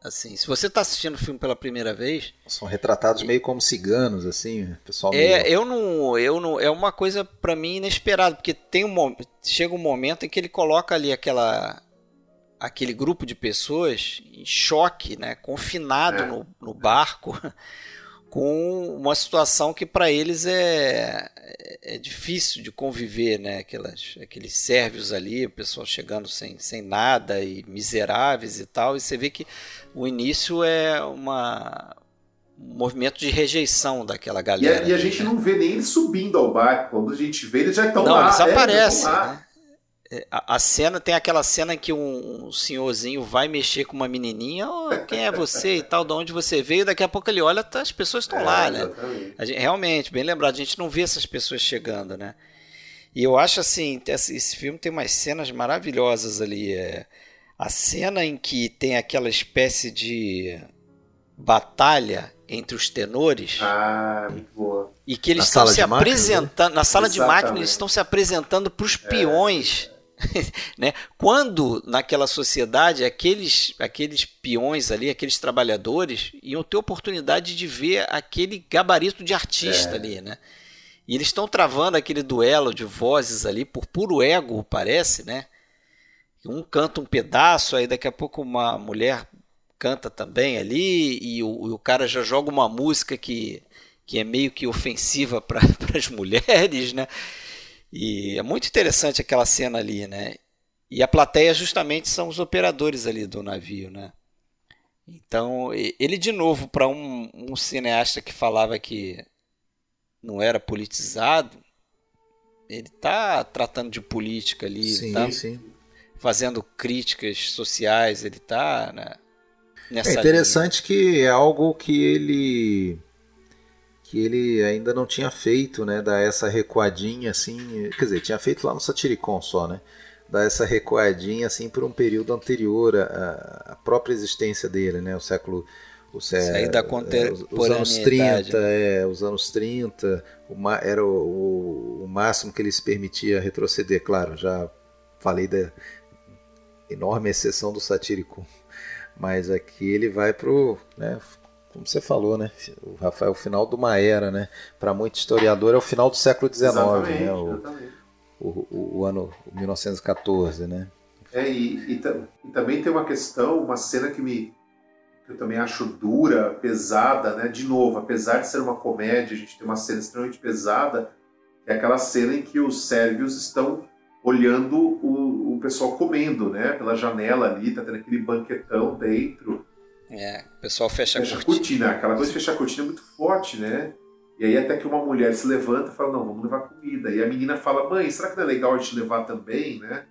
Assim, se você está assistindo o filme pela primeira vez, são retratados meio como ciganos, assim, pessoal. É, meio... eu não, eu não, é uma coisa para mim inesperada, porque tem um chega um momento em que ele coloca ali aquela aquele grupo de pessoas em choque, né, confinado é. no, no barco com uma situação que para eles é, é, é, difícil de conviver, né? Aquelas, aqueles sérvios ali, o pessoal chegando sem, sem nada e miseráveis e tal, e você vê que o início é uma, um movimento de rejeição daquela galera. E a, e a gente né? não vê nem eles subindo ao barco, quando a gente vê eles já estão não, lá. Eles é, aparecem, é, né? É, a, a, cena tem aquela cena em que um, um, senhorzinho vai mexer com uma menininha, oh, quem é você e tal, de onde você veio, daqui a pouco ele olha, tá, as pessoas estão é, lá, né? Gente, realmente, bem lembrado, a gente não vê essas pessoas chegando, né? E eu acho assim, esse filme tem umas cenas maravilhosas ali. É, a cena em que tem aquela espécie de batalha entre os tenores. Ah, muito boa. E que eles na estão se apresentando. Na sala Exatamente. de máquina, eles estão se apresentando para os é. peões. É né? Quando naquela sociedade aqueles, aqueles peões ali, aqueles trabalhadores iam ter oportunidade de ver aquele gabarito de artista é. ali, né? E eles estão travando aquele duelo de vozes ali por puro ego, parece, né? Um canta um pedaço, aí daqui a pouco uma mulher canta também ali, e o, o cara já joga uma música que, que é meio que ofensiva para as mulheres, né? E é muito interessante aquela cena ali, né? E a plateia justamente são os operadores ali do navio, né? Então, ele de novo, para um, um, cineasta que falava que não era politizado, ele está tratando de política ali, sim, tá sim. fazendo críticas sociais, ele está né, nessa É interessante linha. que é algo que ele que ele ainda não tinha feito, né? Dar essa recuadinha assim, quer dizer, tinha feito lá no Satiricon só, né? Dar essa recuadinha assim por um período anterior à, à própria existência dele, né? O século o, Sair da é, os, os anos 30, é, os anos 30, o, era o, o, máximo que ele se permitia retroceder, claro, já falei da enorme exceção do Satiricon, mas aqui ele vai pro, né, como você falou, né? O Rafael, o final de uma era, né? Para muito historiador é o final do século XIX, né? O, o, o, o, ano 1914, né? É, e, e, e, também tem uma questão, uma cena que me que eu também acho dura, pesada, né? De novo, apesar de ser uma comédia, a gente tem uma cena extremamente pesada, é aquela cena em que os sérvios estão olhando o, o pessoal comendo, né? Pela janela ali, tá tendo aquele banquetão dentro. É, o pessoal fecha, fecha a cortina. cortina. Aquela coisa de fechar a cortina é muito forte, né? E aí até que uma mulher se levanta e fala, não, vamos levar comida. E a menina fala, mãe, será que não é legal a gente levar também, né?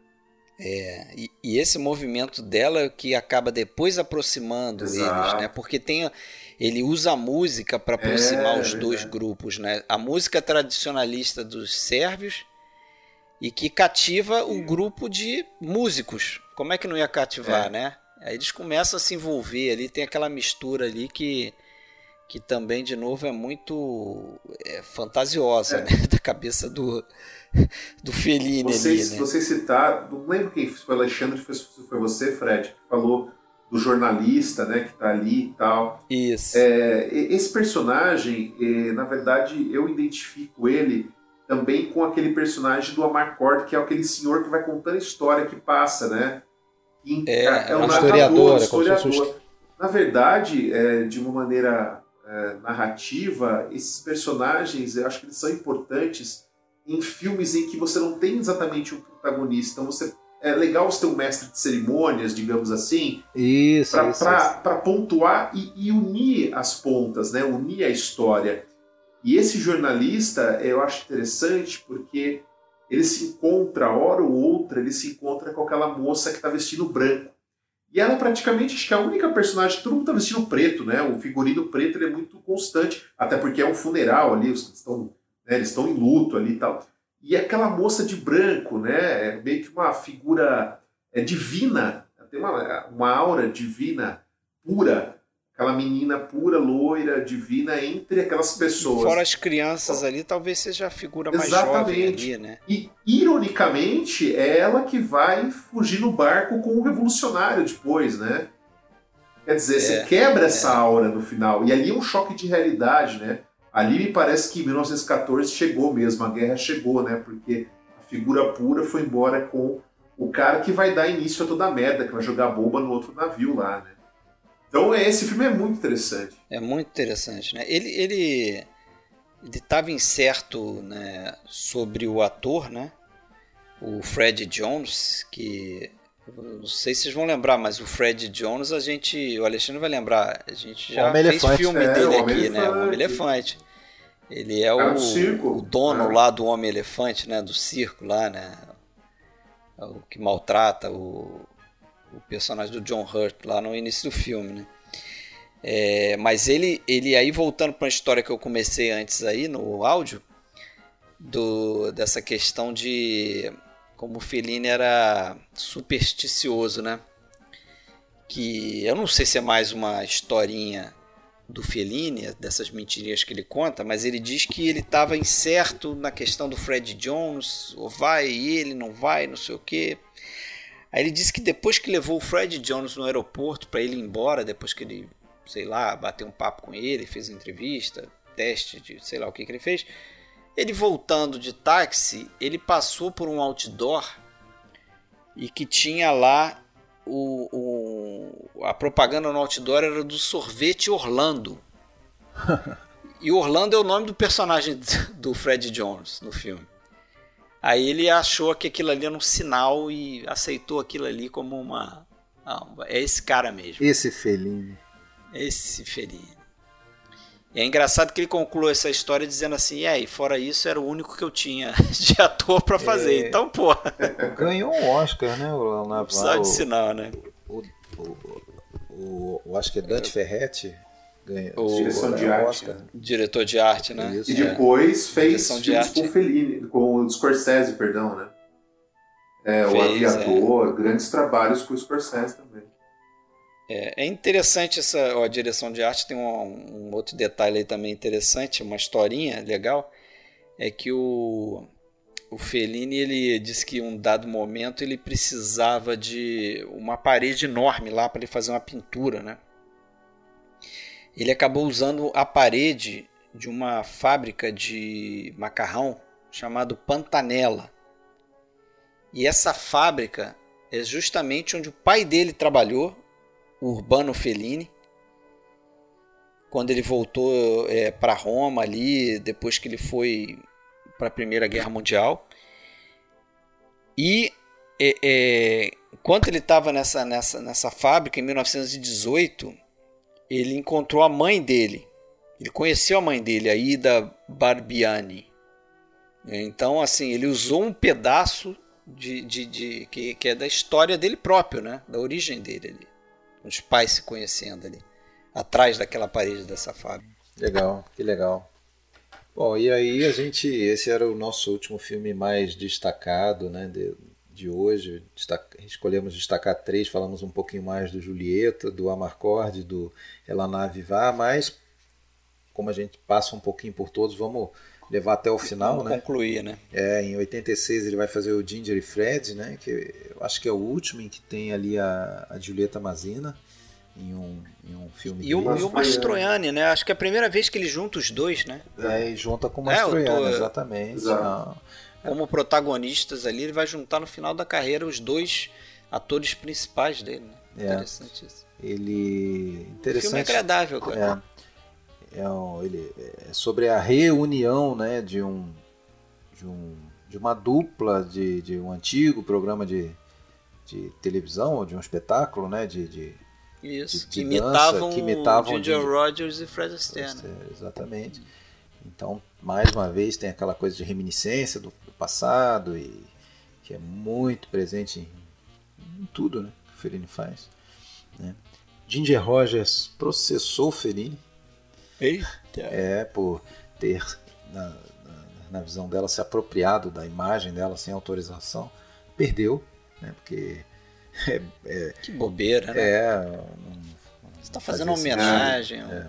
É, e, e esse movimento dela que acaba depois aproximando Exato. eles, né? Porque tem ele usa a música para aproximar é, os dois é. grupos, né? A música tradicionalista dos sérvios e que cativa o grupo de músicos. Como é que não ia cativar, é. né? Aí eles começam a se envolver ali, tem aquela mistura ali que, que também, de novo, é muito é, fantasiosa, é. né? Da cabeça do, do Fellini vocês, ali, né? Vocês citaram, não lembro quem foi, Alexandre, foi, foi você, Fred, que falou do jornalista, né, que tá ali e tal. Isso. É, esse personagem, é, na verdade, eu identifico ele também com aquele personagem do Amarcord, que é aquele senhor que vai contando a história que passa, né? É, é, é um historiador, historiador. Na verdade, é, de uma maneira é, narrativa, esses personagens, eu acho que eles são importantes em filmes em que você não tem exatamente um protagonista. Então você é legal você ter um mestre de cerimônias, digamos assim, para pontuar e, e, unir as pontas, né? unir a história. E esse jornalista eu acho interessante porque ele se encontra, hora ou outra, ele se encontra com aquela moça que está vestindo branco. E ela é praticamente, acho que é a única personagem todo mundo está vestindo preto, né? O figurino preto ele é muito constante, até porque é um funeral ali, eles estão, né, eles estão em luto ali e tal. E aquela moça de branco, né? É meio que uma figura é, divina, tem uma, uma aura divina pura aquela menina pura, loira, divina entre aquelas pessoas. Fora as crianças ali, talvez seja a figura mais Exatamente. jovem ali, né? E, ironicamente, é ela que vai fugir no barco com o revolucionário depois, né? Quer dizer, é, você quebra é. essa aura no final. E ali é um choque de realidade, né? Ali me parece que em 1914 chegou mesmo, a guerra chegou, né? Porque a figura pura foi embora com o cara que vai dar início a toda a merda, que vai jogar bomba no outro navio lá, né? Então esse filme é muito interessante. É muito interessante, né? Ele ele ele estava incerto, né, sobre o ator, né? O Fred Jones, que não sei se vocês vão lembrar, mas o Fred Jones, a gente, o Alexandre vai lembrar, a gente já fez elefante. filme é, dele aqui, né? O Homem Elefante. Ele é o, o, dono é. lá do Homem Elefante, né? Do circo lá, né? o que maltrata o, o personagem do John Hurt lá no início do filme, né? É, mas ele, ele aí voltando para uma história que eu comecei antes aí no áudio, do, dessa questão de como o Fellini era supersticioso, né? Que eu não sei se é mais uma historinha do Fellini, dessas mentirinhas que ele conta, mas ele diz que ele estava incerto na questão do Fred Jones, ou vai ele, não vai, não sei o quê. Aí ele disse que depois que levou o Fred Jones no aeroporto para ele ir embora, depois que ele, sei lá, bateu um papo com ele, fez entrevista, teste de sei lá o que, que ele fez, ele voltando de táxi, ele passou por um outdoor e que tinha lá o, o, a propaganda no outdoor era do sorvete Orlando. e Orlando é o nome do personagem do Fred Jones no filme. Aí ele achou que aquilo ali era um sinal e aceitou aquilo ali como uma. Ah, é esse cara mesmo. Esse felino. Esse felino. E é engraçado que ele conclui essa história dizendo assim: e aí, fora isso, era o único que eu tinha de ator para fazer. É... Então, pô. Ganhou um Oscar, né? O Leonardo Não de sinal, né? O, o, o, o, acho que é Dante Ferretti. O, direção de arte. Oscar. Diretor de arte, né? Isso, e depois é. fez filmes com Fellini, com o Scorsese, perdão, né? É, fez, o Aviador, é. grandes trabalhos com o Scorsese também. É, é interessante essa ó, a direção de arte, tem um, um, outro detalhe aí também interessante, uma historinha legal, é que o, o Fellini ele disse que em um dado momento ele precisava de uma parede enorme lá para ele fazer uma pintura, né? Ele acabou usando a parede de uma fábrica de macarrão chamado Pantanella. E essa fábrica é justamente onde o pai dele trabalhou Urbano Fellini, quando ele voltou é, para Roma ali, depois que ele foi para a Primeira Guerra Mundial. E é, é, enquanto ele estava nessa, nessa, nessa fábrica, em 1918, ele encontrou a mãe dele. Ele conheceu a mãe dele, a Ida Barbiani. Então, assim, ele usou um pedaço de, de, de que, que, é da história dele próprio, né? da origem dele ali os pais se conhecendo ali, atrás daquela parede dessa fábrica. Legal, que legal. Bom, e aí a gente, esse era o nosso último filme mais destacado, né, de, de hoje. Destaca, escolhemos destacar três, falamos um pouquinho mais do Julieta, do Amarcord, do Elaná Vivar, mas como a gente passa um pouquinho por todos, vamos levar até o final, vamos né? concluir, né? É, em 86 ele vai fazer o Ginger e Fred, né? Que eu acho que é o último em que tem ali a, a Julieta Mazina em um, em um filme e o, e o Mastroianni, né? Acho que é a primeira vez que ele junta os dois, né? É, e junta com o Mastroianni, é, tô... exatamente. Como protagonistas ali, ele vai juntar no final da carreira os dois atores principais dele, né? É. Interessante isso. Ele. Interessante. O filme é agradável, cara. É é, um, ele, é sobre a reunião né, de, um, de, um, de uma dupla de, de um antigo programa de, de televisão, ou de um espetáculo, né, de, de, Isso, de, de que, imitavam dança, que imitavam Ginger Rogers e Fred Astaire. Exatamente. Então, mais uma vez, tem aquela coisa de reminiscência do passado, e que é muito presente em, em tudo né, que o Fellini faz. Né? Ginger Rogers processou Fellini Eita. É, por ter, na, na, na, visão dela, se apropriado da imagem dela sem autorização. Perdeu, né? Porque. É, é, que bobeira, né? É. Você está fazendo uma homenagem. É.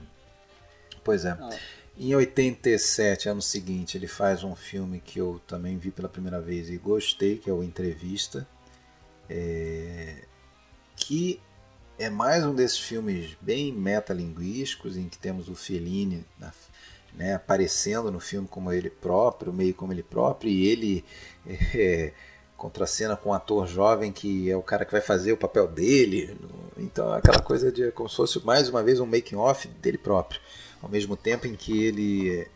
Pois é. Não. Em 87, ano seguinte, ele faz um filme que eu também vi pela primeira vez e gostei, que é o Entrevista. É, que é mais um desses filmes bem metalinguísticos, em que temos o Fellini né, aparecendo no filme como ele próprio, meio como ele próprio, e ele é, contracena com um ator jovem que é o cara que vai fazer o papel dele. Então, aquela coisa de como se fosse mais uma vez um making-off dele próprio, ao mesmo tempo em que ele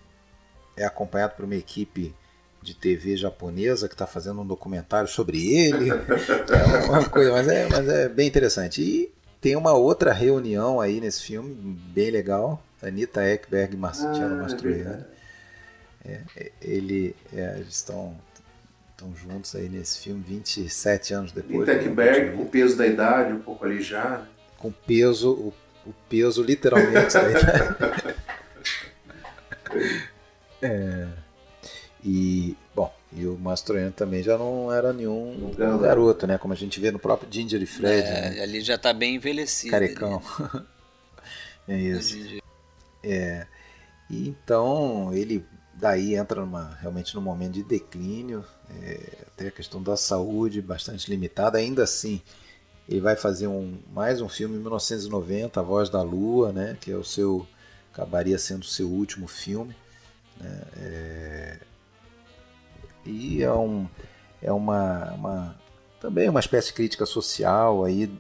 é acompanhado por uma equipe de TV japonesa que está fazendo um documentário sobre ele. É uma coisa, mas é, mas é bem interessante. E tem uma outra reunião aí nesse filme, bem legal. Anitta Ekberg e Marcelo ah, Mastroianni. É, é, ele, é, eles estão estão juntos aí nesse filme 27 anos depois. Lichtenberg, né? com o peso da idade, um pouco ali já. Né? Com peso, o, o peso literalmente idade. é, e, bom, e o Mastroianni também já não era nenhum não, garoto, né? Como a gente vê no próprio Ginger e Fred. É, né? Ali já está bem envelhecido. Carecão. é isso. É. E então ele daí entra numa, realmente num momento de declínio, é, até a questão da saúde bastante limitada. Ainda assim, ele vai fazer um, mais um filme em 1990, A Voz da Lua, né? Que é o seu acabaria sendo o seu último filme. Né? É, e é, um, é uma, uma também uma espécie de crítica social aí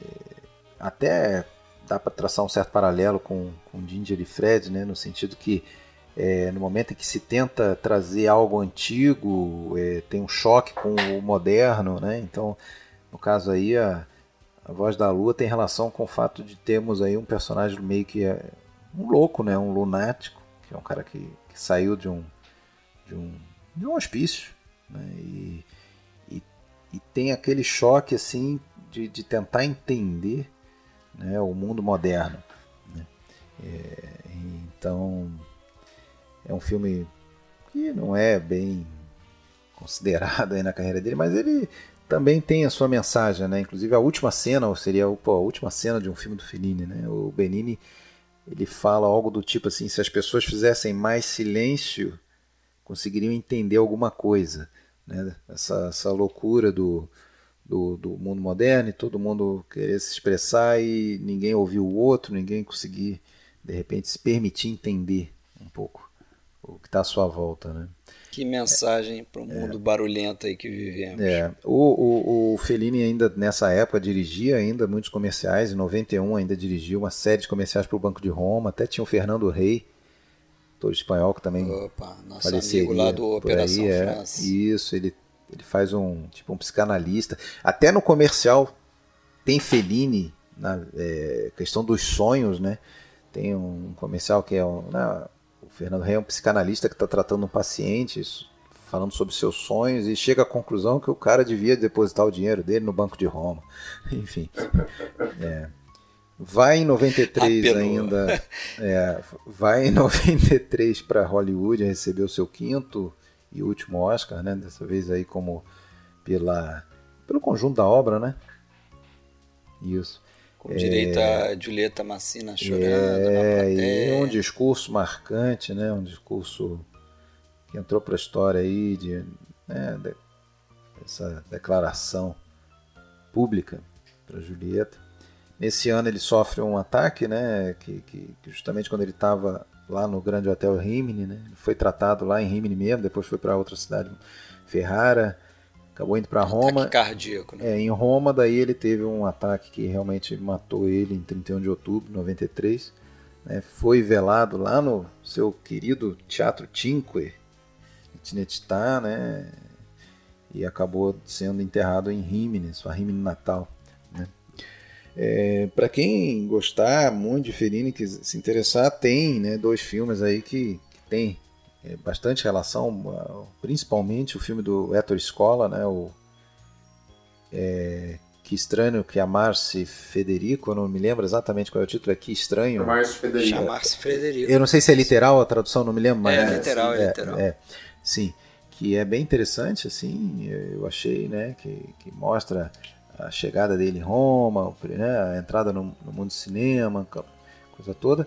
é, até dá para traçar um certo paralelo com, com Ginger e Fred, né, no sentido que é, no momento em que se tenta trazer algo antigo, é, tem um choque com o moderno, né? Então, no caso aí, a, a Voz da Lua tem relação com o fato de termos aí um personagem meio que é um louco, né? Um lunático, que é um cara que, que saiu de um, de um de um hospício. Né? E, e, e, tem aquele choque assim de, de tentar entender né, o mundo moderno. Né? É, então é um filme que não é bem considerado aí na carreira dele, mas ele também tem a sua mensagem, né? Inclusive a última cena, ou seria pô, a última cena de um filme do Fellini, né? O Benini ele fala algo do tipo assim: se as pessoas fizessem mais silêncio conseguiriam entender alguma coisa. Né? Essa, essa loucura do, do, do, mundo moderno e todo mundo querer se expressar e ninguém ouvir o outro, ninguém conseguir, de repente, se permitir entender um pouco o que está à sua volta. Né? Que mensagem para o é. mundo barulhento aí que vivemos. É. O, o, o Fellini ainda nessa época dirigia ainda muitos comerciais, em 91 ainda dirigiu uma série de comerciais para o Banco de Roma, até tinha o Fernando Rey, ator espanhol que também Opa, faleceria lá do Operação aí, é. Isso, ele, ele faz um tipo um psicanalista. Até no comercial tem Fellini na é, questão dos sonhos, né? Tem um comercial que é um, o Fernando Rey é um psicanalista que está tratando um paciente, falando sobre seus sonhos e chega à conclusão que o cara devia depositar o dinheiro dele no Banco de Roma. Enfim. É. Vai em 93 Apelou. ainda. É, vai em 93 para Hollywood receber o seu quinto e último Oscar, né? Dessa vez aí como pela pelo conjunto da obra, né? Isso. Com é, direito a Julieta Massina chorando é, E um discurso marcante, né? Um discurso que entrou para a história aí de, né, de essa declaração pública para Julieta. Nesse ano ele sofre um ataque, né? Que, que, que justamente quando ele estava lá no grande hotel Rimini, né? Ele foi tratado lá em Rimini mesmo, depois foi para outra cidade, Ferrara, acabou indo para Roma. Ataque cardíaco, né? É, em Roma daí ele teve um ataque que realmente matou ele em 31 de outubro de 93. Né? Foi velado lá no seu querido Teatro Cinque, Tinetitá, né? E acabou sendo enterrado em Rimini, sua Rimini natal. É, para quem gostar muito de Fellini, que se interessar, tem né, dois filmes aí que, que tem bastante relação, principalmente o filme do Ettore Scola, né, o é, Que Estranho que Amar-se Federico, eu não me lembro exatamente qual é o título, é Que Estranho. Chamar-se Federico. Chamar-se. Eu não sei se é literal a tradução, não me lembro, mas... É, literal, é, é literal. É, sim, que é bem interessante, assim, eu achei, né, que, que mostra a chegada dele em Roma, né, a entrada no, no, mundo do cinema, coisa toda.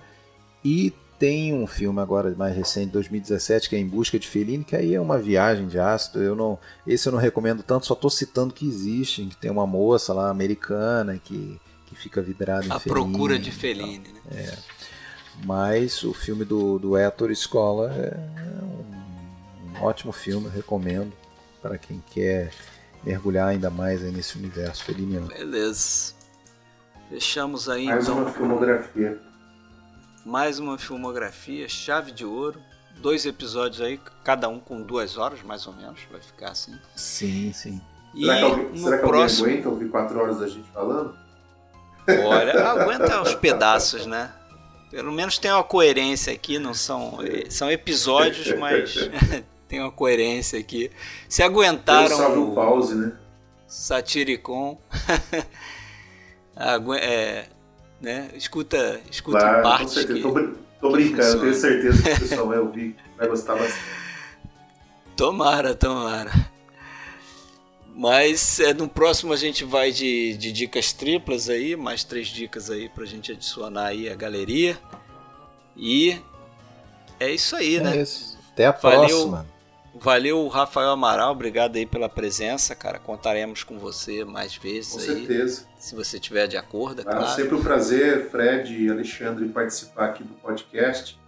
E tem um filme agora mais recente, 2017, que é Em Busca de Fellini, que aí é uma viagem de ácido. Eu não, esse eu não recomendo tanto, só estou citando que existe, que tem uma moça lá americana que, que fica vidrada em a Fellini. Procura de Fellini, né? É. Mas o filme do, do Héctor Escola é um, um ótimo filme, recomendo para quem quer mergulhar ainda mais nesse universo feliniano. Beleza. Fechamos aí mais então. uma filmografia. Mais uma filmografia, chave de ouro. Dois episódios aí, cada um com duas horas, mais ou menos, vai ficar assim. Sim, sim. E será que alguém, no será que próximo... alguém aguenta ouvir quatro horas da gente falando? Olha, aguenta os pedaços, né? Pelo menos tem uma coerência aqui, não são, são episódios, mas tem uma coerência aqui. Se aguentaram. salve o pause, né? Satiricon. é, né? Escuta, escuta claro, parte. Com certeza. Que, tô, tô brincando, tenho certeza que o pessoal vai ouvir, vai gostar bastante. Tomara, tomara. Mas é, no próximo a gente vai de, de dicas triplas aí, mais três dicas aí pra gente adicionar aí a galeria. E é isso aí, é né? Isso. Até a Valeu, próxima. Valeu, Rafael Amaral, obrigado aí pela presença, cara. Contaremos com você mais vezes com aí. Com certeza. Se você tiver de acordo, é ah, claro. Sempre um prazer, Fred e Alexandre, participar aqui do podcast.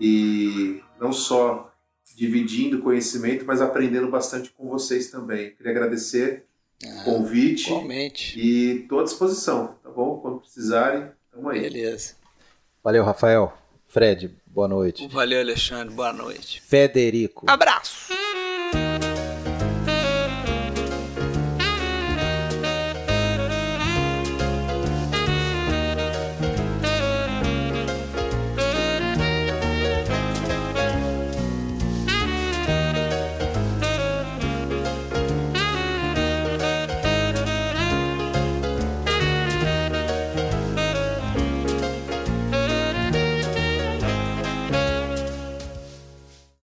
E não só dividindo conhecimento, mas aprendendo bastante com vocês também. Queria agradecer ah, o convite. Igualmente. E estou à disposição, tá bom? Quando precisarem, estamos aí. Beleza. Valeu, Rafael. Fred, boa noite. Valeu, Alexandre, boa noite. Federico. Abraço.